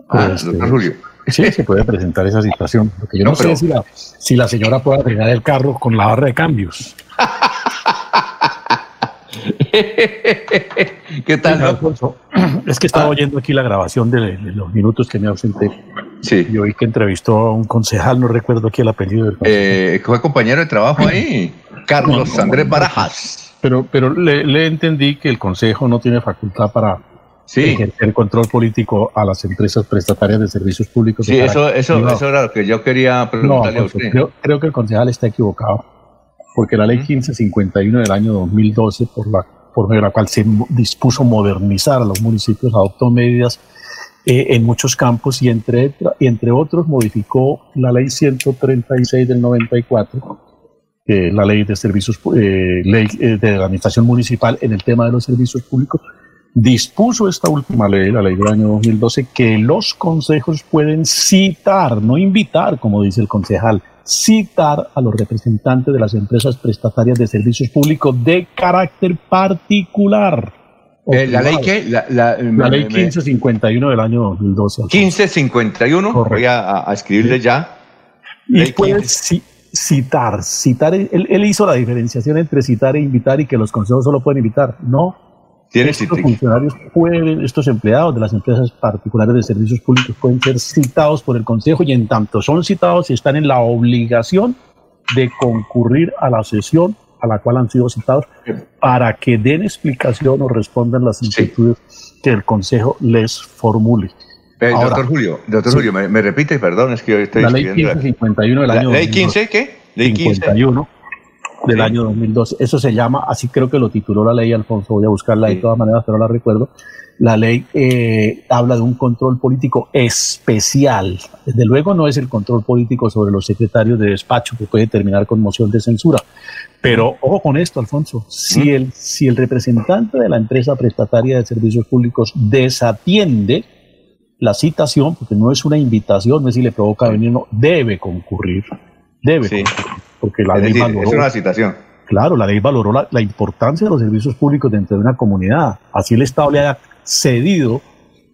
Ah, pues, doctor Julio. Sí, se puede presentar esa situación. Lo que yo no, sé si la, si la señora puede arreglar el carro con la barra de cambios. ¿Qué tal, Alfonso? Es que estaba ah. oyendo aquí la grabación de, los minutos que me ausenté. Sí. Y oí que entrevistó a un concejal, no recuerdo aquí el apellido del eh, fue compañero de trabajo ahí, Carlos Andrés Barajas. Pero, pero le, entendí que el consejo no tiene facultad para ejercer control político a las empresas prestatarias de servicios públicos. Sí, eso, eso, eso era lo que yo quería preguntarle a usted. Creo, creo que el concejal está equivocado porque la ley 1551 del año 2012, por la, por la cual se dispuso modernizar a los municipios, adoptó medidas eh, en muchos campos y entre, entre otros modificó la ley 136 del 94, eh, la ley de servicios, eh, ley de la administración municipal en el tema de los servicios públicos, dispuso esta última ley, la ley del año 2012, que los consejos pueden citar, no invitar, como dice el concejal, citar a los representantes de las empresas prestatarias de servicios públicos de carácter particular. Eh, ¿La ley qué? La, ley 1551 del año 2012. 1551, voy a, escribirle ya. Y puede citar, citar, él, él, hizo la diferenciación entre citar e invitar y que los consejos solo pueden invitar. No, estos funcionarios pueden, estos empleados de las empresas particulares de servicios públicos pueden ser citados por el Consejo y en tanto son citados y están en la obligación de concurrir a la sesión a la cual han sido citados para que den explicación o respondan las inquietudes que el Consejo les formule. Eh, doctor Julio, doctor Julio, me, repite, perdón, es que yo estoy La ley 1551 del año ¿Ley 15 qué? Ley 51 del año 2012. Eso se llama, así creo que lo tituló la ley, Alfonso, voy a buscarla de todas maneras, pero no la recuerdo. La ley eh, habla de un control político especial. Desde luego no es el control político sobre los secretarios de despacho que puede terminar con moción de censura. Pero ojo con esto, Alfonso, si el, si el representante de la empresa prestataria de servicios públicos desatiende la citación, porque no es una invitación, no es si le provoca venir, no, debe concurrir. Debe concurrir porque la ley valoró, es una citación. Claro, la ley valoró la, importancia de los servicios públicos dentro de una comunidad. Así el Estado le haya cedido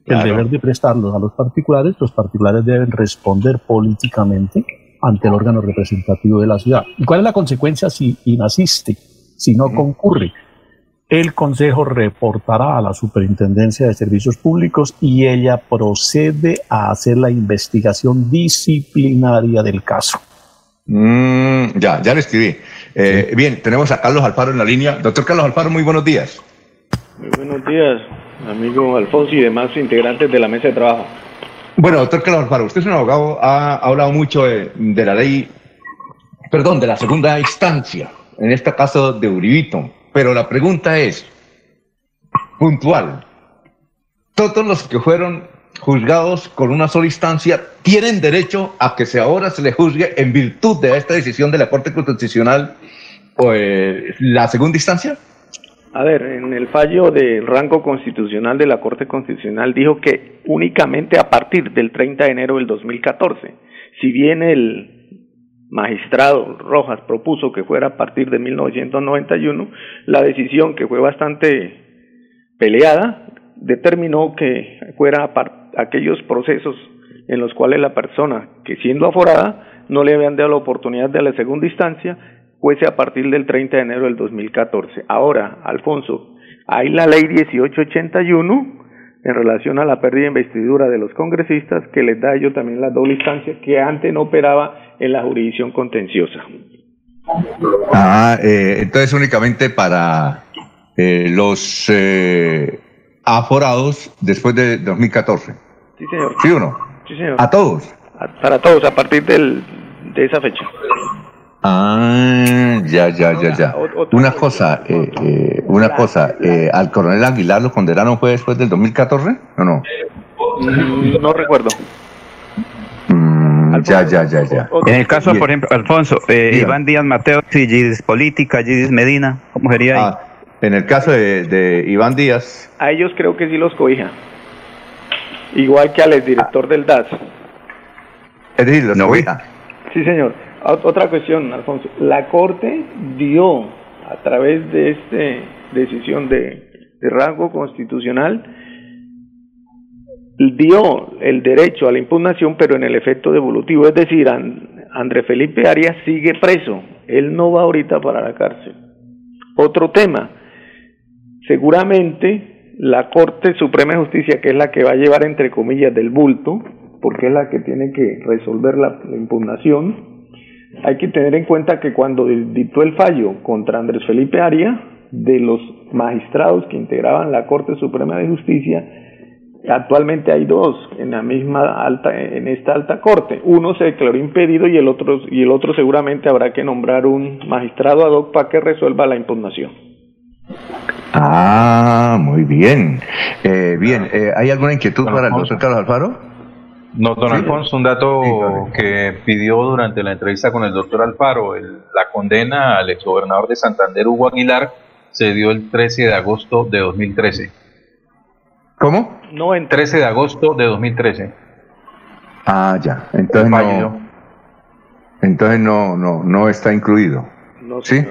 el deber de prestarlos a los particulares, los particulares deben responder políticamente ante el órgano representativo de la ciudad. ¿Y cuál es la consecuencia si inasiste, si no concurre? El Consejo reportará a la Superintendencia de Servicios Públicos y ella procede a hacer la investigación disciplinaria del caso. Mm, ya, ya le escribí. Eh, bien, tenemos a Carlos Alfaro en la línea. Doctor Carlos Alfaro, muy buenos días. Muy buenos días, amigo Alfonso y demás integrantes de la mesa de trabajo. Bueno, doctor Carlos Alfaro, usted es un abogado, ha, hablado mucho de, la ley, perdón, de la segunda instancia, en este caso de Uribito, pero la pregunta es, puntual, todos los que fueron juzgados con una sola instancia tienen derecho a que se ahora se les juzgue en virtud de esta decisión de la Corte Constitucional pues, la segunda instancia? A ver, en el fallo del rango constitucional de la Corte Constitucional dijo que únicamente a partir del 30 de enero del 2014, si bien el magistrado Rojas propuso que fuera a partir de 1991, la decisión que fue bastante peleada determinó que fuera a partir aquellos procesos en los cuales la persona que siendo aforada no le habían dado la oportunidad de la segunda instancia fuese a partir del 30 de enero del 2014. Ahora, Alfonso, hay la ley 1881 en relación a la pérdida de investidura de los congresistas que les da a ellos también la doble instancia que antes no operaba en la jurisdicción contenciosa. Ah, eh, entonces únicamente para eh, los eh, aforados después de 2014. Sí, señor. ¿Sí o no? Sí, señor. ¿A todos? para todos, a partir del, de esa fecha. Ah, ya, ya, ya, ya. Una cosa, eh, eh, una cosa, eh, ¿al coronel Aguilar lo condenaron fue después del 2014 o no? Mm, no recuerdo. Mm, ya, ya, ya, ya. En el caso, por ejemplo, Alfonso, Iván Díaz Mateo y Gidis Política, Gidis Medina, ¿cómo sería ahí? Ah, en el caso de, de Iván Díaz. A ellos creo que sí los cobija igual que al exdirector del DAS. Es decir, los no, Sí, señor. Otra cuestión, Alfonso. La Corte dio, a través de esta decisión de, rango constitucional, dio el derecho a la impugnación, pero en el efecto devolutivo, es decir, Andrés Felipe Arias sigue preso, él no va ahorita para la cárcel. Otro tema, seguramente la Corte Suprema de Justicia, que es la que va a llevar entre comillas del bulto, porque es la que tiene que resolver la, impugnación, hay que tener en cuenta que cuando dictó el fallo contra Andrés Felipe Arias, de los magistrados que integraban la Corte Suprema de Justicia, actualmente hay dos en la misma alta en esta alta corte. Uno se declaró impedido y el otro y el otro seguramente habrá que nombrar un magistrado ad hoc para que resuelva la impugnación. Ah, muy bien. Eh, bien, eh, ¿hay alguna inquietud para el doctor Carlos Alfaro? No, don Alfonso, un dato que pidió durante la entrevista con el doctor Alfaro, la condena al exgobernador de Santander, Hugo Aguilar, se dio el 13 de agosto de 2013. ¿Cómo? No, en 13 de agosto de 2013. Ah, ya. Entonces no, entonces no, no, no está incluido. No, ¿Sí?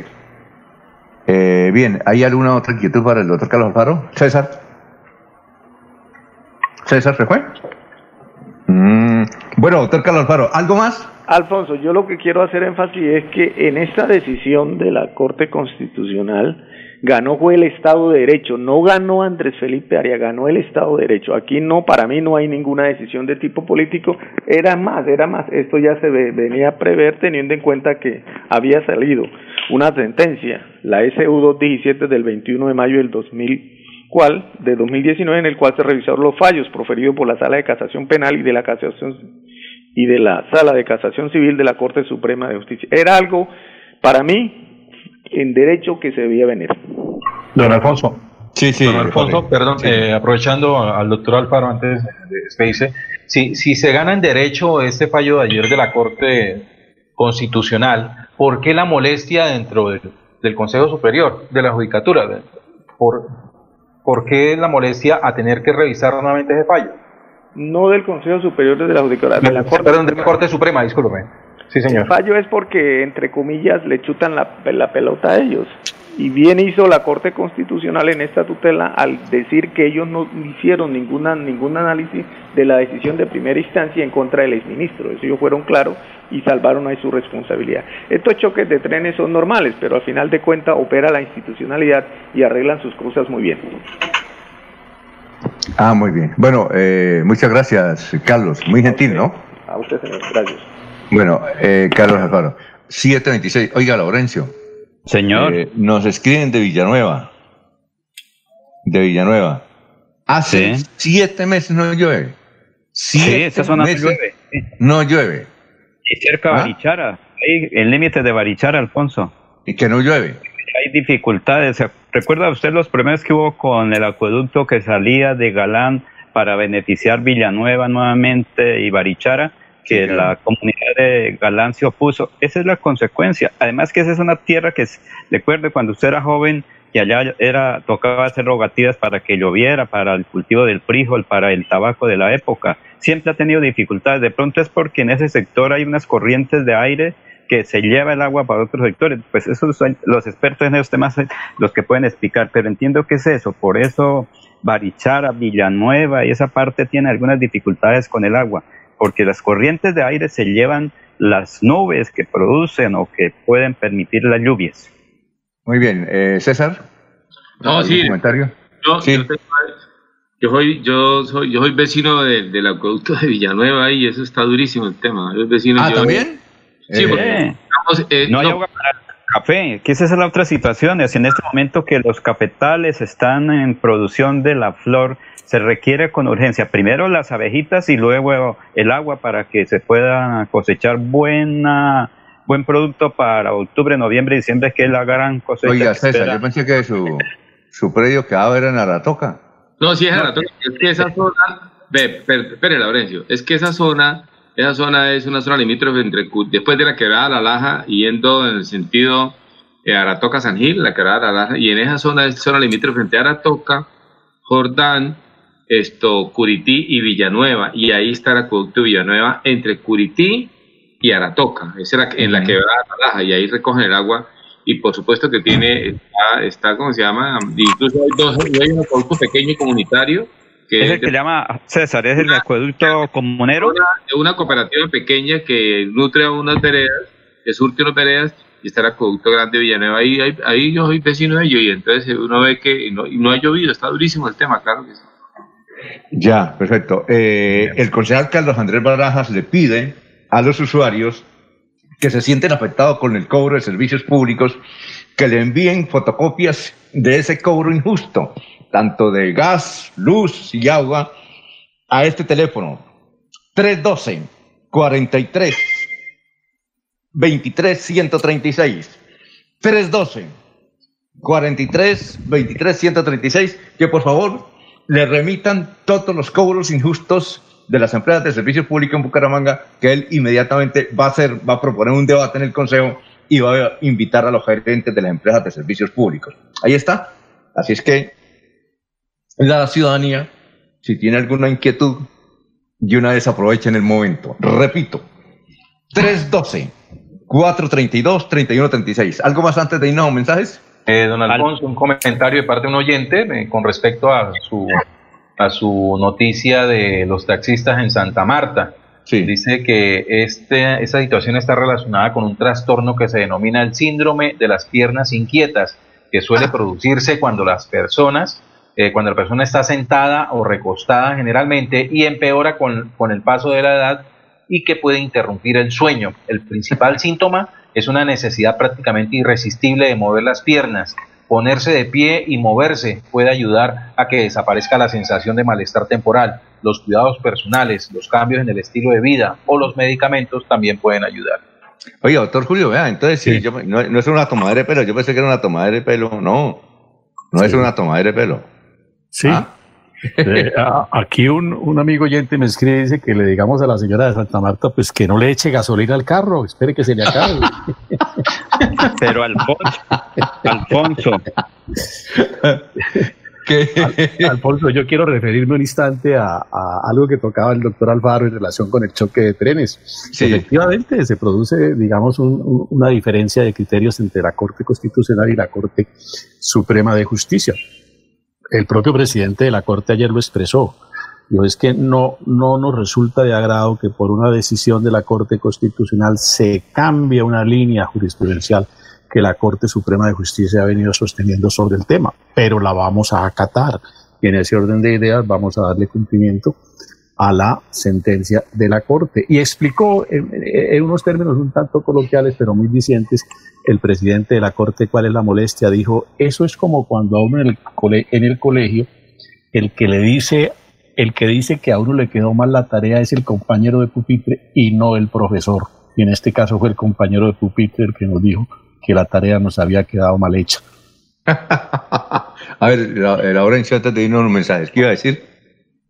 Eh, bien, ¿hay alguna otra inquietud para el doctor Carlos Alfaro? César. César, ¿se fue? Mm, bueno, doctor Carlos Alfaro, ¿algo más? Alfonso, yo lo que quiero hacer énfasis es que en esta decisión de la Corte Constitucional ganó fue el Estado de Derecho, no ganó Andrés Felipe Arias, ganó el Estado de Derecho. Aquí no, para mí no hay ninguna decisión de tipo político, era más, era más, esto ya se venía a prever teniendo en cuenta que había salido una sentencia, la SU 217 del 21 de mayo del 2000 cual, de 2019, en el cual se revisaron los fallos proferidos por la Sala de Casación Penal y de la Casación y de la Sala de Casación Civil de la Corte Suprema de Justicia. Era algo, para mí, en derecho que se debía venir. Don Alfonso. Sí, sí. Don Alfonso, perdón, eh, aprovechando al doctor Alfaro antes de despedirse, si, si se gana en derecho este fallo de ayer de la Corte Constitucional, ¿por qué la molestia dentro del, Consejo Superior de la Judicatura? ¿Por, ¿Por qué la molestia a tener que revisar nuevamente ese fallo? No del Consejo Superior de la Judicatura, de la Corte, perdón, de la Corte Suprema, discúlpeme. Sí, señor. El fallo es porque, entre comillas, le chutan la, la pelota a ellos. Y bien hizo la Corte Constitucional en esta tutela al decir que ellos no hicieron ninguna, ningún análisis de la decisión de primera instancia en contra del exministro. Eso ellos fueron claros y salvaron ahí su responsabilidad. Estos choques de trenes son normales, pero al final de cuentas opera la institucionalidad y arreglan sus cosas muy bien. Ah, muy bien. Bueno, eh, muchas gracias, Carlos. Muy gentil, ¿no? A usted, señor. Gracias. Bueno, eh, Carlos Alfaro. 726. Oiga, Laurencio. Señor. Eh, nos escriben de Villanueva. De Villanueva. Hace siete meses no llueve. sí, esa zona no llueve. No llueve. Y cerca de ¿Ah? Barichara. Ahí, el límite de Barichara, Alfonso. Y que no llueve. Hay dificultades. ¿Recuerda usted los problemas que hubo con el acueducto que salía de Galán para beneficiar Villanueva nuevamente y Barichara? que la comunidad de Galán se opuso. Esa es la consecuencia. Además que esa es una tierra que, recuerde, cuando usted era joven, que allá era, tocaba hacer rogativas para que lloviera, para el cultivo del frijol, para el tabaco de la época. Siempre ha tenido dificultades. De pronto es porque en ese sector hay unas corrientes de aire que se lleva el agua para otros sectores. Pues esos son los expertos en esos temas los que pueden explicar, pero entiendo que es eso. Por eso Barichara, Villanueva y esa parte tiene algunas dificultades con el agua porque las corrientes de aire se llevan las nubes que producen o que pueden permitir las lluvias. Muy bien, eh, César. No, sí. comentario? Yo, soy, yo soy, yo soy vecino del acueducto de Villanueva y eso está durísimo el tema. ah, ¿también? Sí, porque eh, no, hay agua para el café, que esa es la otra situación, es en este momento que los cafetales están en producción de la flor se requiere con urgencia primero las abejitas y luego el agua para que se pueda cosechar buena buen producto para octubre, noviembre y diciembre, que es la gran cosecha. Oiga, César, yo pensé que su, su predio quedaba era en Aratoca. No, sí es Aratoca, es que esa zona, ve, espere, Laurencio, es que esa zona, esa zona es una zona limítrofe entre, después de la quebrada La Laja, yendo en el sentido de Aratoca-San Gil, la quebrada La Laja, y en esa zona es zona limítrofe entre Aratoca, Jordán, esto, Curití y Villanueva, y ahí está el acueducto Villanueva entre Curití y Aratoca, esa era en la quebrada Talaja, y ahí recogen el agua, y por supuesto que tiene, está, está ¿cómo se llama? Incluso hay, dos, hay un acueducto pequeño comunitario es el que llama César, es el acueducto comunero. Una, una cooperativa pequeña que nutre a unas veredas, que surte unas veredas, y está el acueducto grande de Villanueva. Ahí, ahí, yo soy vecino de ellos, y entonces uno ve que no, no ha llovido, está durísimo el tema, claro que sí. Ya, perfecto. Eh, el concejal Carlos Andrés Barajas le pide a los usuarios que se sienten afectados con el cobro de servicios públicos que le envíen fotocopias de ese cobro injusto tanto de gas, luz y agua, a este teléfono 312 43 23 136 312 43 23 136 que por favor le remitan todos los cobros injustos de las empresas de servicios públicos en Bucaramanga que él inmediatamente va a hacer va a proponer un debate en el consejo y va a invitar a los gerentes de las empresas de servicios públicos. Ahí está. Así es que la ciudadanía, si tiene alguna inquietud, y una vez aprovechen el momento. Repito, 312-432-3136. ¿Algo más antes de irnos mensajes? Eh, don Alfonso, un comentario de parte de un oyente eh, con respecto a su, a su noticia de los taxistas en Santa Marta. Sí. Dice que este, esta situación está relacionada con un trastorno que se denomina el síndrome de las piernas inquietas, que suele ah. producirse cuando las personas eh, cuando la persona está sentada o recostada generalmente y empeora con, con el paso de la edad y que puede interrumpir el sueño. El principal síntoma es una necesidad prácticamente irresistible de mover las piernas. Ponerse de pie y moverse puede ayudar a que desaparezca la sensación de malestar temporal. Los cuidados personales, los cambios en el estilo de vida o los medicamentos también pueden ayudar. Oye, doctor Julio, vea, entonces sí. yo, no, no, es una tomadera de pelo, yo pensé que era una tomadera de pelo, no, no es una tomadera de pelo. Sí. ¿Ah? Eh, aquí un, un, amigo oyente me escribe y dice que le digamos a la señora de Santa Marta pues que no le eche gasolina al carro, espere que se le acabe. Pero Alfonso, Alfonso. Alfonso, yo quiero referirme un instante a, algo que tocaba el doctor Alfaro en relación con el choque de trenes. Efectivamente, se produce, digamos, una diferencia de criterios entre la Corte Constitucional y la Corte Suprema de Justicia el propio presidente de la Corte ayer lo expresó. Yo es que no, no nos resulta de agrado que por una decisión de la Corte Constitucional se cambie una línea jurisprudencial que la Corte Suprema de Justicia ha venido sosteniendo sobre el tema, pero la vamos a acatar y en ese orden de ideas vamos a darle cumplimiento a la sentencia de la Corte. Y explicó en, unos términos un tanto coloquiales, pero muy dicientes, el presidente de la Corte cuál es la molestia. Dijo, eso es como cuando a uno en el, en el colegio, el que le dice, el que dice que a uno le quedó mal la tarea es el compañero de pupitre y no el profesor. Y en este caso fue el compañero de pupitre el que nos dijo que la tarea nos había quedado mal hecha. a ver, Laurencio, antes de irnos unos mensajes, ¿qué iba a decir?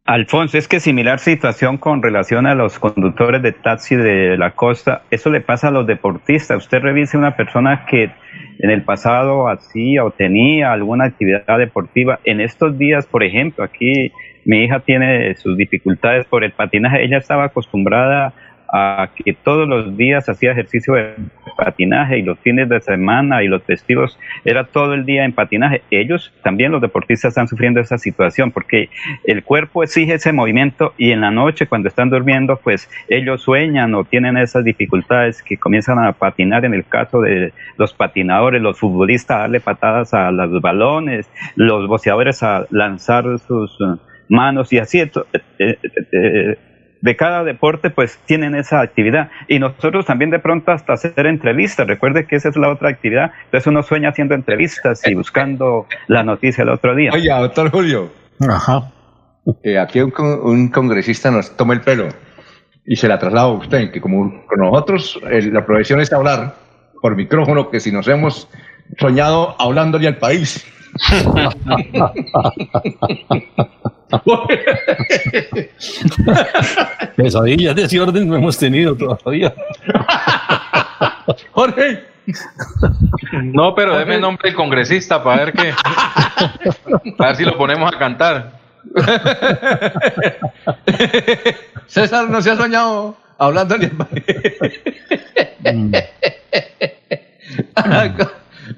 Alfonso, es que similar situación con relación a los conductores de taxi de la costa, eso le pasa a los deportistas. Usted revise una persona que en el pasado hacía o tenía alguna actividad deportiva. En estos días, por ejemplo, aquí mi hija tiene sus dificultades por el patinaje. Ella estaba acostumbrada a que todos los días hacía ejercicio de patinaje y los fines de semana y los festivos era todo el día en patinaje. Ellos también los deportistas están sufriendo esa situación porque el cuerpo exige ese movimiento y en la noche cuando están durmiendo pues ellos sueñan o tienen esas dificultades que comienzan a patinar en el caso de los patinadores, los futbolistas a darle patadas a los balones, los boceadores a lanzar sus manos y así. Eh, eh, eh, de cada deporte pues tienen esa actividad y nosotros también de pronto hasta hacer entrevistas, recuerde que esa es la otra actividad, entonces uno sueña haciendo entrevistas y buscando la noticia el otro día. Oye, doctor Julio. Ajá. aquí un, congresista nos toma el pelo y se la traslada a usted, que como con nosotros la profesión es hablar por micrófono, que si nos hemos soñado hablándole al país. Pesadillas de ese orden no hemos tenido todavía. Jorge. No, pero deme el nombre del congresista para ver qué. Para ver si lo ponemos a cantar. César no se ha soñado hablando mm.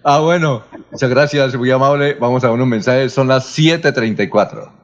ah, bueno. Muchas gracias, muy amable. Vamos a unos mensajes. Son las 7:34.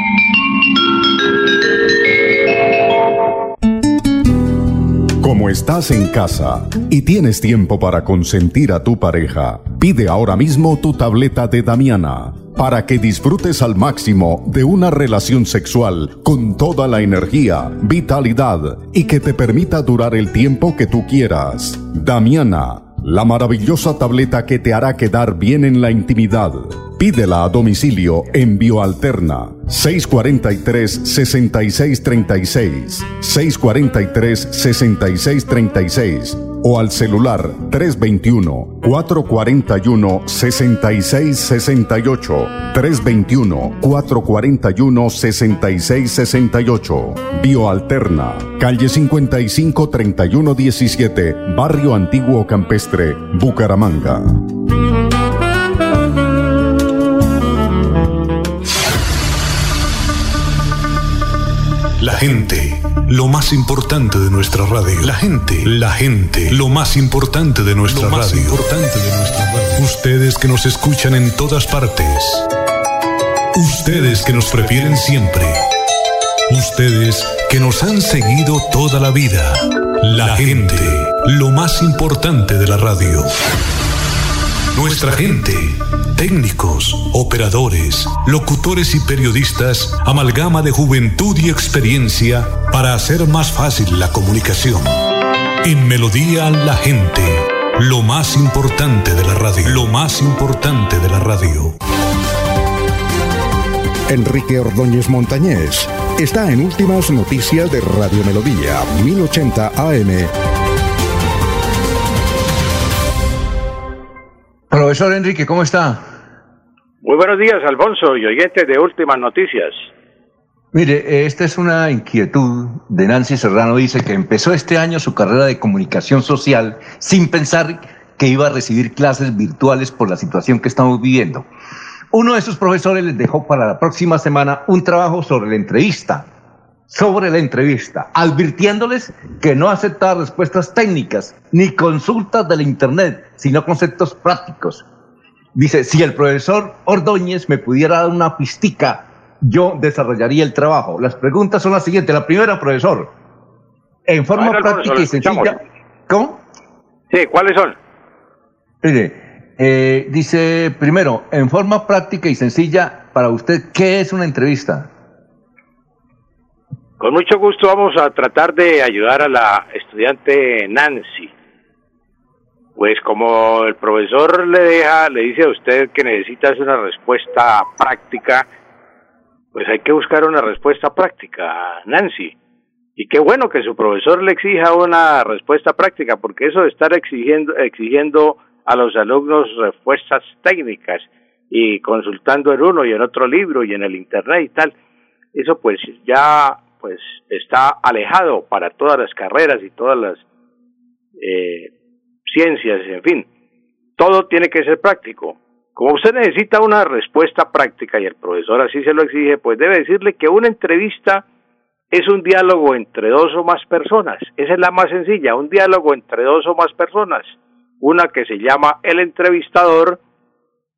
Como estás en casa y tienes tiempo para consentir a tu pareja, pide ahora mismo tu tableta de Damiana para que disfrutes al máximo de una relación sexual con toda la energía, vitalidad y que te permita durar el tiempo que tú quieras. Damiana, la maravillosa tableta que te hará quedar bien en la intimidad. Pídela a domicilio en Bioalterna. 643-6636, 643-6636 o al celular 321-441-6668, 321-441-6668. Bioalterna, calle 55-3117, Barrio Antiguo Campestre, Bucaramanga. La gente, lo más importante de nuestra radio. La gente, la gente, lo más importante de nuestra lo más Importante de nuestra radio. Ustedes que nos escuchan en todas partes. Ustedes que nos prefieren siempre. Ustedes que nos han seguido toda la vida. La gente, lo más importante de la radio. Nuestra gente, técnicos, operadores, locutores y periodistas, amalgama de juventud y experiencia para hacer más fácil la comunicación. En Melodía la gente, lo más importante de la radio, lo más importante de la radio. Enrique Ordóñez Montañés está en Últimas Noticias de Radio Melodía, 1080 AM. Profesor Enrique, ¿cómo está? Muy buenos días, Alfonso y oyentes de Últimas Noticias. Mire, esta es una inquietud de Nancy Serrano. Dice que empezó este año su carrera de comunicación social sin pensar que iba a recibir clases virtuales por la situación que estamos viviendo. Uno de sus profesores les dejó para la próxima semana un trabajo sobre la entrevista sobre la entrevista, advirtiéndoles que no aceptaba respuestas técnicas ni consultas del Internet, sino conceptos prácticos. Dice, si el profesor Ordóñez me pudiera dar una pistica, yo desarrollaría el trabajo. Las preguntas son las siguientes. La primera, profesor, en forma práctica y sencilla. ¿Cómo? Sí, ¿cuáles son? Mire, eh, dice, primero, en forma práctica y sencilla, para usted, ¿qué es una entrevista? Con mucho gusto vamos a tratar de ayudar a la estudiante Nancy. Pues como el profesor le deja, le dice a usted que necesita una respuesta práctica, pues hay que buscar una respuesta práctica, Nancy. Y qué bueno que su profesor le exija una respuesta práctica, porque eso de estar exigiendo, exigiendo a los alumnos respuestas técnicas y consultando en uno y en otro libro y en el internet y tal, eso pues ya pues está alejado para todas las carreras y todas las eh, ciencias, en fin. Todo tiene que ser práctico. Como usted necesita una respuesta práctica y el profesor así se lo exige, pues debe decirle que una entrevista es un diálogo entre dos o más personas. Esa es la más sencilla, un diálogo entre dos o más personas. Una que se llama el entrevistador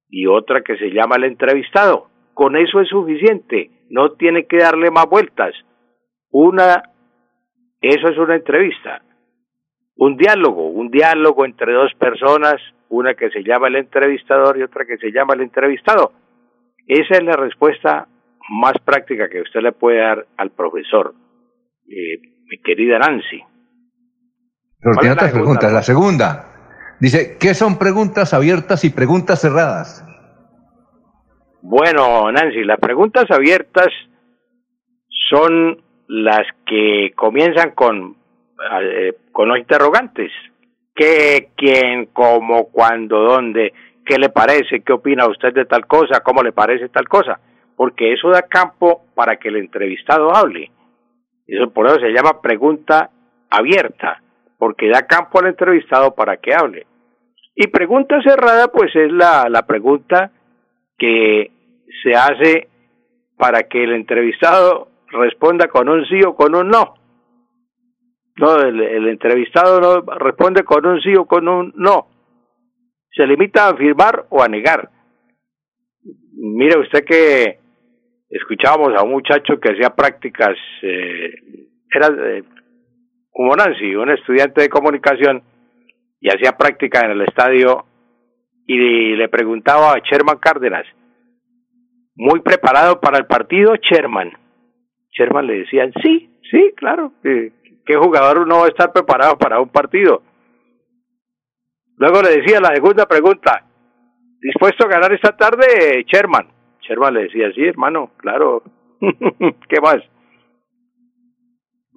y otra que se llama el entrevistado. Con eso es suficiente, no tiene que darle más vueltas. Una, eso es una entrevista, un diálogo, un diálogo entre dos personas, una que se llama el entrevistador y otra que se llama el entrevistado. Esa es la respuesta más práctica que usted le puede dar al profesor, eh, mi querida Nancy. Pero tiene otras preguntas. La segunda, dice, ¿qué son preguntas abiertas y preguntas cerradas? Bueno, Nancy, las preguntas abiertas son las que comienzan con, eh, con los interrogantes. ¿Qué, quién, cómo, cuándo, dónde? ¿Qué le parece? ¿Qué opina usted de tal cosa? ¿Cómo le parece tal cosa? porque eso da campo para que el entrevistado hable. Eso por eso se llama pregunta abierta, porque da campo al entrevistado para que hable. Y pregunta cerrada, pues es la, la pregunta que se hace para que el entrevistado responda con un sí o con un no. No, el, entrevistado no responde con un sí o con un no. Se limita a afirmar o a negar. Mire usted que escuchábamos a un muchacho que hacía prácticas, eh, era como Nancy, un estudiante de comunicación, y hacía práctica en el estadio y le preguntaba a Sherman Cárdenas, muy preparado para el partido, Sherman. Sherman le decía, sí, sí, claro, ¿qué jugador no va a estar preparado para un partido? Luego le decía la segunda pregunta, ¿dispuesto a ganar esta tarde, Sherman? Sherman le decía, sí, hermano, claro, ¿qué más?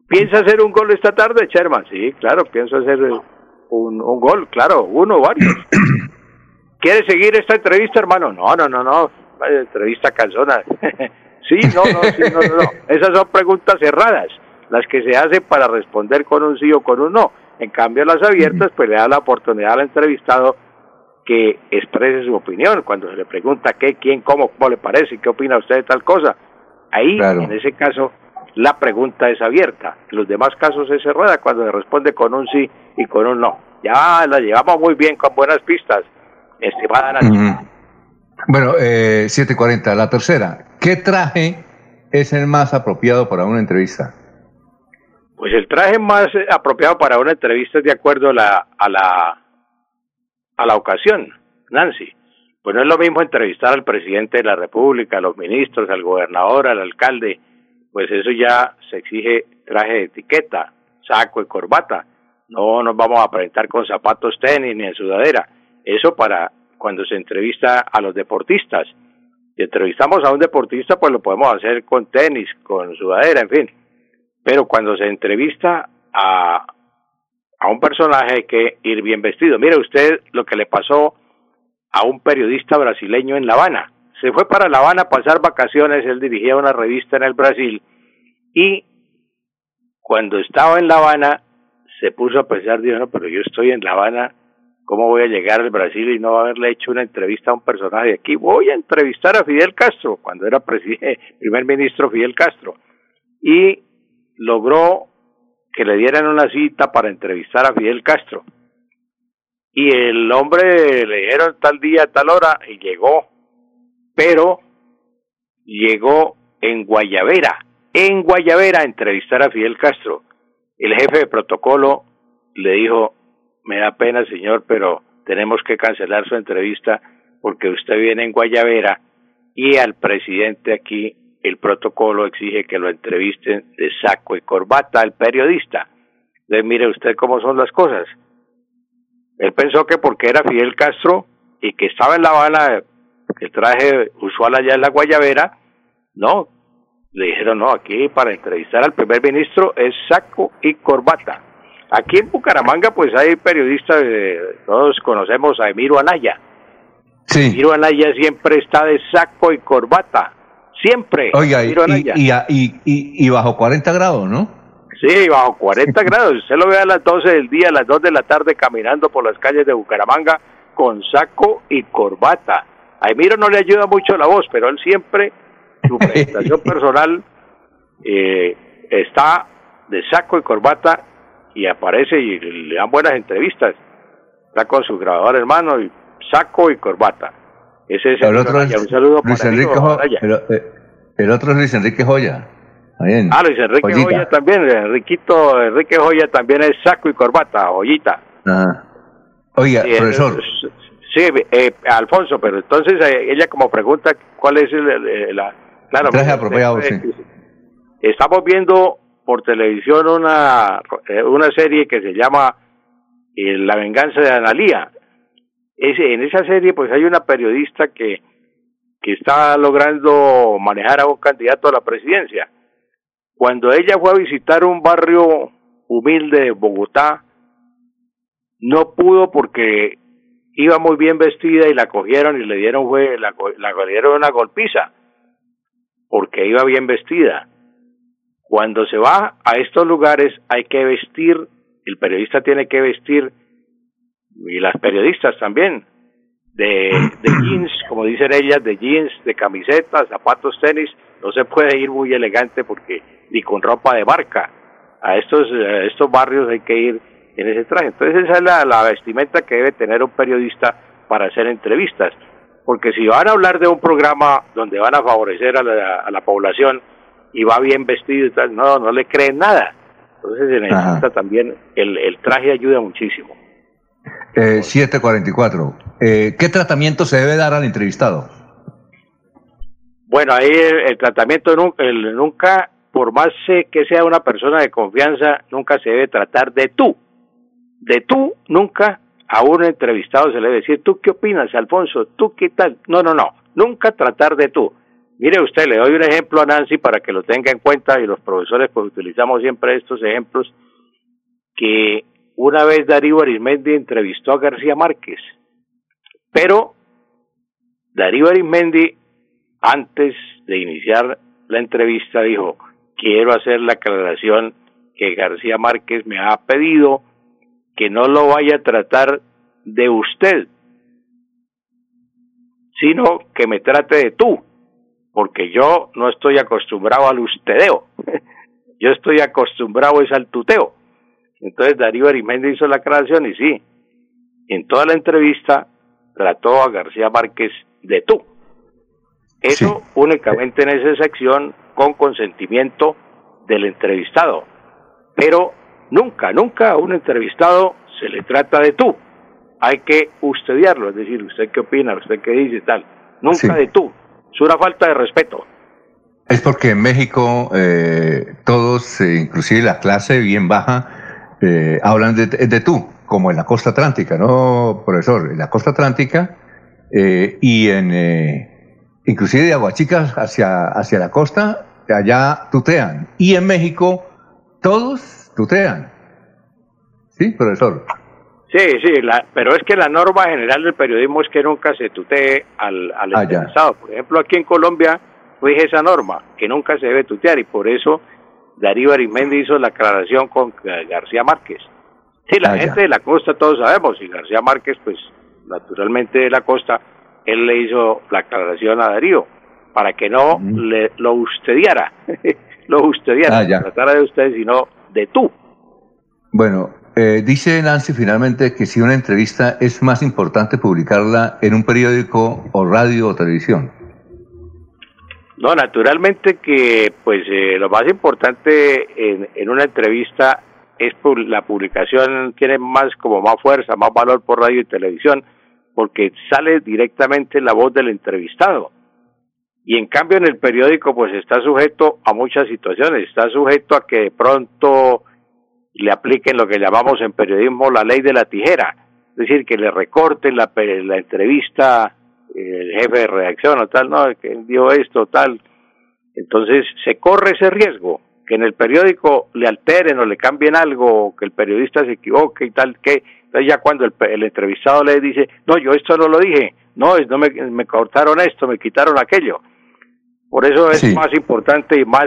¿Piensa hacer un gol esta tarde, Sherman? Sí, claro, pienso hacer un, un gol, claro, uno o varios. ¿Quiere seguir esta entrevista, hermano? No, no, no, no, entrevista calzona. sí, no, no, sí, no, no, no. Esas son preguntas cerradas, las que se hacen para responder con un sí o con un no. En cambio, las abiertas, pues le da la oportunidad al entrevistado que exprese su opinión cuando se le pregunta qué, quién, cómo, cómo le parece, qué opina usted de tal cosa. Ahí, en ese caso, la pregunta es abierta. En los demás casos es cerrada cuando se responde con un sí y con un no. Ya la llevamos muy bien con buenas pistas, estimada. Bueno, eh, 740, la tercera. ¿Qué traje es el más apropiado para una entrevista? Pues el traje más apropiado para una entrevista es de acuerdo a la, a la, a la ocasión, Nancy. Pues no es lo mismo entrevistar al presidente de la República, a los ministros, al gobernador, al alcalde, pues eso ya se exige traje de etiqueta, saco y corbata. No nos vamos a presentar con zapatos tenis ni en sudadera. Eso para cuando se entrevista a los deportistas. Si entrevistamos a un deportista, pues lo podemos hacer con tenis, con sudadera, en fin. Pero cuando se entrevista a, a un personaje hay que ir bien vestido. Mire usted lo que le pasó a un periodista brasileño en La Habana se fue para La Habana a pasar vacaciones, él dirigía una revista en el Brasil y cuando estaba en La Habana se puso a pensar, dijo, no, pero yo estoy en La Habana, ¿cómo voy a llegar al Brasil y no haberle hecho una entrevista a un personaje de aquí? Voy a entrevistar a Fidel Castro, cuando era primer ministro Fidel Castro, y logró que le dieran una cita para entrevistar a Fidel Castro. Y el hombre le dijeron tal día, tal hora, y llegó pero llegó en Guayavera, en Guayavera a entrevistar a Fidel Castro. El jefe de protocolo le dijo, me da pena señor, pero tenemos que cancelar su entrevista porque usted viene en Guayavera y al presidente aquí el protocolo exige que lo entrevisten de saco y corbata al periodista. Entonces mire usted cómo son las cosas. Él pensó que porque era Fidel Castro y que estaba en La Habana el traje usual allá en la Guayavera, no, le dijeron, no, aquí para entrevistar al primer ministro es saco y corbata. Aquí en Bucaramanga, pues hay periodistas, todos conocemos a Emiro Anaya. Sí. Emiro Anaya siempre está de saco y corbata, siempre. Oiga, y, y, y, bajo 40 grados, ¿no? Sí, bajo 40 grados. Usted lo ve a las 12 del día, a las 2 de la tarde, caminando por las calles de Bucaramanga con saco y corbata. A Emiro no le ayuda mucho la voz, pero él siempre, su presentación personal, eh, está de saco y corbata y aparece y le dan buenas entrevistas. Está con su grabador hermano y saco y corbata. Ese es el, otro un saludo Luis Enrique eh, el, otro es Luis Enrique Joya. Ah, Luis Enrique Joya también, Enriquito Enrique Joya también es saco y corbata, joyita. Oiga, profesor. Sí, eh, Alfonso, pero entonces eh, ella como pregunta cuál es el, la... Claro, apropiado, sí. Estamos viendo por televisión una, eh, una serie que se llama La venganza de Analía. En esa serie pues hay una periodista que, que está logrando manejar a un candidato a la presidencia. Cuando ella fue a visitar un barrio humilde de Bogotá, no pudo porque iba muy bien vestida y la cogieron y le dieron fue la, la dieron una golpiza porque iba bien vestida. Cuando se va a estos lugares hay que vestir, el periodista tiene que vestir, y las periodistas también, de, de jeans, como dicen ellas, de jeans, de camisetas, zapatos, tenis, no se puede ir muy elegante porque ni con ropa de marca. A estos, a estos barrios hay que ir en ese traje. Entonces esa es la, la vestimenta que debe tener un periodista para hacer entrevistas. Porque si van a hablar de un programa donde van a favorecer a la, a la población y va bien vestido y tal, no, no le creen nada. Entonces se necesita también, el, el traje ayuda muchísimo. Eh, 744. Eh, ¿Qué tratamiento se debe dar al entrevistado? Bueno, ahí el, tratamiento nunca, nunca, por más que sea una persona de confianza, nunca se debe tratar de tú. De tú, nunca a un entrevistado se le debe decir, ¿tú qué opinas, Alfonso? ¿Tú qué tal? No, no, no, nunca tratar de tú. Mire usted, le doy un ejemplo a Nancy para que lo tenga en cuenta y los profesores pues utilizamos siempre estos ejemplos, que una vez Darío Arismendi entrevistó a García Márquez, pero Darío Arismendi antes de iniciar la entrevista dijo, quiero hacer la aclaración que García Márquez me ha pedido que no lo vaya a tratar de usted, sino que me trate de tú, porque yo no estoy acostumbrado al ustedeo, yo estoy acostumbrado es al tuteo. Entonces Darío Arimendi hizo la aclaración y sí, en toda la entrevista trató a García Márquez de tú. Eso únicamente en esa sección con consentimiento del entrevistado. Pero nunca, nunca a un entrevistado se le trata de tú. Hay que ustediarlo, es decir, usted qué opina, usted qué dice, tal. Nunca de tú. Es una falta de respeto. Es porque en México eh, todos, eh, inclusive la clase bien baja, eh, hablan de, de, tú, como en la costa atlántica, ¿no, profesor? En la costa atlántica y en inclusive de Aguachicas hacia, hacia la costa, allá tutean. Y en México todos tutean. ¿Sí, profesor? Sí, sí, la, pero es que la norma general del periodismo es que nunca se tutee al, al ah, Por ejemplo, aquí en Colombia rige esa norma, que nunca se debe tutear, y por eso Darío Arismendi hizo la aclaración con García Márquez. Sí, la ah, gente de la costa todos sabemos, y García Márquez, pues naturalmente de la costa, él le hizo la aclaración a Darío para que no le, lo ustediara, lo ustediara, ah, tratara de usted, sino de tú. Bueno, eh, dice Nancy finalmente que si una entrevista es más importante publicarla en un periódico o radio o televisión. No, naturalmente que pues eh, lo más importante en, en una entrevista es la publicación tiene más como más fuerza, más valor por radio y televisión porque sale directamente la voz del entrevistado. Y en cambio en el periódico pues está sujeto a muchas situaciones, está sujeto a que de pronto le apliquen lo que llamamos en periodismo la ley de la tijera, es decir, que le recorten la, la entrevista el jefe de redacción o tal, no, que dio esto, tal. Entonces se corre ese riesgo, que en el periódico le alteren o le cambien algo, que el periodista se equivoque y tal, que entonces ya cuando el, entrevistado le dice, no, yo esto no lo dije, no, no me, me cortaron esto, me quitaron aquello. Por eso es más importante y más,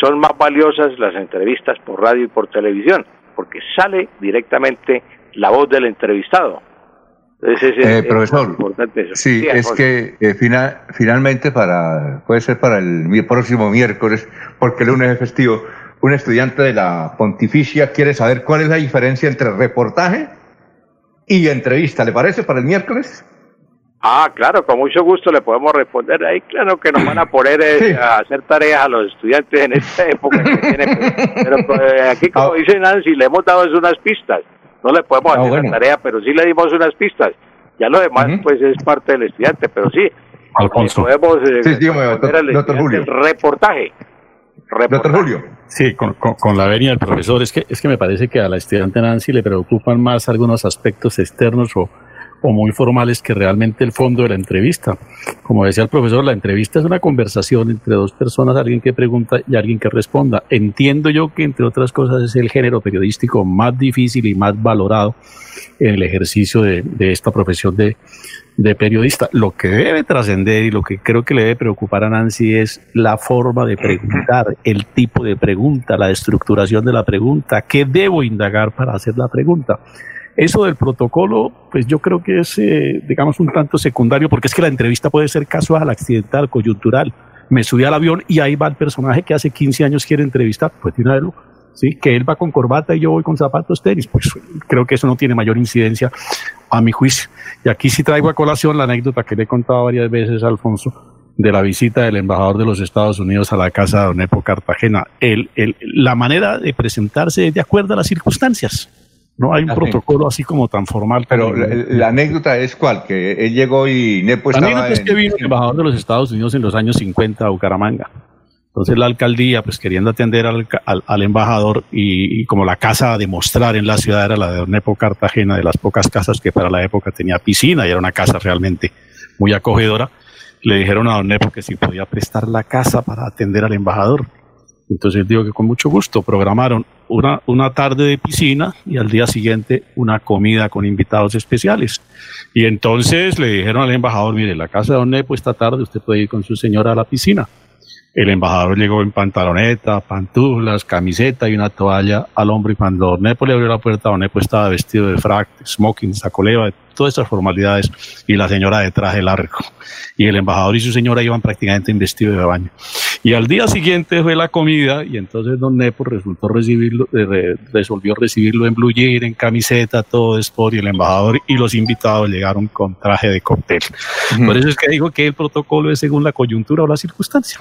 son más valiosas las entrevistas por radio y por televisión, porque sale directamente la voz del entrevistado. Entonces, eh, profesor, sí, es que eh, final, finalmente para puede ser para el próximo miércoles, porque el lunes es festivo, un estudiante de la Pontificia quiere saber cuál es la diferencia entre reportaje y entrevista. ¿Le parece para el miércoles? Ah, claro, con mucho gusto le podemos responder. Ahí claro que nos van a poner eh, a hacer tareas a los estudiantes en esta época que pero, pues, aquí como ah. dice Nancy, le hemos dado unas pistas. No le podemos ah, hacer la tarea, pero sí le dimos unas pistas. Ya lo demás pues es parte del estudiante, pero sí. Alfonso. Podemos eh, sí, el reportaje. Doctor Julio. Sí, con, con, la venia del profesor, es que, es que me parece que a la estudiante Nancy le preocupan más algunos aspectos externos o, o muy formales que realmente el fondo de la entrevista. Como decía el profesor, la entrevista es una conversación entre dos personas, alguien que pregunta y alguien que responda. Entiendo yo que, entre otras cosas, es el género periodístico más difícil y más valorado en el ejercicio de, esta profesión de, de periodista. Lo que debe trascender y lo que creo que le debe preocupar a Nancy es la forma de preguntar, el tipo de pregunta, la estructuración de la pregunta, qué debo indagar para hacer la pregunta. Eso del protocolo, pues yo creo que es, eh, digamos, un tanto secundario, porque es que la entrevista puede ser casual, accidental, coyuntural. Me subí al avión y ahí va el personaje que hace 15 años quiere entrevistar, pues tiene una ¿sí? Que él va con corbata y yo voy con zapatos tenis, pues creo que eso no tiene mayor incidencia a mi juicio. Y aquí sí traigo a colación la anécdota que le he contado varias veces a Alfonso de la visita del embajador de los Estados Unidos a la casa de Don Epo Cartagena. El, el, la manera de presentarse es de acuerdo a las circunstancias. No hay un protocolo así como tan formal. Pero la, anécdota es cuál, que él llegó y Nepo estaba... La anécdota es que vino el embajador de los Estados Unidos en los años 50 a Bucaramanga. Entonces la alcaldía, pues queriendo atender al, al, embajador y, como la casa a demostrar en la ciudad era la de Don Nepo Cartagena, de las pocas casas que para la época tenía piscina y era una casa realmente muy acogedora, le dijeron a Don Nepo que si podía prestar la casa para atender al embajador. Entonces digo que con mucho gusto programaron una, una tarde de piscina y al día siguiente una comida con invitados especiales. Y entonces le dijeron al embajador, mire, la casa de Don Nepo esta tarde usted puede ir con su señora a la piscina. El embajador llegó en pantaloneta, pantuflas, camiseta y una toalla al hombre y cuando Nepo le abrió la puerta, Don Nepo estaba vestido de frac, smoking, sacoleva, todas estas formalidades y la señora de traje largo. Y el embajador y su señora iban prácticamente en vestido de baño. Y al día siguiente fue la comida y entonces Don Nepo resultó recibirlo, eh, resolvió recibirlo en blue jean, en camiseta, todo sport y el embajador y los invitados llegaron con traje de cóctel. Por eso es que digo que el protocolo es según la coyuntura o la circunstancia.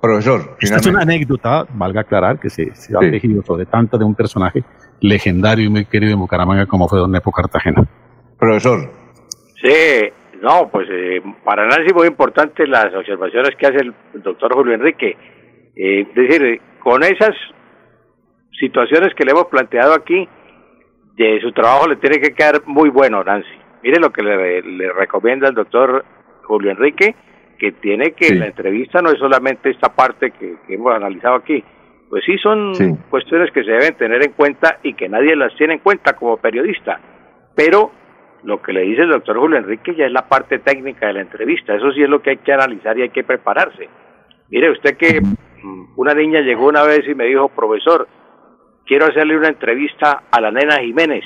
Profesor, esta es una anécdota, valga aclarar, que se, ha tejido sobre tanto de un personaje legendario y muy querido en Bucaramanga como fue Don Nepo Cartagena. Profesor. Sí, no, pues eh, para análisis muy importante las observaciones que hace el doctor Julio Enrique. Eh, es decir, con esas situaciones que le hemos planteado aquí, de su trabajo le tiene que quedar muy bueno, Nancy. Mire lo que le, le recomienda el doctor Julio Enrique que tiene que la entrevista no es solamente esta parte que, hemos analizado aquí, pues sí son cuestiones que se deben tener en cuenta y que nadie las tiene en cuenta como periodista, pero lo que le dice el doctor Julio Enrique ya es la parte técnica de la entrevista, eso sí es lo que hay que analizar y hay que prepararse. Mire, usted que mm, una niña llegó una vez y me dijo, profesor, quiero hacerle una entrevista a la nena Jiménez.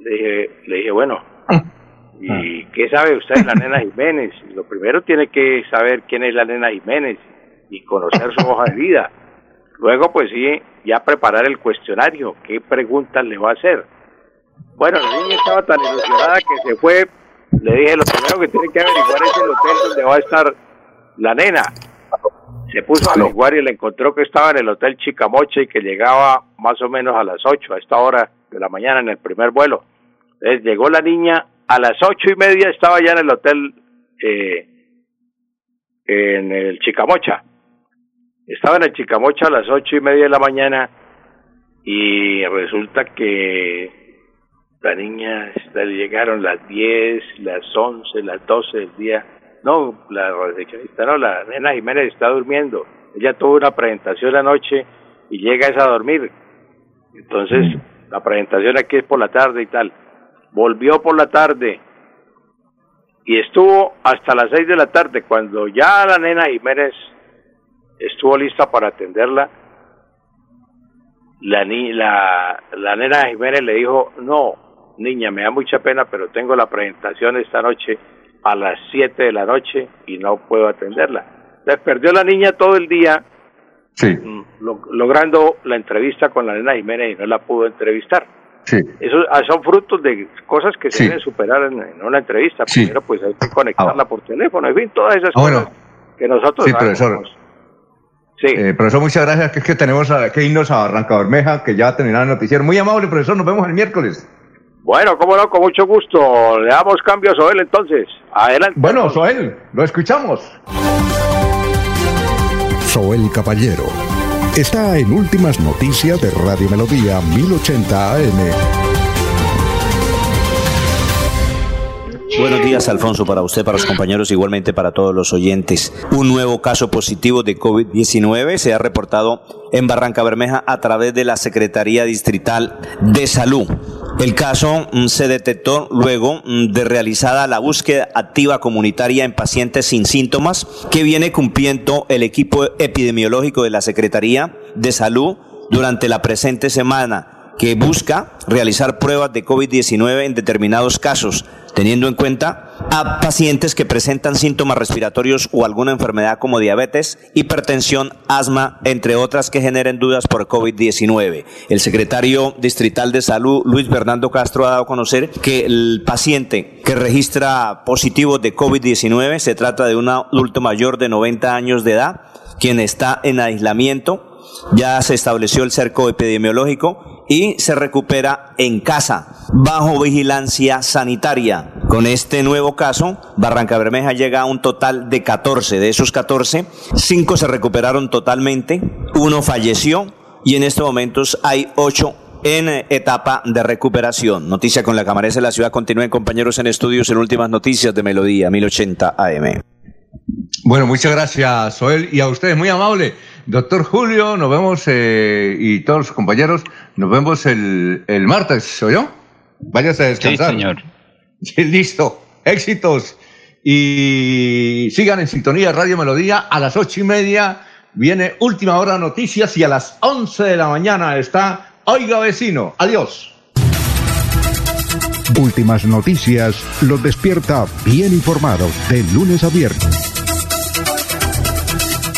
Le dije, le dije bueno, ¿Y qué sabe usted de la nena Jiménez? Lo primero tiene que saber quién es la nena Jiménez y conocer su hoja de vida. Luego, pues sí, ya preparar el cuestionario, qué preguntas le va a hacer. Bueno, la niña estaba tan ilusionada que se fue. Le dije, lo primero que tiene que averiguar es el hotel donde va a estar la nena. Se puso a averiguar y le encontró que estaba en el hotel Chicamoche y que llegaba más o menos a las 8, a esta hora de la mañana en el primer vuelo. Entonces llegó la niña a las ocho y media estaba ya en el hotel eh, en el Chicamocha. Estaba en el Chicamocha a las ocho y media de la mañana y resulta que la niña llegaron las diez, las once, las doce del día. No, la recepcionista no, la nena Jiménez está durmiendo. Ella tuvo una presentación anoche y llega esa a dormir. Entonces, la presentación aquí es por la tarde y tal volvió por la tarde y estuvo hasta las seis de la tarde cuando ya la nena Jiménez estuvo lista para atenderla. La, la, la nena Jiménez le dijo, no, niña, me da mucha pena, pero tengo la presentación esta noche a las siete de la noche y no puedo atenderla. Les perdió la niña todo el día mm, logrando la entrevista con la nena Jiménez y no la pudo entrevistar. Sí. Eso ah, son frutos de cosas que se deben superar en, una entrevista. Primero, pues hay que conectarla ah. por teléfono, en fin, todas esas ah, cosas que nosotros. Sí, profesor. Sí. Eh, profesor, muchas gracias. Que es que tenemos que irnos a Barranca Bermeja, que ya terminará el noticiero. Muy amable, profesor. Nos vemos el miércoles. Bueno, cómo no, con mucho gusto. Le damos cambio a Soel entonces. Adelante. Bueno, Soel, lo escuchamos. Soel Caballero está en Últimas Noticias de Radio Melodía 1080 AM. Buenos días, Alfonso, para usted, para los compañeros, igualmente para todos los oyentes. Un nuevo caso positivo de COVID-19 se ha reportado en Barranca Bermeja a través de la Secretaría Distrital de Salud. El caso mm, se detectó luego mm, de realizada la búsqueda activa comunitaria en pacientes sin síntomas que viene cumpliendo el equipo epidemiológico de la Secretaría de Salud durante la presente semana que busca realizar pruebas de COVID-19 en determinados casos, teniendo en cuenta a pacientes que presentan síntomas respiratorios o alguna enfermedad como diabetes, hipertensión, asma, entre otras que generen dudas por COVID-19. El secretario distrital de salud, Luis Fernando Castro, ha dado a conocer que el paciente que registra positivo de COVID-19 se trata de un adulto mayor de 90 años de edad, quien está en aislamiento. Ya se estableció el cerco epidemiológico y se recupera en casa bajo vigilancia sanitaria. Con este nuevo caso, Barranca Bermeja llega a un total de 14. De esos 14, 5 se recuperaron totalmente, uno falleció y en estos momentos hay 8 en etapa de recuperación. Noticia con la camaresa de la ciudad. Continúen compañeros en estudios en últimas noticias de Melodía 1080 AM. Bueno, muchas gracias, Soel, y a ustedes, muy amable. Doctor Julio, nos vemos eh, y todos los compañeros, nos vemos el, el martes, yo? Váyase a descansar. Sí, señor. listo, éxitos. Y sigan en sintonía Radio Melodía a las ocho y media. Viene Última Hora Noticias y a las once de la mañana está Oiga Vecino. Adiós. Últimas noticias los despierta bien informados de lunes a viernes